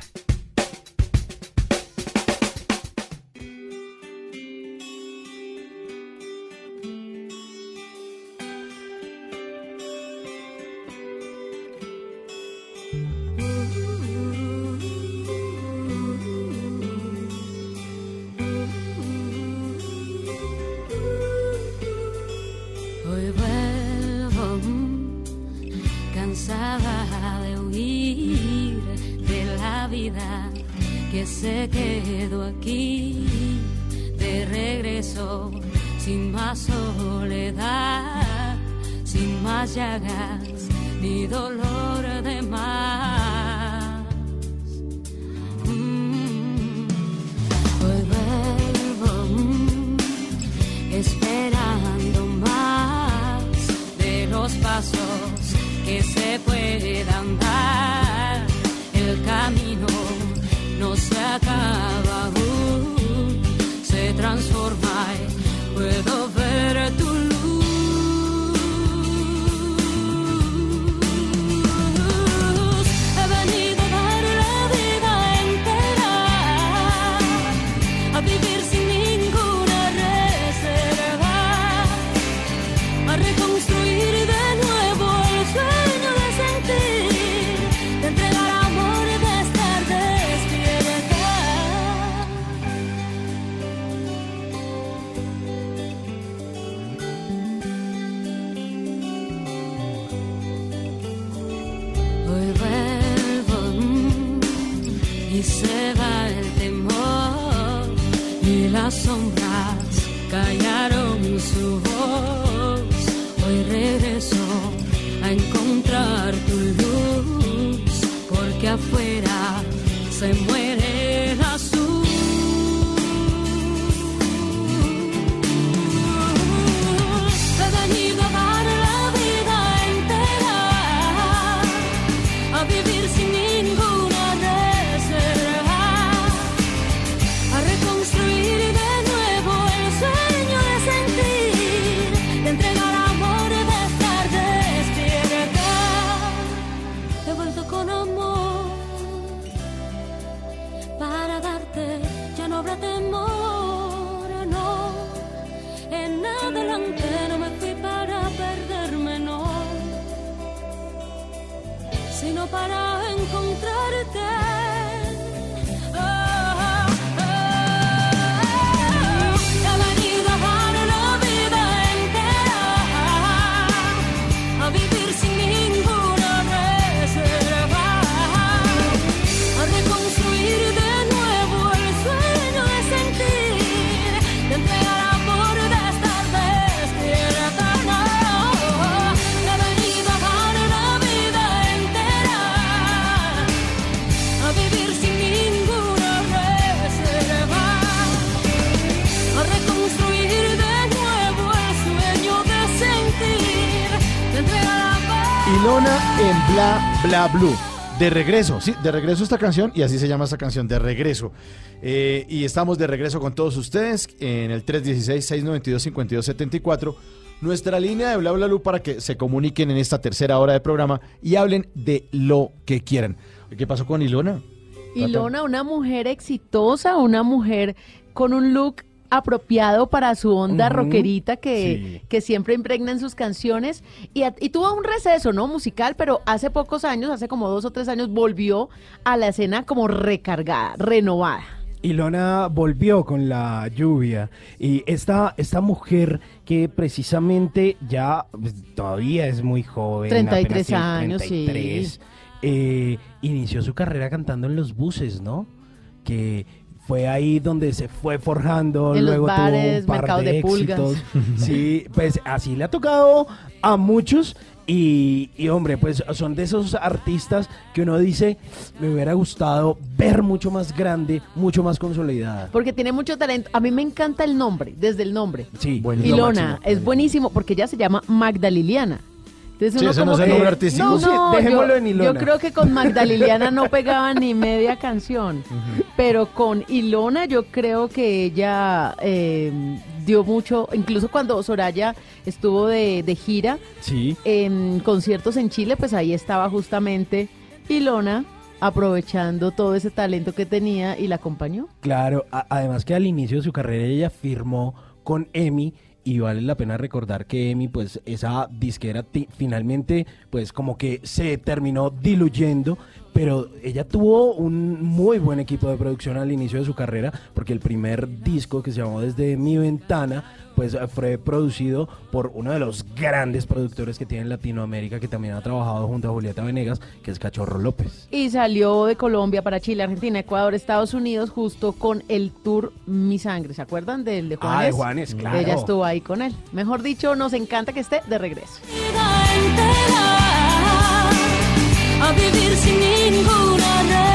Bla Blue. De regreso, sí, de regreso esta canción y así se llama esta canción, de regreso. Eh, y estamos de regreso con todos ustedes en el 316-692-5274. Nuestra línea de Bla Bla Blue para que se comuniquen en esta tercera hora de programa y hablen de lo que quieran. ¿Qué pasó con Ilona? Ilona, una mujer exitosa, una mujer con un look apropiado para su onda rockerita que, que siempre impregna en sus canciones. Y, tuvo un receso no musical pero hace pocos años hace como dos o tres años volvió a la escena como recargada renovada. Ilona volvió con la lluvia. Y esta, esta mujer que precisamente ya pues, todavía es muy joven, 33 apenas tiene años, sí. 33, eh, inició su carrera cantando en los buses, ¿no? Que fue ahí donde se fue forjando, En los luego bares, tuvo un par de pulgas. éxitos. Sí, pues así le ha tocado a muchos y, y, hombre, pues son de esos artistas que uno dice, me hubiera gustado ver mucho más grande, mucho más consolidada. Porque tiene mucho talento. A mí me encanta el nombre, desde el nombre. Sí, Ilona, es buenísimo porque ella se llama Magda Liliana. Entonces Sí, uno ese no es que- nombre artístico. No, Sí, no, dejémoslo yo, en Ilona. yo creo que con Magda Liliana no pegaba ni media canción. Pero con Ilona yo creo que ella eh, dio mucho, incluso cuando Soraya estuvo de, de gira Sí. en conciertos en Chile, pues ahí estaba justamente Ilona aprovechando todo ese talento que tenía y la acompañó. Claro, a- además que al inicio de su carrera ella firmó con EMI y vale la pena recordar que EMI, pues esa disquera finalmente, pues como que se terminó diluyendo, pero ella tuvo un muy buen equipo de producción al inicio de su carrera, porque el primer disco que se llamó Desde mi ventana, pues fue producido por uno de los grandes productores que tiene en Latinoamérica, que también ha trabajado junto a Julieta Venegas, que es Cachorro López. Y salió de Colombia para Chile, Argentina, Ecuador, Estados Unidos, justo con el tour Mi Sangre. ¿Se acuerdan del de Juanes? Ah, de Juanes, claro. Ella estuvo ahí con él. Mejor dicho, nos encanta que esté de regreso. A vivir sin ninguna reserva,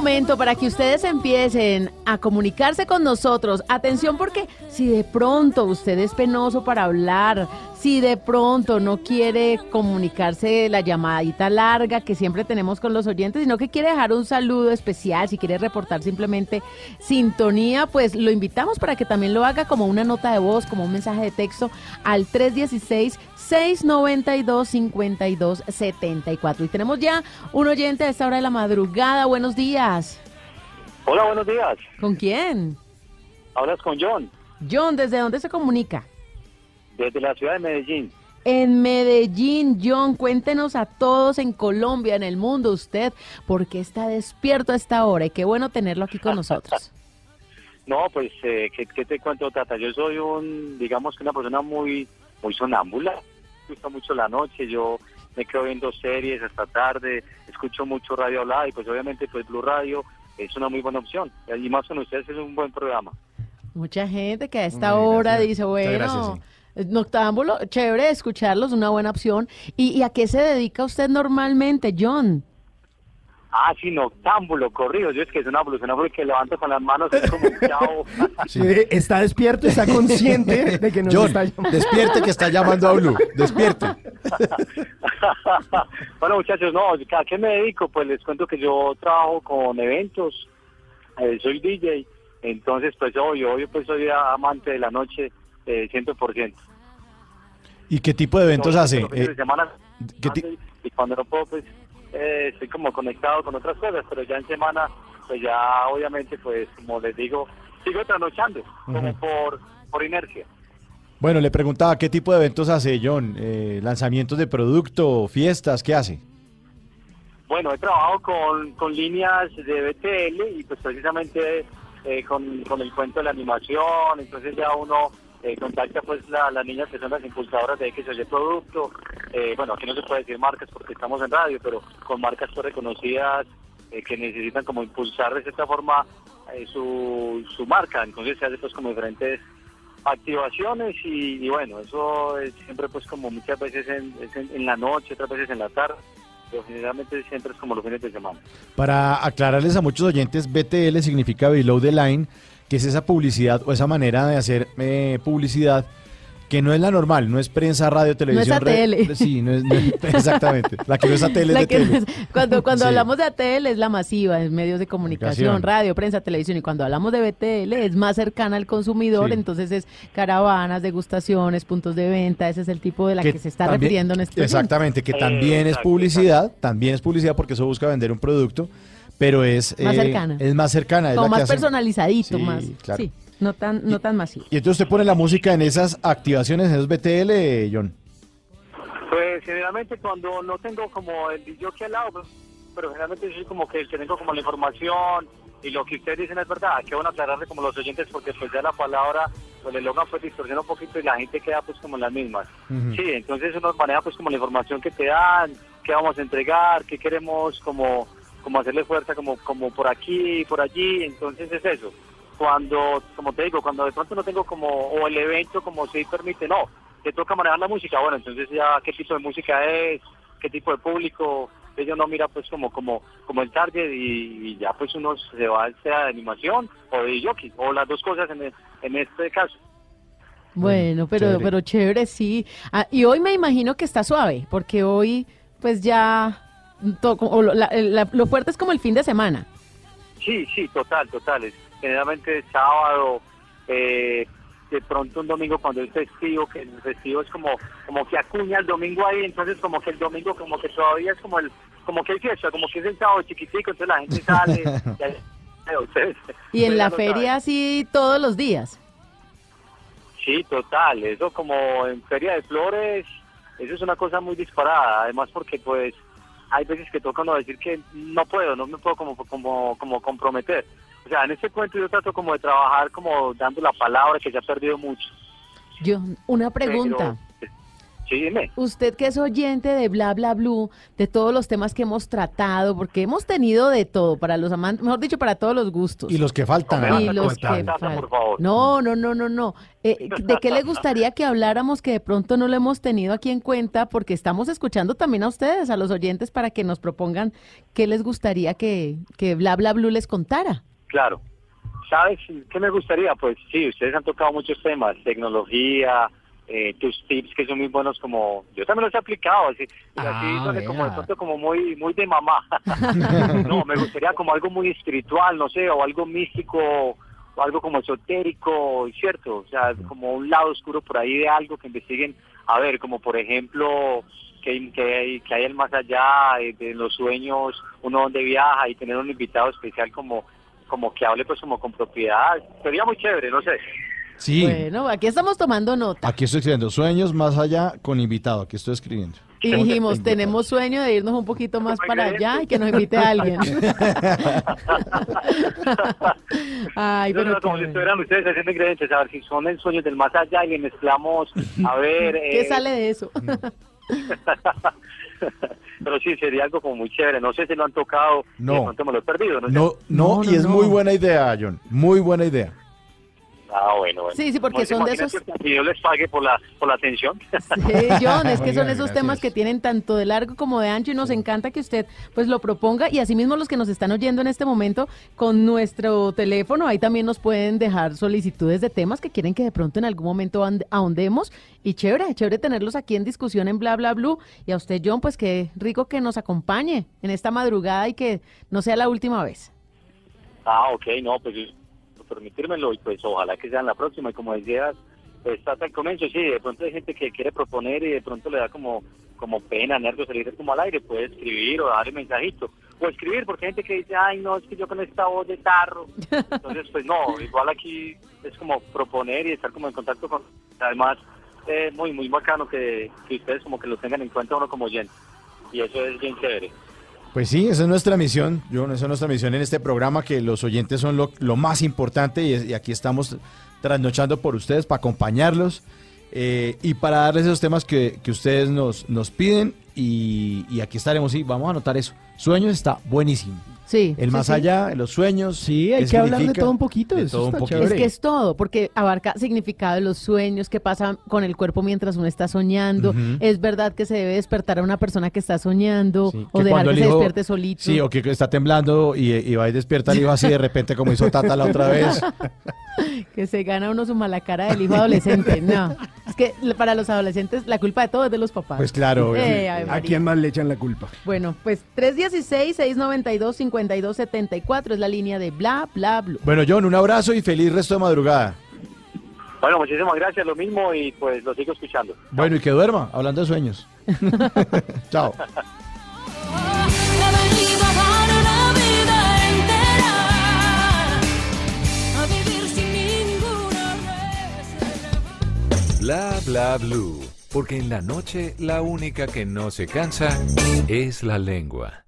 momento para que ustedes empiecen a comunicarse con nosotros. Atención porque si de pronto usted es penoso para hablar, si de pronto no quiere comunicarse la llamadita larga que siempre tenemos con los oyentes, sino que quiere dejar un saludo especial, si quiere reportar simplemente sintonía, pues lo invitamos para que también lo haga como una nota de voz, como un mensaje de texto al 316 692-5274. Y tenemos ya un oyente a esta hora de la madrugada. Buenos días. Hola, buenos días. ¿Con quién? Hablas con John, John, ¿desde dónde se comunica? desde la ciudad de Medellín. En Medellín, John, cuéntenos a todos en Colombia, en el mundo, usted, por qué está despierto a esta hora y qué bueno tenerlo aquí con nosotros. No, pues, eh, ¿qué, qué te cuento, Tata? Yo soy un, digamos que una persona muy, muy sonámbula. Me gusta mucho la noche, yo me quedo viendo series hasta tarde, escucho mucho radio hablada y pues obviamente pues Blue Radio es una muy buena opción. Y más con ustedes es un buen programa. Mucha gente que a esta Muy hora gracias. dice, bueno, gracias, noctámbulo, chévere escucharlos, una buena opción. ¿Y, y a qué se dedica usted normalmente, John? Ah, sí, noctámbulo, corrido. Yo es que es una evolución porque levanto con las manos, es como un chavo. Sí, está despierto, está consciente de que nos John, está llamando. despierte que está llamando a Blue. Despierte. bueno, muchachos, no, ¿a qué me dedico? Pues les cuento que yo trabajo con eventos, eh, soy DJ, entonces pues obvio, obvio pues soy amante de la noche eh, 100%. ¿Y qué tipo de eventos hace? Eh, semana, ¿qué y cuando no puedo pues eh, estoy como conectado con otras cosas, pero ya en semana pues ya obviamente pues como les digo, sigo trasnochando, como por, por inercia. bueno, le preguntaba, ¿qué tipo de eventos hace John? Eh, ¿Lanzamientos de producto, fiestas? ¿Qué hace? Bueno, he trabajado con, con líneas de BTL y pues precisamente eh, con, con el cuento de la animación, entonces ya uno eh, contacta pues la- las niñas que son las impulsadoras de X o Y producto, eh, bueno, aquí no se puede decir marcas porque estamos en radio, pero con marcas pues, reconocidas eh, que necesitan como impulsar de cierta forma eh, su, su marca, entonces se hace pues como diferentes activaciones y, y bueno, eso es siempre pues como muchas veces en, en, en la noche, otras veces en la tarde, pero generalmente siempre es como los fines de semana. Para aclararles a muchos oyentes, BTL significa Below the Line, que es esa publicidad o esa manera de hacer eh, publicidad que no es la normal, no es prensa, radio, televisión. ATL. Sí, no es, no es- exactamente. La que no es ATL es La es- cuando cuando Sí. hablamos de ATL es la masiva, es medios de comunicación, Comunicación. radio, prensa, televisión. Y cuando hablamos de BTL es más cercana al consumidor, Sí. entonces es caravanas, degustaciones, puntos de venta. Ese es el tipo de la que, se está también- refiriendo en este Exactamente, que también es publicidad, también es publicidad porque eso busca vender un producto, pero es Más eh, cercana. Es más cercana, es Como la que más hacen- personalizadito, Sí, más. claro. Sí, no tan, no tan masivo. Y entonces usted pone la música en esas activaciones, en esos BTL, John. Pues generalmente cuando no tengo como el DJ al lado, pues, pero generalmente soy como que el que tengo como la información y lo que ustedes dicen es verdad. Que bueno aclararle como los oyentes porque pues ya la palabra el eslogan pues distorsiona un poquito y la gente queda pues como en las mismas. Sí, entonces uno maneja pues como la información que te dan, qué vamos a entregar, qué queremos como, como hacerle fuerza como, como por aquí, por allí, entonces es eso. Cuando, como te digo, cuando de pronto no tengo como, o el evento como si permite, no, te toca manejar la música, bueno, entonces ya qué tipo de música es, qué tipo de público, ellos no mira pues como como como el target y, y ya pues uno se va sea de animación o de jockey, o las dos cosas en, el- en este caso. Bueno, pero chévere. pero chévere, sí. Ah, y hoy me imagino que está suave, porque hoy, pues ya, to- o lo, la- la- lo fuerte es como el fin de semana. Sí, sí, total, total. Es generalmente sábado, eh, de pronto un domingo cuando es festivo, que el festivo es como como que acuña el domingo ahí, entonces como que el domingo como que todavía es como el como que hay fiesta, como que es el sábado chiquitico, entonces la gente sale. y ahí- ustedes- Y en la feria sí todos los días. Sí, total. Eso como en Feria de Flores, eso es una cosa muy disparada. Además porque pues hay veces que toca uno decir que no puedo, no me puedo como, como, como comprometer. O sea, en este cuento yo trato como de trabajar como dando la palabra que se ha perdido mucho. Yo, una pregunta. Pero, sí, dime. Usted que es oyente de Bla Bla Blue, de todos los temas que hemos tratado, porque hemos tenido de todo, para los amantes, mejor dicho, para todos los gustos. Y los que faltan. Y los que faltan. No, no, no, no, no. Eh, ¿De qué le gustaría que habláramos que de pronto no lo hemos tenido aquí en cuenta? Porque estamos escuchando también a ustedes, a los oyentes, para que nos propongan qué les gustaría que, que Bla Bla Blue les contara. Claro. ¿Sabes qué me gustaría? Pues sí, ustedes han tocado muchos temas, tecnología, eh, tus tips que son muy buenos como yo también los he aplicado, así, así donde como de pronto como muy muy de mamá. no, me gustaría como algo muy espiritual, no sé, o algo místico, o algo como esotérico, ¿cierto? O sea, como un lado oscuro por ahí de algo que investiguen, a ver, como por ejemplo que, hay- que, hay, que hay el más allá de los sueños, uno donde viaja y tener un invitado especial como como que hable pues como con propiedad, sería muy chévere, no sé. Sí. Bueno, aquí estamos tomando nota. Aquí estoy escribiendo sueños más allá con invitado. Aquí estoy escribiendo. Y dijimos, tenemos sueño de irnos un poquito más para allá y que nos invite a alguien. Ay, No, pero no, como si estuvieran ustedes haciendo ingredientes, a ver si son el sueño del más allá y le mezclamos, a ver... ¿qué eh, sale de eso? Pero sí, sería algo como muy chévere, no sé si lo han tocado, No. y de pronto me lo he perdido, no sé. No, no, y es muy buena idea, John. Muy buena idea. Ah, bueno, bueno. Sí, sí, porque son de esos- que Dios les pague por la, por la atención. Sí, John, es que son esos gracias. temas que tienen tanto de largo como de ancho y nos encanta que usted pues lo proponga y asimismo los que nos están oyendo en este momento con nuestro teléfono, ahí también nos pueden dejar solicitudes de temas que quieren que de pronto en algún momento ahondemos y chévere, chévere tenerlos aquí en discusión en Bla Bla Blue y a usted John pues qué rico que nos acompañe en esta madrugada y que no sea la última vez. Ah, ok, no, pues permitírmelo y pues ojalá que sea en la próxima. Y como decías, hasta el comienzo, sí, de pronto hay gente que quiere proponer y de pronto le da como como pena, nervios salir como al aire, puede escribir o darle mensajito, o escribir, porque hay gente que dice, ay, no, es que yo con esta voz de tarro, entonces pues no, igual aquí es como proponer y estar como en contacto con, además, eh, muy, muy bacano que, que ustedes como que lo tengan en cuenta uno como oyente, y eso es bien chévere. Pues sí, esa es nuestra misión, John, esa es nuestra misión en este programa, que los oyentes son lo, más importante y, aquí estamos trasnochando por ustedes para acompañarlos eh, y para darles esos temas que, que ustedes nos, nos piden y, y aquí estaremos, sí, vamos a anotar eso. Sueños está buenísimo. Sí. El más sí. allá, los sueños. Sí, hay que hablar de todo un poquito, De eso todo un poquito. Es que es todo, porque abarca significado de los sueños, qué pasa con el cuerpo mientras uno está soñando. Es verdad que se debe despertar a una persona que está soñando o que dejar cuando que se hijo- despierte solito. Sí, o que está temblando y, y va y despierta el hijo así de repente como hizo Tata la otra vez. Que se gana uno su mala cara del hijo adolescente. No, es que para los adolescentes la culpa de todo es de los papás. Pues claro, Eh, ¿a quién más le echan la culpa? Bueno, pues 316-692-5274 es la línea de bla, bla, bla. Bueno, John, un abrazo y feliz resto de madrugada. Bueno, muchísimas gracias, lo mismo y pues lo sigo escuchando. Bueno, y que duerma, hablando de sueños. Chao. Bla bla blue. Porque en la noche la única que no se cansa es la lengua.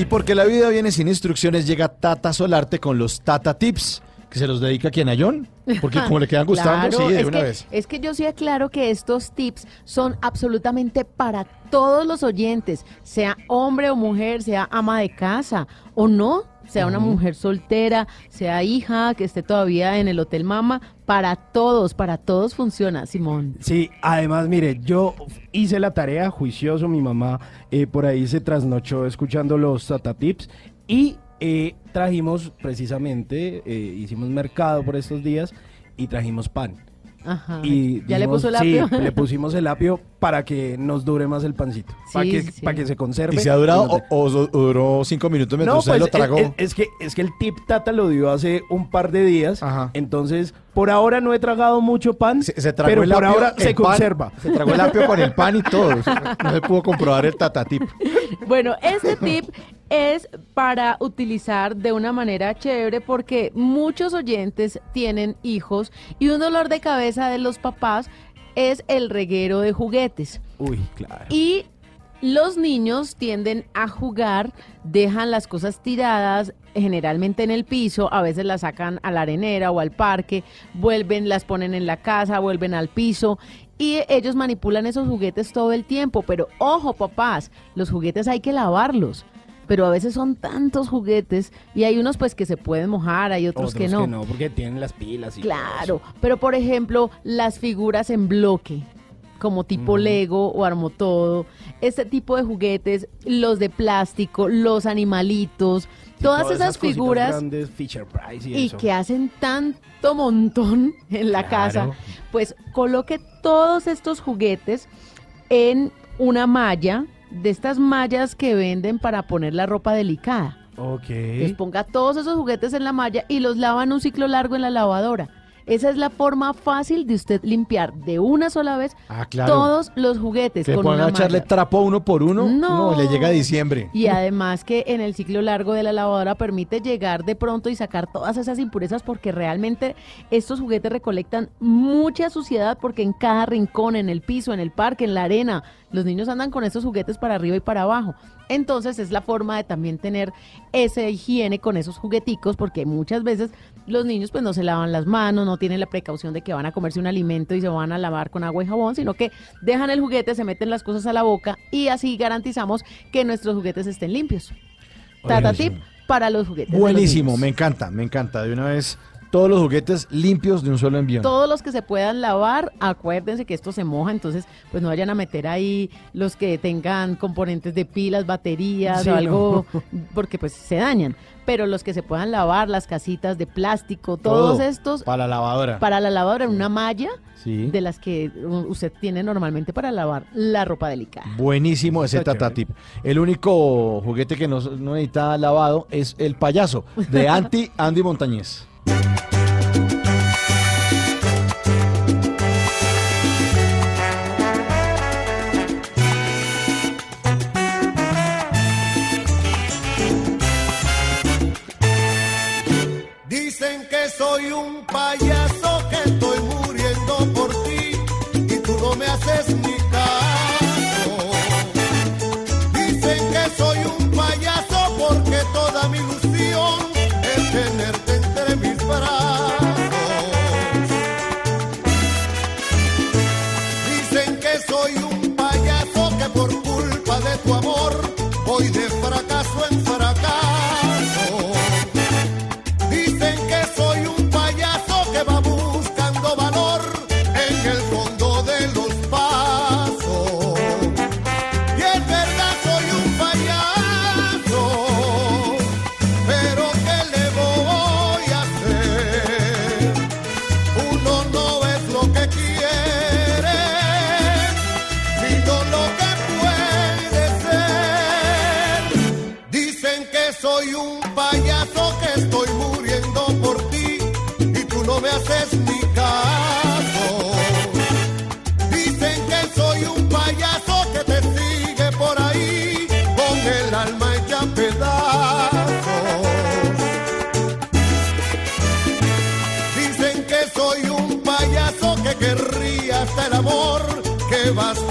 Y porque la vida viene sin instrucciones, llega Tata Solarte con los Tata Tips. que se los dedica a quien a John, porque como le quedan gustando, Claro, sí, de una que, vez. Es que yo sí aclaro que estos tips son absolutamente para todos los oyentes, sea hombre o mujer, sea ama de casa o no, sea una mujer soltera, sea hija que esté todavía en el Hotel Mama, para todos, para todos funciona, Simón. Sí, además, mire, yo hice la tarea juicioso, mi mamá eh, por ahí se trasnochó escuchando los Tata Tips y eh, trajimos precisamente, eh, hicimos mercado por estos días y trajimos pan. Ajá. Y ¿Ya le puso el apio? Sí, le pusimos el apio para que nos dure más el pancito, para, Sí, que, sí. para que se conserve. ¿Y se ha durado no te- o, o duró cinco minutos mientras usted lo pues, tragó? Es, que, es que el tip Tata lo dio hace un par de días. Entonces, por ahora no he tragado mucho pan. se tragó pero el por apio, ahora el se pan, conserva. Se tragó el apio con el pan y todo. No se pudo comprobar el tatatip. Bueno, este tip es para utilizar de una manera chévere porque muchos oyentes tienen hijos y un dolor de cabeza de los papás es el reguero de juguetes. Uy, claro. Y los niños tienden a jugar, dejan las cosas tiradas generalmente en el piso, a veces las sacan a la arenera o al parque, vuelven, las ponen en la casa, vuelven al piso y ellos manipulan esos juguetes todo el tiempo. Pero ojo papás, los juguetes hay que lavarlos. Pero a veces son tantos juguetes y hay unos pues que se pueden mojar, hay otros, Otros que no. porque tienen las pilas y Claro, pero por ejemplo, las figuras en bloque, como tipo Lego o Armotodo, este tipo de juguetes, los de plástico, los animalitos, todas, esas, figuras grandes, Fisher Price y, y eso. que hacen tanto montón en la Claro. casa, pues coloque todos estos juguetes en una malla, de estas mallas que venden para poner la ropa delicada. Ok. Les ponga todos esos juguetes en la malla y los lava en un ciclo largo en la lavadora. Esa es la forma fácil de usted limpiar de una sola vez Ah, claro. todos los juguetes Que pongan a echarle trapo uno por uno. No. le llega a diciembre. Y además que en el ciclo largo de la lavadora permite llegar de pronto y sacar todas esas impurezas porque realmente estos juguetes recolectan mucha suciedad porque en cada rincón, en el piso, en el parque, en la arena, los niños andan con estos juguetes para arriba y para abajo. Entonces es la forma de también tener esa higiene con esos jugueticos porque muchas veces los niños pues no se lavan las manos, no tienen la precaución de que van a comerse un alimento y se van a lavar con agua y jabón, sino que dejan el juguete, se meten las cosas a la boca y así garantizamos que nuestros juguetes estén limpios. Tata tip para los juguetes. los Buenísimo, me encanta, me encanta. De una vez, todos los juguetes limpios de un solo envío. Todos los que se puedan lavar, acuérdense que esto se moja, entonces pues no vayan a meter ahí los que tengan componentes de pilas, baterías Sí, o algo, no. porque pues se dañan. Pero los que se puedan lavar, las casitas de plástico, todos Todo estos Para la lavadora. para la lavadora en una malla Sí. de las que usted tiene normalmente para lavar la ropa delicada. Buenísimo ese tatatip. El único juguete que no, no necesita lavado es el payaso de Anti Andy Montañez. Un payaso, vas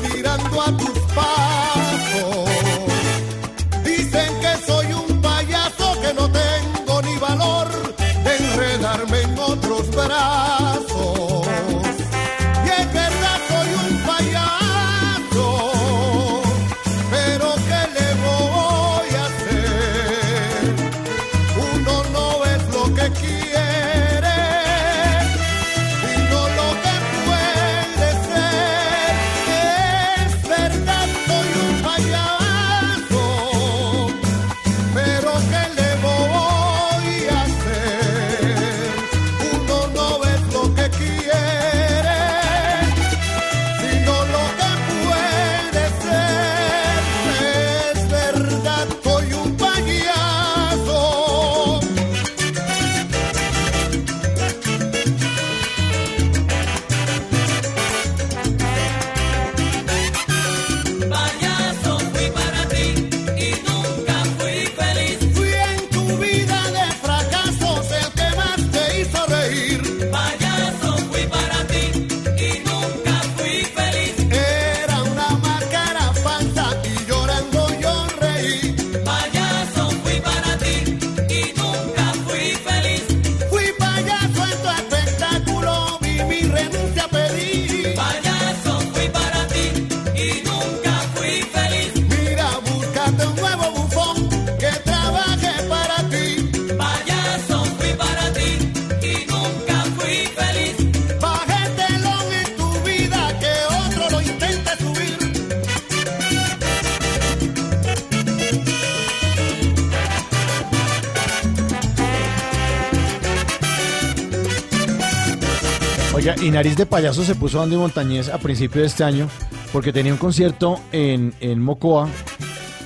y Nariz de Payaso se puso Andy Montañez a principio de este año porque tenía un concierto en, en Mocoa.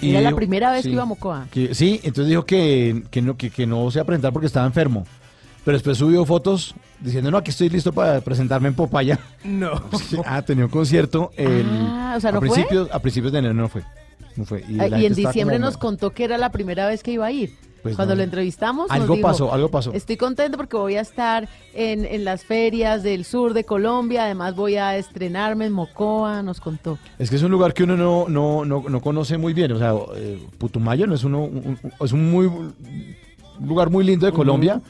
Era la primera vez sí, que iba a Mocoa. que- sí, entonces dijo que, que, no, que, que no se iba a presentar porque estaba enfermo. Pero después subió fotos diciendo, no, aquí estoy listo para presentarme en Popaya. No. ah, tenía un concierto el, Ah, o sea, ¿no a, fue? principios, a principios de enero, no fue. No fue. Y, y gente en diciembre como- nos contó que era la primera vez que iba a ir. Pues Cuando no. lo entrevistamos, nos Algo dijo, pasó, algo pasó. Estoy contento porque voy a estar en, en las ferias del sur de Colombia. Además, voy a estrenarme en Mocoa. Nos contó. Es que es un lugar que uno no, no, no, no conoce muy bien. O sea, eh, Putumayo no es uno, un- un- es un muy un lugar muy lindo de Colombia,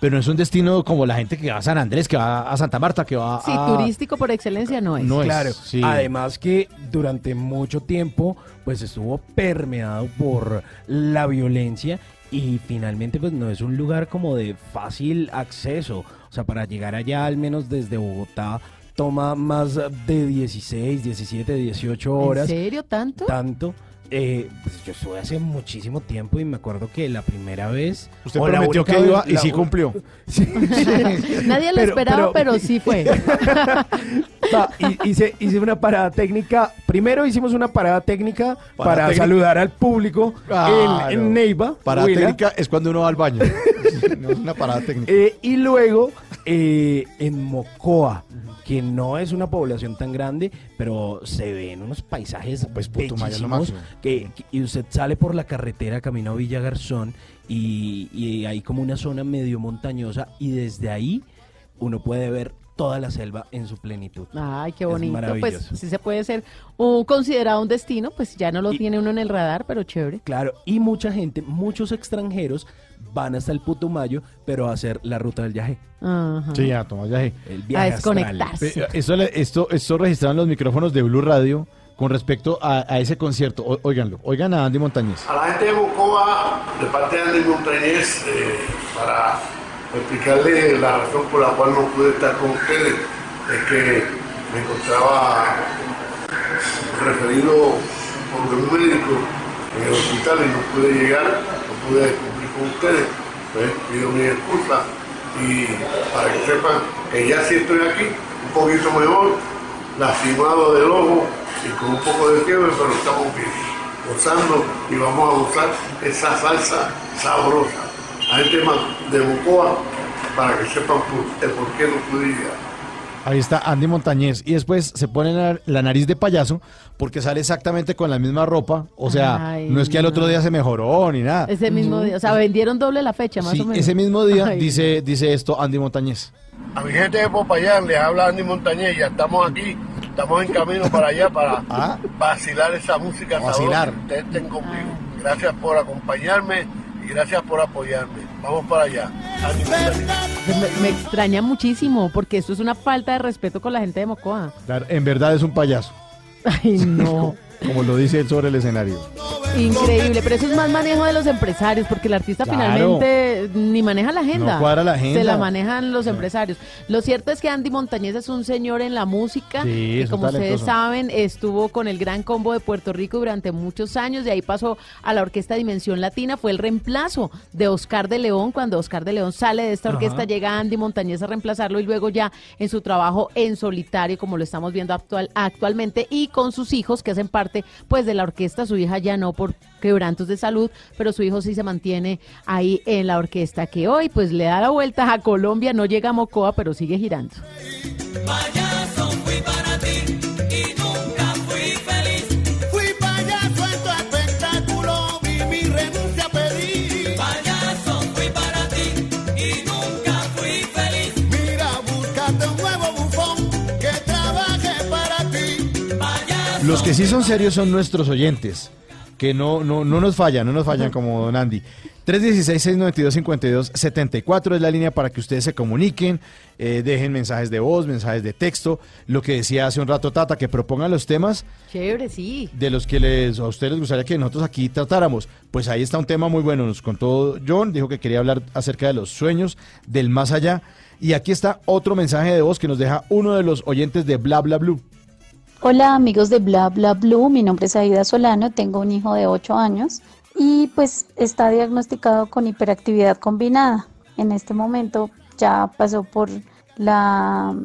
pero no es un destino como la gente que va a San Andrés, que va a Santa Marta, que va Sí, a turístico por excelencia no es. No es, claro. sí. Además que durante mucho tiempo pues estuvo permeado por la violencia y finalmente pues no es un lugar como de fácil acceso. O sea, para llegar allá al menos desde Bogotá toma más de 16, 17, 18 horas. ¿En serio tanto? Tanto. Eh, pues yo estuve hace muchísimo tiempo y me acuerdo que la primera vez... Usted o prometió que iba y sí cumplió. Sí. Nadie lo esperaba, pero sí fue. Va, hice, hice una parada técnica. Primero hicimos una parada técnica Parada para técnica. saludar al público en, Claro. en Neiva. Parada Huila. técnica es cuando uno va al baño. no es una parada técnica. Eh, y luego eh, en Mocoa, que no es una población tan grande, pero se ven unos paisajes Pues bellísimos, que, que- y usted sale por la carretera camino a Villa Garzón y, y hay como una zona medio montañosa y desde ahí uno puede ver toda la selva en su plenitud. Ay, qué Es bonito. Pues maravilloso. sí se puede ser un, considerado un destino, pues ya no lo tiene uno en el radar, pero chévere. Claro, y mucha gente, muchos extranjeros van hasta el Putumayo, pero a hacer la ruta del viaje. Ajá. Sí, ya, toma viaje. El viaje A desconectarse. astral. Eh, Esto, le- esto, esto registraron los micrófonos de Blue Radio con respecto a, a ese concierto. O- óiganlo, oigan a Andy Montañez. A la gente de Mocoa, de parte de Andy Montañez, eh, para explicarle la razón por la cual no pude estar con ustedes, es que me encontraba referido por un médico en el hospital y no pude llegar, no pude con ustedes. Pues pido mi excusa y para que sepan que ya sí estoy aquí, un poquito mejor, lastimado del ojo y con un poco de fiebre, pero estamos bien, gozando y vamos a gozar esa salsa sabrosa. A gente de Mocoa para que sepan por, el por qué no pude. Ahí está Andy Montañez. Y después se pone la, la nariz de payaso porque sale exactamente con la misma ropa. O sea, Ay, no es que al otro día se mejoró ni nada. Ese mismo día, o sea, vendieron doble la fecha, más Sí, o menos. ese mismo día Ay, dice, dice esto Andy Montañez. A mi gente de Popayán les habla Andy Montañez, ya estamos aquí, estamos en camino para allá para Ah. vacilar esa música Vacilar. que ustedes estén conmigo. Gracias por acompañarme y gracias por apoyarme. Vamos para allá. Me, me extraña muchísimo porque esto es una falta de respeto con la gente de Mocoa. Claro, en verdad es un payaso. Ay, no. Como lo dice él sobre el escenario. Increíble, pero eso es más manejo de los empresarios, porque el artista Claro. finalmente ni maneja la agenda. No cuadra la agenda. Se la manejan los empresarios. Lo cierto es que Andy Montañez es un señor en la música Sí, y como ustedes saben, estuvo con el Gran Combo de Puerto Rico durante muchos años, de ahí pasó a la Orquesta Dimensión Latina, fue el reemplazo de Oscar de León, cuando Oscar de León sale de esta orquesta, Ajá. llega Andy Montañez a reemplazarlo y luego ya en su trabajo en solitario, como lo estamos viendo actual, actualmente, y con sus hijos que hacen parte pues de la orquesta, su hija ya no por quebrantos de salud, pero su hijo sí se mantiene ahí en la orquesta que hoy pues le da la vuelta a Colombia, no llega a Mocoa, pero sigue girando. Los que sí son serios son nuestros oyentes, que no, no, no nos fallan, no nos fallan como Don Andy. 316-692-5274 es la línea para que ustedes se comuniquen, eh, dejen mensajes de voz, mensajes de texto, lo que decía hace un rato Tata, que propongan los temas Chévere, sí. de los que les, a ustedes les gustaría que nosotros aquí tratáramos. Pues ahí está un tema muy bueno, nos contó John, dijo que quería hablar acerca de los sueños, del más allá. Y aquí está otro mensaje de voz que nos deja uno de los oyentes de Bla Bla Blue. Hola amigos de Bla Bla Blue, mi nombre es Aida Solano, tengo un hijo de 8 años y pues está diagnosticado con hiperactividad combinada. En este momento ya pasó por la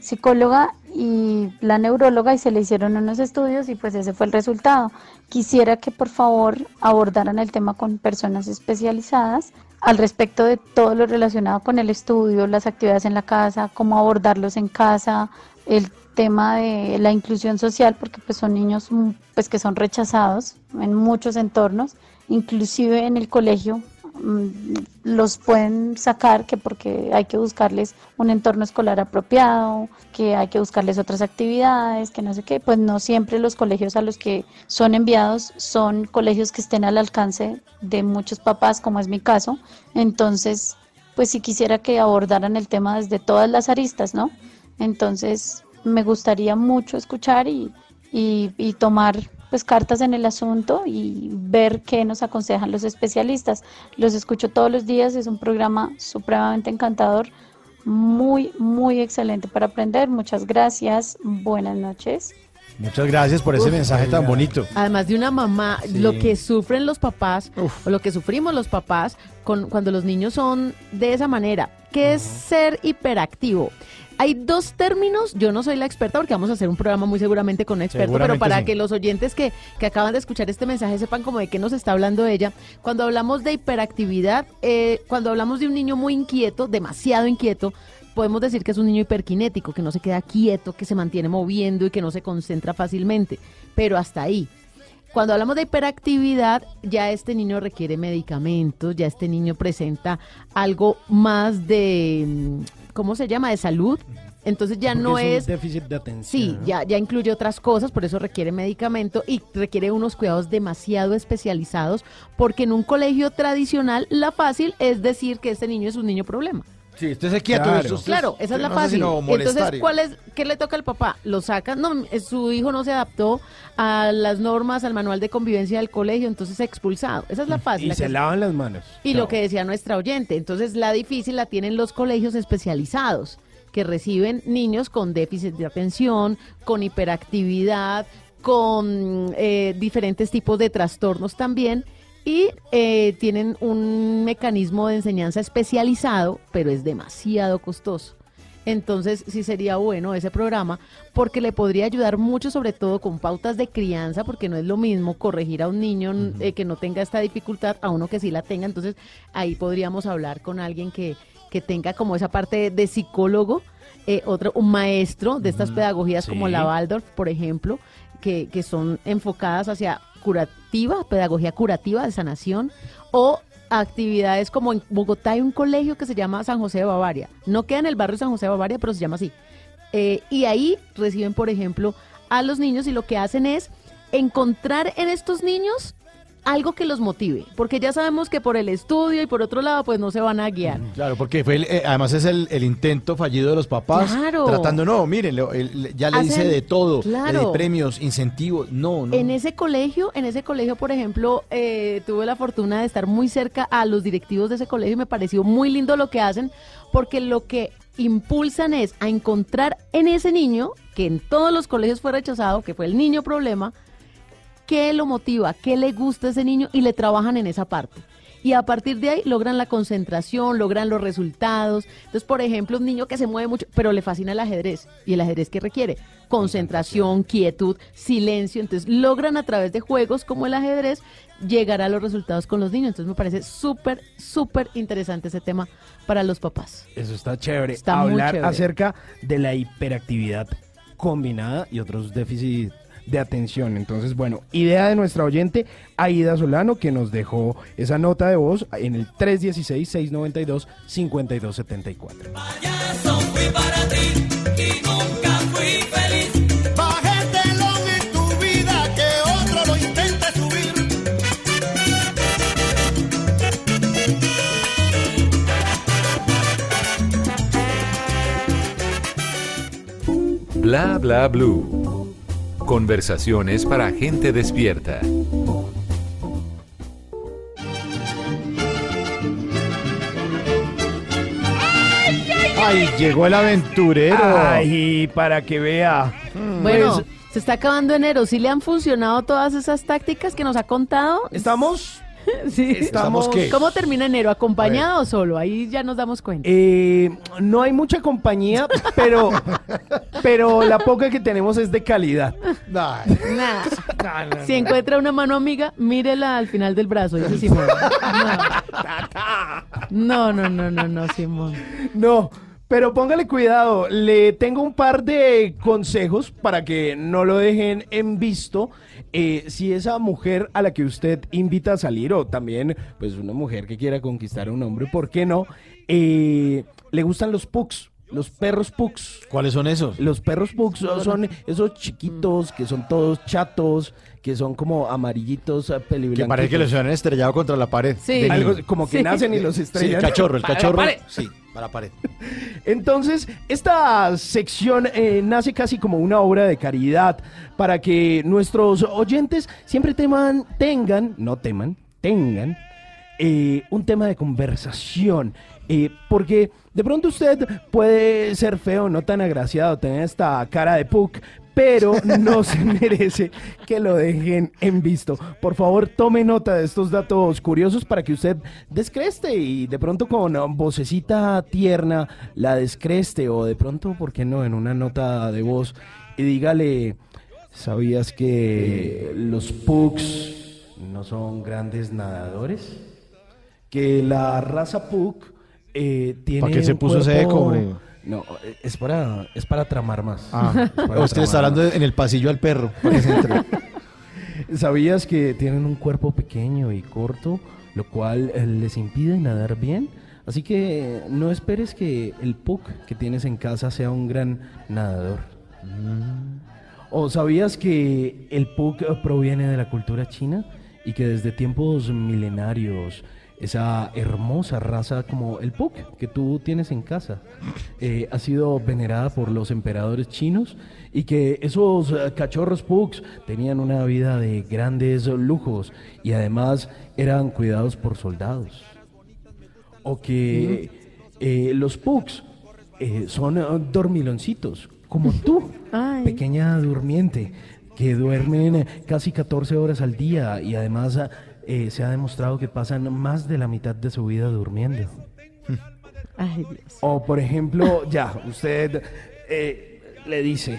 psicóloga y la neuróloga y se le hicieron unos estudios y pues ese fue el resultado. Quisiera que por favor abordaran el tema con personas especializadas al respecto de todo lo relacionado con el estudio, las actividades en la casa, cómo abordarlos en casa, el tema de la inclusión social, porque pues son niños mm, pues que son rechazados en muchos entornos, inclusive en el colegio mm, los pueden sacar que porque hay que buscarles un entorno escolar apropiado, que hay que buscarles otras actividades, que no sé qué, pues no siempre los colegios a los que son enviados son colegios que estén al alcance de muchos papás, como es mi caso. Entonces, pues sí quisiera que abordaran el tema desde todas las aristas, ¿no? Entonces, me gustaría mucho escuchar y, y, y tomar pues cartas en el asunto y ver qué nos aconsejan los especialistas. Los escucho todos los días, es un programa supremamente encantador, muy, muy excelente para aprender. Muchas gracias, buenas noches. Muchas gracias por ese Uf, mensaje tan bonito. Además de una mamá, Sí. lo que sufren los papás o lo que sufrimos los papás con, cuando los niños son de esa manera, que es ser hiperactivo. Hay dos términos, yo no soy la experta porque vamos a hacer un programa muy seguramente con un experto, pero para sí. que los oyentes que, que acaban de escuchar este mensaje sepan como de qué nos está hablando ella. Cuando hablamos de hiperactividad, eh, cuando hablamos de un niño muy inquieto, demasiado inquieto, podemos decir que es un niño hiperkinético, que no se queda quieto, que se mantiene moviendo y que no se concentra fácilmente, pero hasta ahí. Cuando hablamos de hiperactividad, ya este niño requiere medicamentos, ya este niño presenta algo más de, mm, ¿cómo se llama? De salud. Entonces ya Porque no un es... déficit de atención. Sí, ya, ya incluye otras cosas, por eso requiere medicamento y requiere unos cuidados demasiado especializados, porque en un colegio tradicional la fácil es decir que este niño es un niño problema. Sí, usted se quieto. Claro, esto claro, esa es la no fácil. Entonces. ¿cuál es, ¿qué le toca al papá? Lo saca, no, eh, su hijo no se adaptó a las normas, al manual de convivencia del colegio, entonces expulsado. Esa es la fácil. Y la se lavan las manos. y Chao. lo que decía nuestra oyente, entonces la difícil la tienen los colegios especializados, que reciben niños con déficit de atención, con hiperactividad, con eh, diferentes tipos de trastornos también, y eh, tienen un mecanismo de enseñanza especializado, pero es demasiado costoso. Entonces sí sería bueno ese programa porque le podría ayudar mucho, sobre todo con pautas de crianza, porque no es lo mismo corregir a un niño eh, que no tenga esta dificultad a uno que sí la tenga. Entonces ahí podríamos hablar con alguien que, que tenga como esa parte de psicólogo, eh, otro, un maestro de estas pedagogías como la Waldorf, por ejemplo, que, que son enfocadas hacia curativa, pedagogía curativa de sanación, o actividades como en Bogotá hay un colegio que se llama San José de Bavaria. No queda en el barrio San José de Bavaria, pero se llama así. Eh, y ahí reciben, por ejemplo, a los niños y lo que hacen es encontrar en estos niños algo que los motive, porque ya sabemos que por el estudio y por otro lado, pues no se van a guiar. Claro, porque fue el- eh, además es el, el intento fallido de los papás. Claro. Tratando, no, miren, el- ya le Hacen- dice de todo. claro. Le di premios, incentivos. No, no. En ese colegio, en ese colegio, por ejemplo, eh, tuve la fortuna de estar muy cerca a los directivos de ese colegio y me pareció muy lindo lo que hacen, porque lo que impulsan es a encontrar en ese niño, que en todos los colegios fue rechazado, que fue el niño problema, qué lo motiva, qué le gusta a ese niño y le trabajan en esa parte. Y a partir de ahí logran la concentración, logran los resultados. Entonces, por ejemplo, un niño que se mueve mucho, pero le fascina el ajedrez. ¿Y el ajedrez qué requiere? Concentración, quietud, silencio. Entonces, logran a través de juegos como el ajedrez llegar a los resultados con los niños. Entonces, me parece súper, súper interesante ese tema para los papás. Eso está chévere. Está muy Hablar chévere. acerca de la hiperactividad combinada y otros déficits de atención. Entonces, bueno, idea de nuestra oyente Aida Solano que nos dejó esa nota de voz en el 316-692-5274. fui para ti y nunca fui feliz. Bajé el telón en tu vida que otro lo intente subir. Bla bla blue. Conversaciones para gente despierta. Ay, llegó el aventurero. Ay, para que vea. Bueno, Pues, se está acabando enero. ¿Sí le han funcionado todas esas tácticas que nos ha contado? Estamos Sí. Estamos- ¿qué? ¿Cómo termina enero? ¿Acompañado o solo? Ahí ya nos damos cuenta. Eh, no hay mucha compañía, pero, pero la poca que tenemos es de calidad. Nada. Si encuentra una mano amiga, mírela al final del brazo, dice Simón. No, no, no, no, no, Simón. No, pero póngale cuidado, le tengo un par de consejos para que no lo dejen en visto. Eh, si esa mujer a la que usted invita a salir, o también pues una mujer que quiera conquistar a un hombre, ¿por qué no? Eh, le gustan los pugs. Los perros pugs. ¿Cuáles son esos? Los perros pugs son- son esos chiquitos que son todos chatos, que son como amarillitos, eh, Que peliblanquitos. parece que los han estrellado contra la pared. Sí. Algo como que nacen y los estrellan. Sí, el cachorro, el cachorro. Sí, para la pared. Entonces, esta sección eh, nace casi como una obra de caridad para que nuestros oyentes siempre teman, tengan, no teman, tengan eh, un tema de conversación. Eh, porque de pronto usted puede ser feo, no tan agraciado, tener esta cara de puk, pero no se merece que lo dejen en visto. Por favor, tome nota de estos datos curiosos para que usted descreste y de pronto con vocecita tierna la descreste o de pronto, ¿por qué no?, en una nota de voz y dígale, ¿sabías que los pugs no son grandes nadadores? Que la raza pug eh, tiene ¿Para qué se puso ese eco? No, es para, es para tramar más. Ah, usted está hablando en el pasillo al perro. para que se entre. ¿Sabías que tienen un cuerpo pequeño y corto, lo cual eh, les impide nadar bien? Así que no esperes que el pug que tienes en casa sea un gran nadador. ¿O sabías que el eh, proviene de la cultura china y que desde tiempos milenarios esa hermosa raza como el pug que tú tienes en casa. Eh, ha sido venerada por los emperadores chinos y que esos eh, cachorros pugs tenían una vida de grandes lujos y además eran cuidados por soldados? O que eh, los eh, son dormiloncitos, como tú, pequeña durmiente, que duermen casi 14 horas al día y además eh, se ha demostrado que pasan más de la mitad de su vida durmiendo. Ay, Dios. O por ejemplo, ya, usted eh, le dice,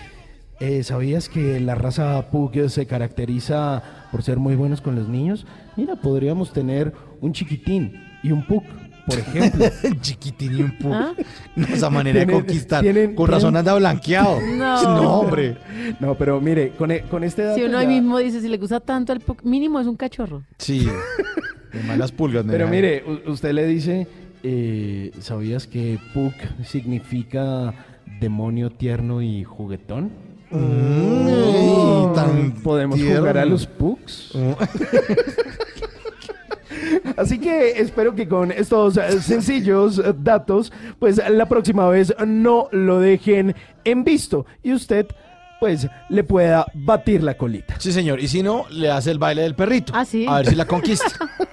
eh, ¿sabías que la raza Pug se caracteriza por ser muy buenos con los niños? Mira, podríamos tener un chiquitín y un Pug, por ejemplo. chiquitín y un Pug. ¿Ah? No, esa manera de conquistar. tienen- Con razón tienen- anda blanqueado. No. hombre. No, pero mire, con, e- con este dato Si uno ahí mismo dice, si le gusta tanto el pu- mínimo es un cachorro. Sí. Además las pulgas. me Pero mire, usted le dice, eh, ¿sabías que Pug significa demonio tierno y juguetón? Mm, tan ¿Podemos tierno. jugar a los Pugs? Así que espero que con estos eh, sencillos eh, datos, pues la próxima vez no lo dejen en visto y usted pues le pueda batir la colita. Sí, señor. Y si no, le hace el baile del perrito. Ah, sí. A ver si la conquista.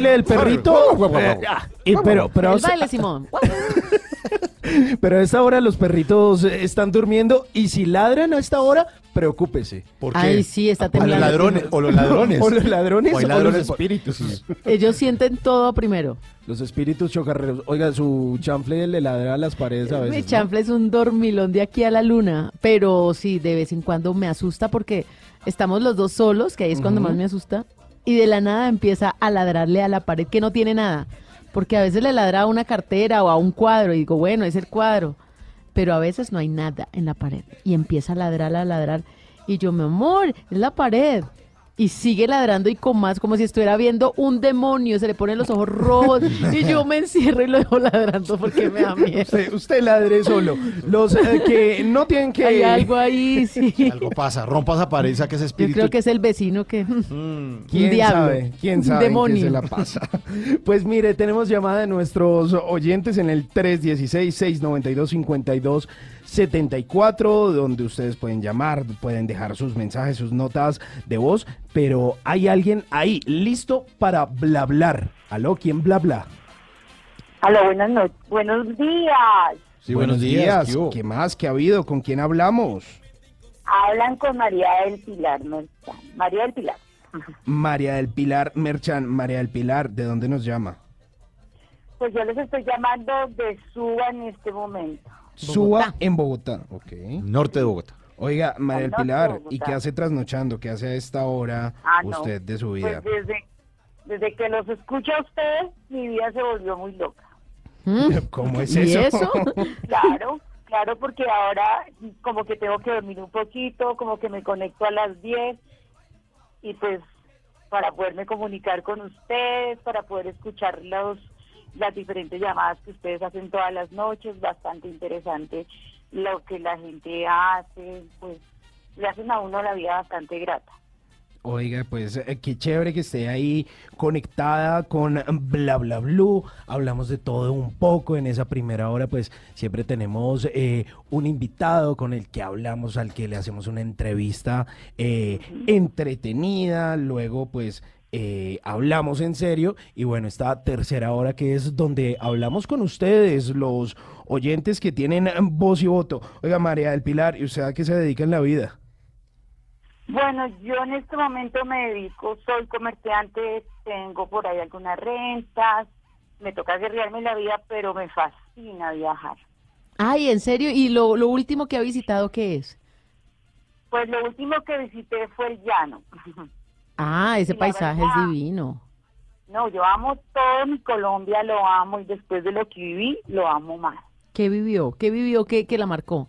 baile del perrito. Eh, ah, y pero, pero, El baile, Simón. pero a esta hora los perritos eh, están durmiendo y si ladran a esta hora, preocúpese. ¿Por Ay, sí, está A los temblando. ladrones, o los ladrones. O los ladrones. O hay o ladrones los- espíritus. Ellos sienten todo primero. Los espíritus chocarreros. Oiga, su chanfle le ladra a las paredes a veces. Mi ¿no? chanfle es un dormilón de aquí a la luna, pero sí, de vez en cuando me asusta porque estamos los dos solos, que ahí es cuando más me asusta, y de la nada empieza a ladrarle a la pared que no tiene nada, porque a veces le ladra a una cartera o a un cuadro y digo, bueno, es el cuadro, pero a veces no hay nada en la pared y empieza a ladrar, a ladrar, y yo, mi amor, es la pared. Y sigue ladrando y con más, como si estuviera viendo un demonio, se le ponen los ojos rojos y yo me encierro y lo dejo ladrando porque me da miedo. Usted, usted ladre solo. Los eh, que no tienen que. Hay algo ahí, sí. Algo pasa, rompa esa pared, saque ese Yo espíritu. creo que es el vecino que... ¿Quién diablo. sabe? ¿Quién sabe demonio. se la pasa? Pues mire, tenemos llamada de nuestros oyentes en el 316-692-5274, donde ustedes pueden llamar, pueden dejar sus mensajes, sus notas de voz, pero hay alguien ahí listo para bla hablar. ¿Aló? ¿Quién bla bla? Aló, buenas noches. Buenos días. Sí, buenos días. ¿Qué más? ¿Qué ha habido? ¿Con quién hablamos? Hablan con María del Pilar Merchan. María del Pilar. María del Pilar Merchan. María del Pilar, ¿de dónde nos llama? Pues yo les estoy llamando de Suba en este momento. Suba en Bogotá. Ok. Norte de Bogotá. Oiga, María del Pilar. ¿y qué hace trasnochando? ¿Qué hace a esta hora Ah, no. usted de su vida? Pues desde, desde que los escucho a ustedes, mi vida se volvió muy loca. ¿Cómo es ¿Y eso? eso? Claro, claro, porque ahora como que tengo que dormir un poquito, como que me conecto a las 10 y pues para poderme comunicar con ustedes, para poder escuchar los, las diferentes llamadas que ustedes hacen todas las noches, bastante interesante lo que la gente hace, pues le hacen a uno la vida bastante grata. Oiga, pues eh, qué chévere que esté ahí conectada con Bla Bla Blue. Hablamos de todo un poco en esa primera hora, pues siempre tenemos eh, un invitado con el que hablamos, al que le hacemos una entrevista eh, entretenida. Luego, pues eh, hablamos en serio. Y bueno, esta tercera hora que es donde hablamos con ustedes, los oyentes que tienen voz y voto. Oiga, María del Pilar, ¿y usted a qué se dedica en la vida? Bueno, yo en este momento me dedico, soy comerciante, tengo por ahí algunas rentas, me toca guerrearme la vida, pero me fascina viajar. Ay, ¿en serio? ¿Y lo, lo último que ha visitado qué es? Pues lo último que visité fue el llano. Ah, ese paisaje es divino. No, yo amo todo mi Colombia, lo amo y después de lo que viví, lo amo más. ¿Qué vivió? ¿Qué vivió? ¿Qué, qué la marcó?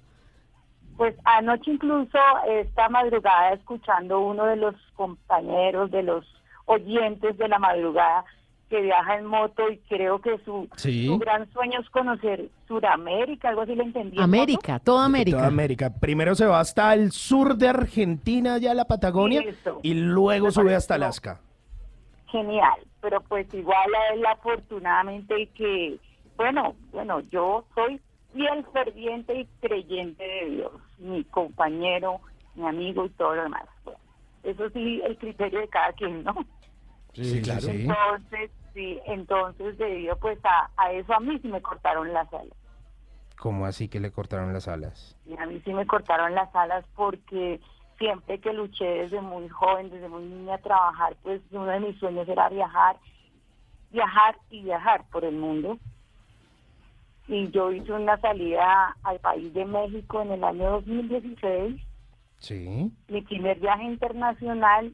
Pues anoche incluso esta madrugada escuchando uno de los compañeros, de los oyentes de la madrugada que viaja en moto y creo que su, Sí. su gran sueño es conocer Suramérica, algo así le entendí. moto. América, toda América. Toda América. Primero se va hasta el sur de Argentina, ya la Patagonia, y luego Me sube hasta Alaska. Genial, pero pues igual a él afortunadamente que, bueno, bueno, yo soy fiel, ferviente y creyente de Dios, mi compañero, mi amigo y todo lo demás. Bueno, eso sí, el criterio de cada quien, ¿no? Sí, claro. Entonces, sí, entonces debido pues a, a eso a mí sí me cortaron las alas. ¿Cómo así que le cortaron las alas? Y a mí sí me cortaron las alas porque siempre que luché desde muy joven, desde muy niña a trabajar, pues uno de mis sueños era viajar, viajar y viajar por el mundo. Y yo hice una salida al país de México en el año 2016, Sí. mi primer viaje internacional,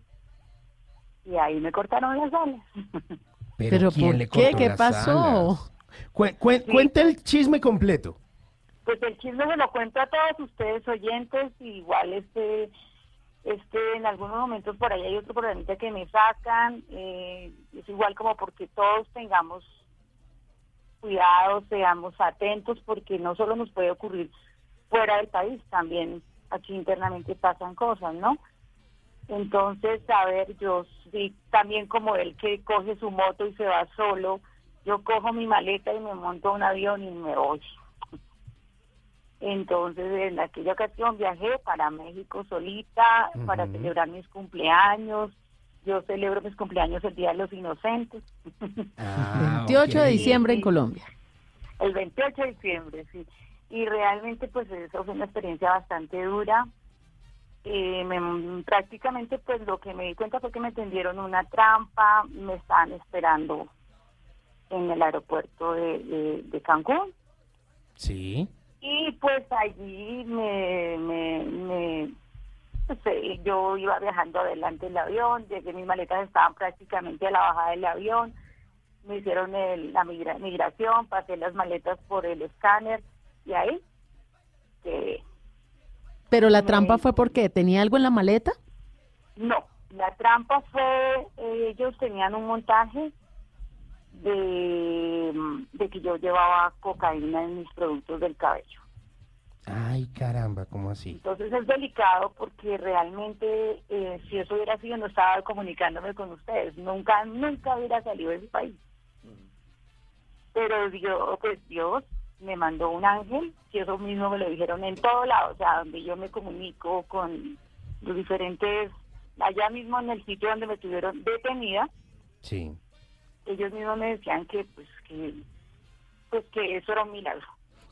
y ahí me cortaron las alas. Pero, ¿Pero ¿quién por le qué? ¿Qué las pasó? alas? Cue- cue- Cuente el chisme completo. Pues el chisme se lo cuento a todos ustedes oyentes, y igual este, este en algunos momentos por ahí hay otro programita que me sacan, eh, es igual como porque todos tengamos cuidado, seamos atentos, porque no solo nos puede ocurrir fuera del país, también aquí internamente pasan cosas, ¿no? Entonces, a ver, yo sí, también como él que coge su moto y se va solo, yo cojo mi maleta y me monto a un avión y me voy. Entonces, en aquella ocasión viajé para México solita para celebrar mis cumpleaños. Yo celebro mis cumpleaños el Día de los Inocentes. 28 de diciembre en Colombia. El 28 de diciembre, sí. Y realmente, pues, eso fue una experiencia bastante dura. Eh, me- prácticamente, pues, lo que me di cuenta fue que me tendieron una trampa, me estaban esperando en el aeropuerto de, de- de Cancún. Sí. Y pues allí me, me, me- pues, eh, yo iba viajando adelante del avión, llegué, mis maletas estaban prácticamente a la bajada del avión, me hicieron el- la migra- migración, pasé las maletas por el escáner y ahí que Pero la trampa fue porque tenía algo en la maleta. no, la trampa fue, eh, ellos tenían un montaje de, de que yo llevaba cocaína en mis productos del cabello. Ay, caramba, ¿cómo así? Entonces es delicado porque realmente eh, si eso hubiera sido no estaba comunicándome con ustedes, nunca, nunca hubiera salido de ese país. Pero Dios, pues Dios me mandó un ángel, y eso mismo me lo dijeron en todo lado, o sea, donde yo me comunico con los diferentes, allá mismo en el sitio donde me tuvieron detenida, Sí. ellos mismos me decían que pues que pues que eso era un milagro.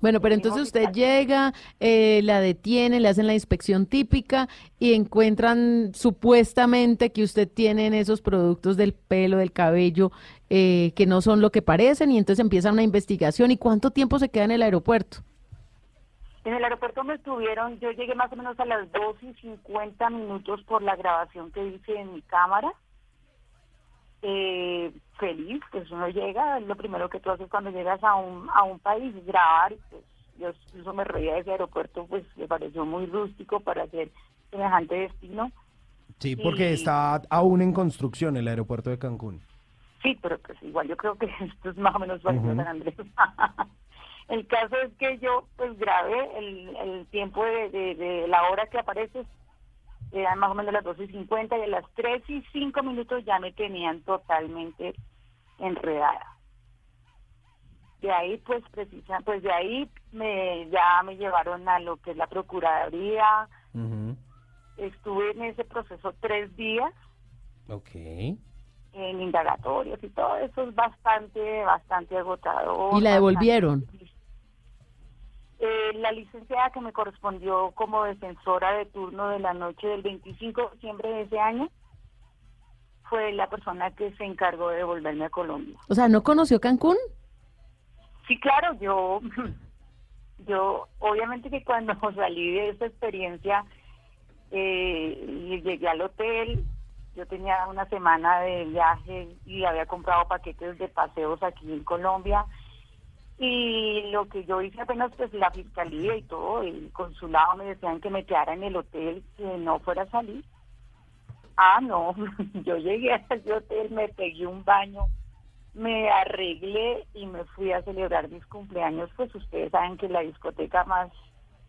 Bueno, pero entonces usted llega, eh, la detiene, le hacen la inspección típica y encuentran supuestamente que usted tiene en esos productos del pelo, del cabello, eh, que no son lo que parecen y entonces empieza una investigación. ¿Y cuánto tiempo se queda en el aeropuerto? En el aeropuerto me estuvieron, yo llegué más o menos a las 2 y 50 minutos por la grabación que hice en mi cámara. Eh, feliz, pues uno llega, lo primero que tú haces cuando llegas a un, a un país es grabar. y, Pues, yo incluso me reía de ese aeropuerto, pues me pareció muy rústico para hacer semejante destino. Sí, porque Y- está aún en construcción el aeropuerto de Cancún. Sí, pero pues igual yo creo que esto es más o menos parecido a Ujú. San Andrés. el caso es que yo pues grabé el, el tiempo de, de- de la hora que aparece, eran más o menos las 12 y 50 y a las 3 y 5 minutos ya me tenían totalmente enredada. De ahí pues precisa, pues de ahí me ya me llevaron a lo que es la Procuraduría, estuve en ese proceso tres días Ok. en indagatorios y todo eso es bastante, bastante agotador. Y la devolvieron. Eh, la licenciada que me correspondió como defensora de turno de la noche del 25 de diciembre de ese año fue la persona que se encargó de devolverme a Colombia. O sea, ¿no conoció Cancún? Sí, claro, yo, yo, obviamente que cuando salí de esa experiencia eh, y llegué al hotel, yo tenía una semana de viaje y había comprado paquetes de paseos aquí en Colombia y lo que yo hice apenas pues la fiscalía y todo, el consulado me decían que me quedara en el hotel, que no fuera a salir. Ah, no, yo llegué a ese hotel, me pegué un baño, me arreglé y me fui a celebrar mis cumpleaños, pues ustedes saben que la discoteca más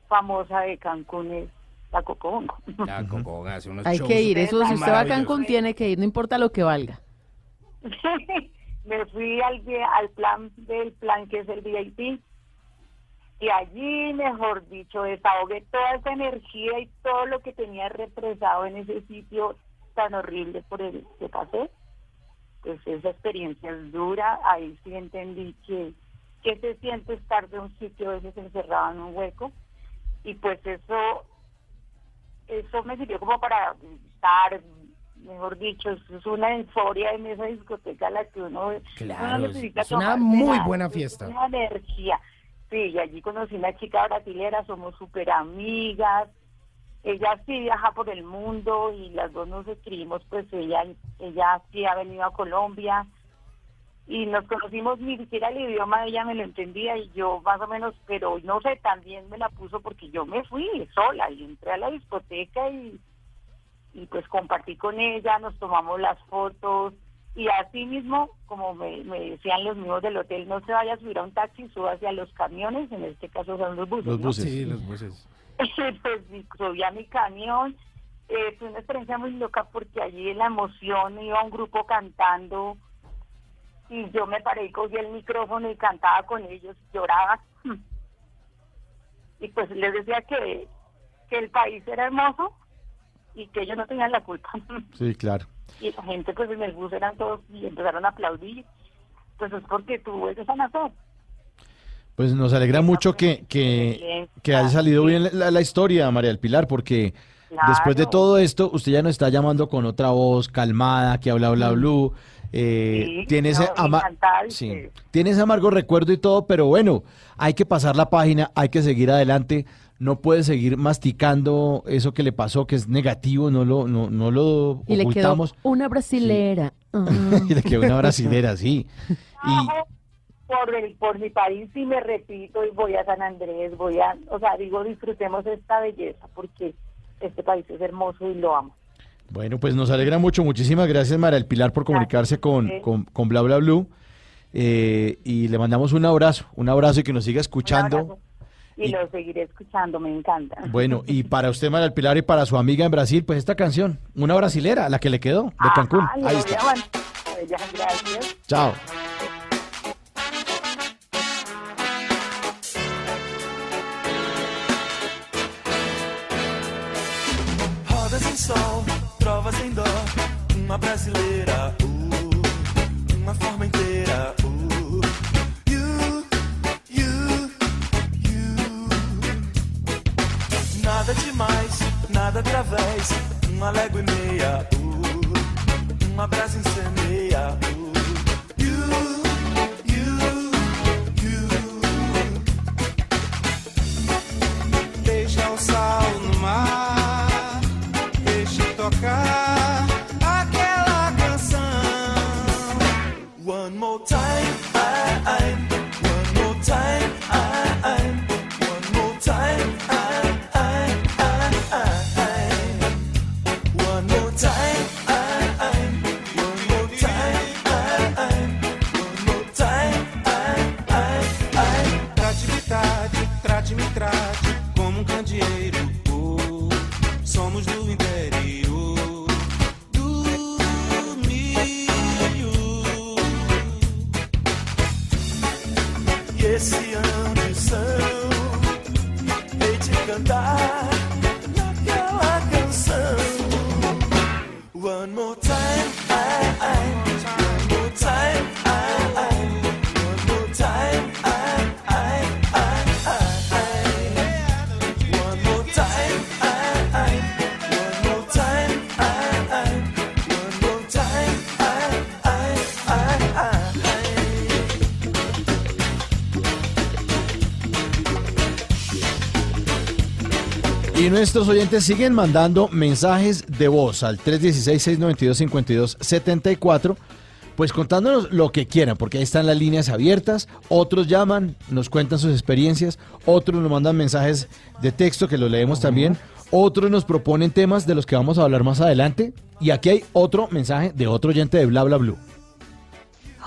famosa de Cancún es la Cocobongo. La Cocón hace unos Hay shows que ir. Eso, si usted va a. Cancún, tiene que ir, no importa lo que valga. me fui al, al plan del plan que es el VIP y allí, mejor dicho, desahogué toda esa energía y todo lo que tenía represado en ese sitio tan horrible por el que pasé. Pues esa experiencia es dura, ahí sí entendí que, que se siente estar de un sitio a veces encerrado en un hueco. Y pues eso eso me sirvió como para estar mejor dicho es una euforia en esa discoteca a la que uno Claro, uno es- necesita es una muy buena es fiesta. una energía. Sí y allí conocí una chica brasilera somos súper amigas. Ella sí viaja por el mundo y las dos nos escribimos pues ella ella sí ha venido a Colombia. Y nos conocimos ni siquiera el idioma ella me lo entendía y yo más o menos pero no sé también me la puso porque yo me fui sola y entré a la discoteca y y pues compartí con ella nos tomamos las fotos y así mismo como me, me decían los mismos del hotel no se vaya a subir a un taxi suba hacia los camiones en este caso son los buses Los ¿no? buses. Sí, los buses. pues subí a mi camión. Eh, fue una experiencia muy loca porque allí en la emoción iba un grupo cantando y yo me paré y cogí el micrófono y cantaba con ellos, lloraba. y pues les decía que, que el país era hermoso y que ellos no tenían la culpa. Sí, claro. y la gente pues en el bus eran todos y empezaron a aplaudir. Pues es porque tú eres sanador. Pues nos alegra mucho que, que, que haya salido bien la, la historia, María del Pilar, porque Claro. después de todo esto, usted ya nos está llamando con otra voz calmada, que habla, bla, blue. Eh, Sí, tiene, ese no, ama- sí, tiene ese amargo recuerdo y todo, pero bueno, hay que pasar la página, hay que seguir adelante. No puede seguir masticando eso que le pasó, que es negativo, no lo, no, no lo Y le quedó ocultamos. una brasilera. Ah. y le quedó una brasilera, sí. Y, por el por mi país sí me repito y voy a San Andrés voy a o sea digo disfrutemos esta belleza porque este país es hermoso y lo amo Bueno, pues nos alegra mucho. Muchísimas gracias, María del Pilar, por comunicarse con, con, con Bla Bla Blue. Eh, y le mandamos un abrazo, un abrazo y que nos siga escuchando. Y, lo seguiré escuchando me encanta Bueno, y para usted, María del Pilar, y para su amiga en Brasil, pues esta canción, una brasilera, la que le quedó, de Cancún. Ay, Ahí está. gracias Chao. Rodas em sol, trovas em dó, uma brasileira, uh, uma forma inteira, uh, Nada demais, nada através, uma légua e meia, uh, uma brasa incendeia, uh, nuestros oyentes siguen mandando mensajes de voz al 316-692-5274, pues contándonos lo que quieran, porque ahí están las líneas abiertas, otros llaman, nos cuentan sus experiencias, otros nos mandan mensajes de texto que los leemos también, otros nos proponen temas de los que vamos a hablar más adelante, y aquí hay otro mensaje de otro oyente de Bla Bla Blue.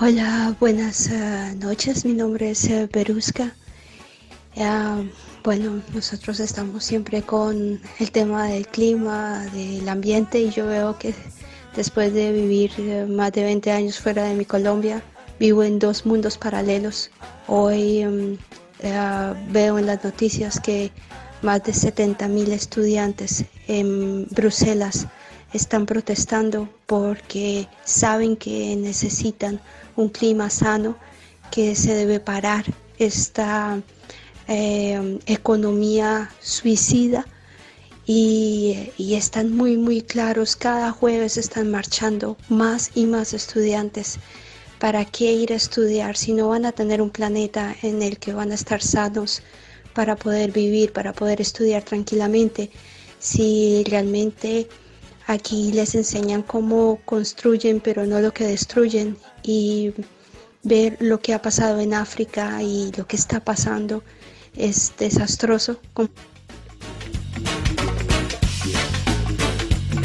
Hola, buenas eh, noches. Mi nombre es eh, Beruska. Ah, bueno, nosotros estamos siempre con el tema del clima, del ambiente y yo veo que después de vivir eh, más de 20 años fuera de mi Colombia, vivo en dos mundos paralelos. Hoy mm, eh, veo en las noticias que más de 70 mil estudiantes en Bruselas están protestando porque saben que necesitan un clima sano, que se debe parar esta eh, economía suicida y, y están muy muy claros, cada jueves están marchando más y más estudiantes. ¿Para qué ir a estudiar si no van a tener un planeta en el que van a estar sanos para poder vivir, para poder estudiar tranquilamente? Si realmente aquí les enseñan cómo construyen, pero no lo que destruyen. Y ver lo que ha pasado en África y lo que está pasando es desastroso.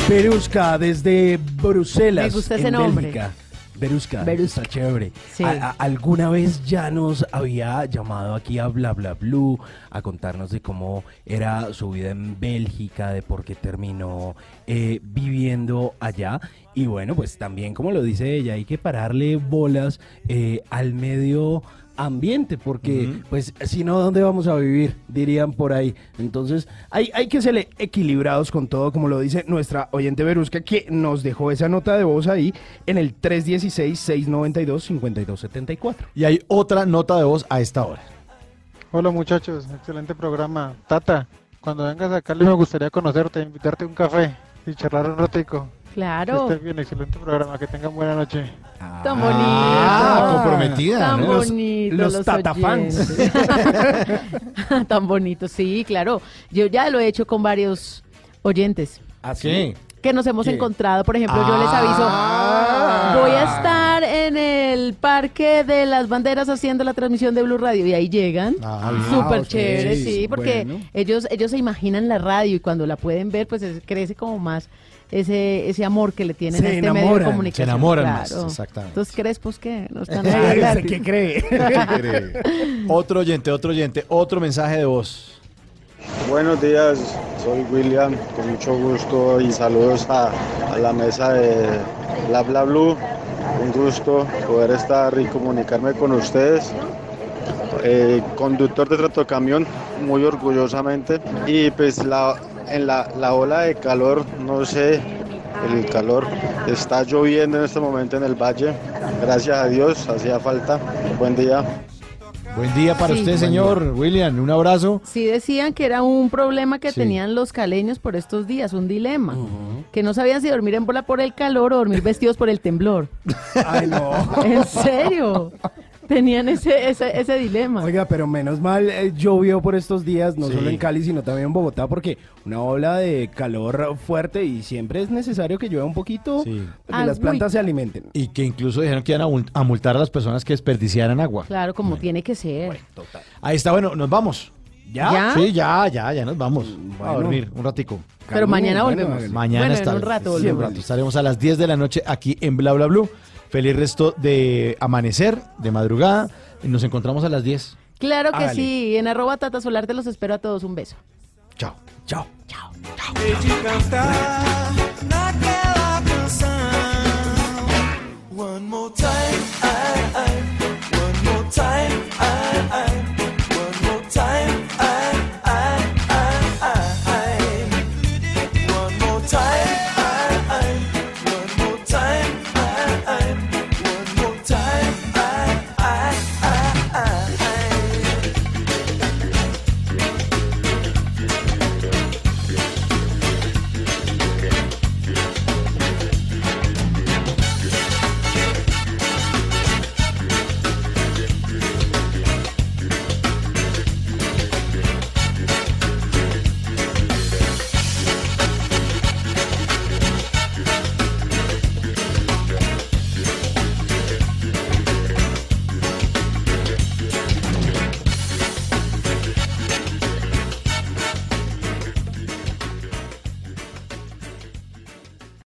Berusca, desde Bruselas. Me gusta ese en nombre. Bélgica. Berusca, Berusca. está chévere. Sí. A- a- ¿Alguna vez ya nos había llamado aquí a Bla Bla Blue a contarnos de cómo era su vida en Bélgica, de por qué terminó eh, viviendo allá? Y bueno, pues también, como lo dice ella, hay que pararle bolas eh, al medio ambiente, porque pues si no, ¿dónde vamos a vivir? Dirían por ahí. Entonces hay, hay que ser equilibrados con todo, como lo dice nuestra oyente Berusca, que nos dejó esa nota de voz ahí en el 316-692-5274. Y hay otra nota de voz a esta hora. Hola muchachos, excelente programa. Tata, cuando vengas a Cali me gustaría conocerte, invitarte a un café y charlar un ratico. Claro. Que estés bien, excelente programa, que tengan buena noche. Tan bonito. Ah, comprometida, Tan ¿no? Los- bonito. los tatafans. Tan bonito, sí, claro. Yo ya lo he hecho con varios oyentes. ¿Qué? Que nos hemos ¿Qué? encontrado, por ejemplo, yo les aviso, Ah. voy a estar en el Parque de las Banderas haciendo la transmisión de Blue Radio y ahí llegan. Ah. Súper chévere, sí, porque Bueno. ellos ellos se imaginan la radio y cuando la pueden ver, pues es- crece como más ese ese amor que le tienen Se a este medio de enamoran. comunicación. Se enamoran más, exactamente. Entonces, Crespos, ¿qué? No están Ay, ahí ¿usted gratis. qué cree? otro oyente, otro oyente, otro mensaje de voz. Buenos días, soy William, con mucho gusto y saludos a, a la mesa de Bla Bla Blue. Un gusto poder estar y comunicarme con ustedes. Eh, conductor de tractocamión, muy orgullosamente. Y pues la, en la, la ola de calor, no sé, el calor está lloviendo en este momento en el valle. Gracias a Dios, hacía falta. Buen día. Buen día para Sí. usted, señor William. Un abrazo. Sí decían que era un problema que Sí. tenían los caleños por estos días, un dilema. Que no sabían si dormir en bola por el calor o dormir vestidos por el temblor. Ay, no. ¿En serio? Tenían ese, ese, ese dilema. Oiga, pero menos mal eh, llovió por estos días, no Sí. solo en Cali, sino también en Bogotá, porque una ola de calor fuerte y siempre es necesario que llueva un poquito para que Ah, las uy. plantas se alimenten. Y que incluso dijeron que iban a mul- a multar a las personas que desperdiciaran agua. Claro, como tiene que ser. Ahí está, bueno, nos vamos. ¿Ya? ¿Ya? Sí, ya, ya, ya nos vamos. A Bueno. dormir un ratico. Pero mañana volvemos. Mañana Bueno, en está- un rato sí, volvemos. un rato. Estaremos a las 10 de la noche aquí en Bla Bla Blue. Feliz resto de amanecer, de madrugada. Y nos encontramos a las 10. Claro que Hágale. sí. En arroba Tata Solar te los espero a todos. Un beso. Chao. Chao. de cantar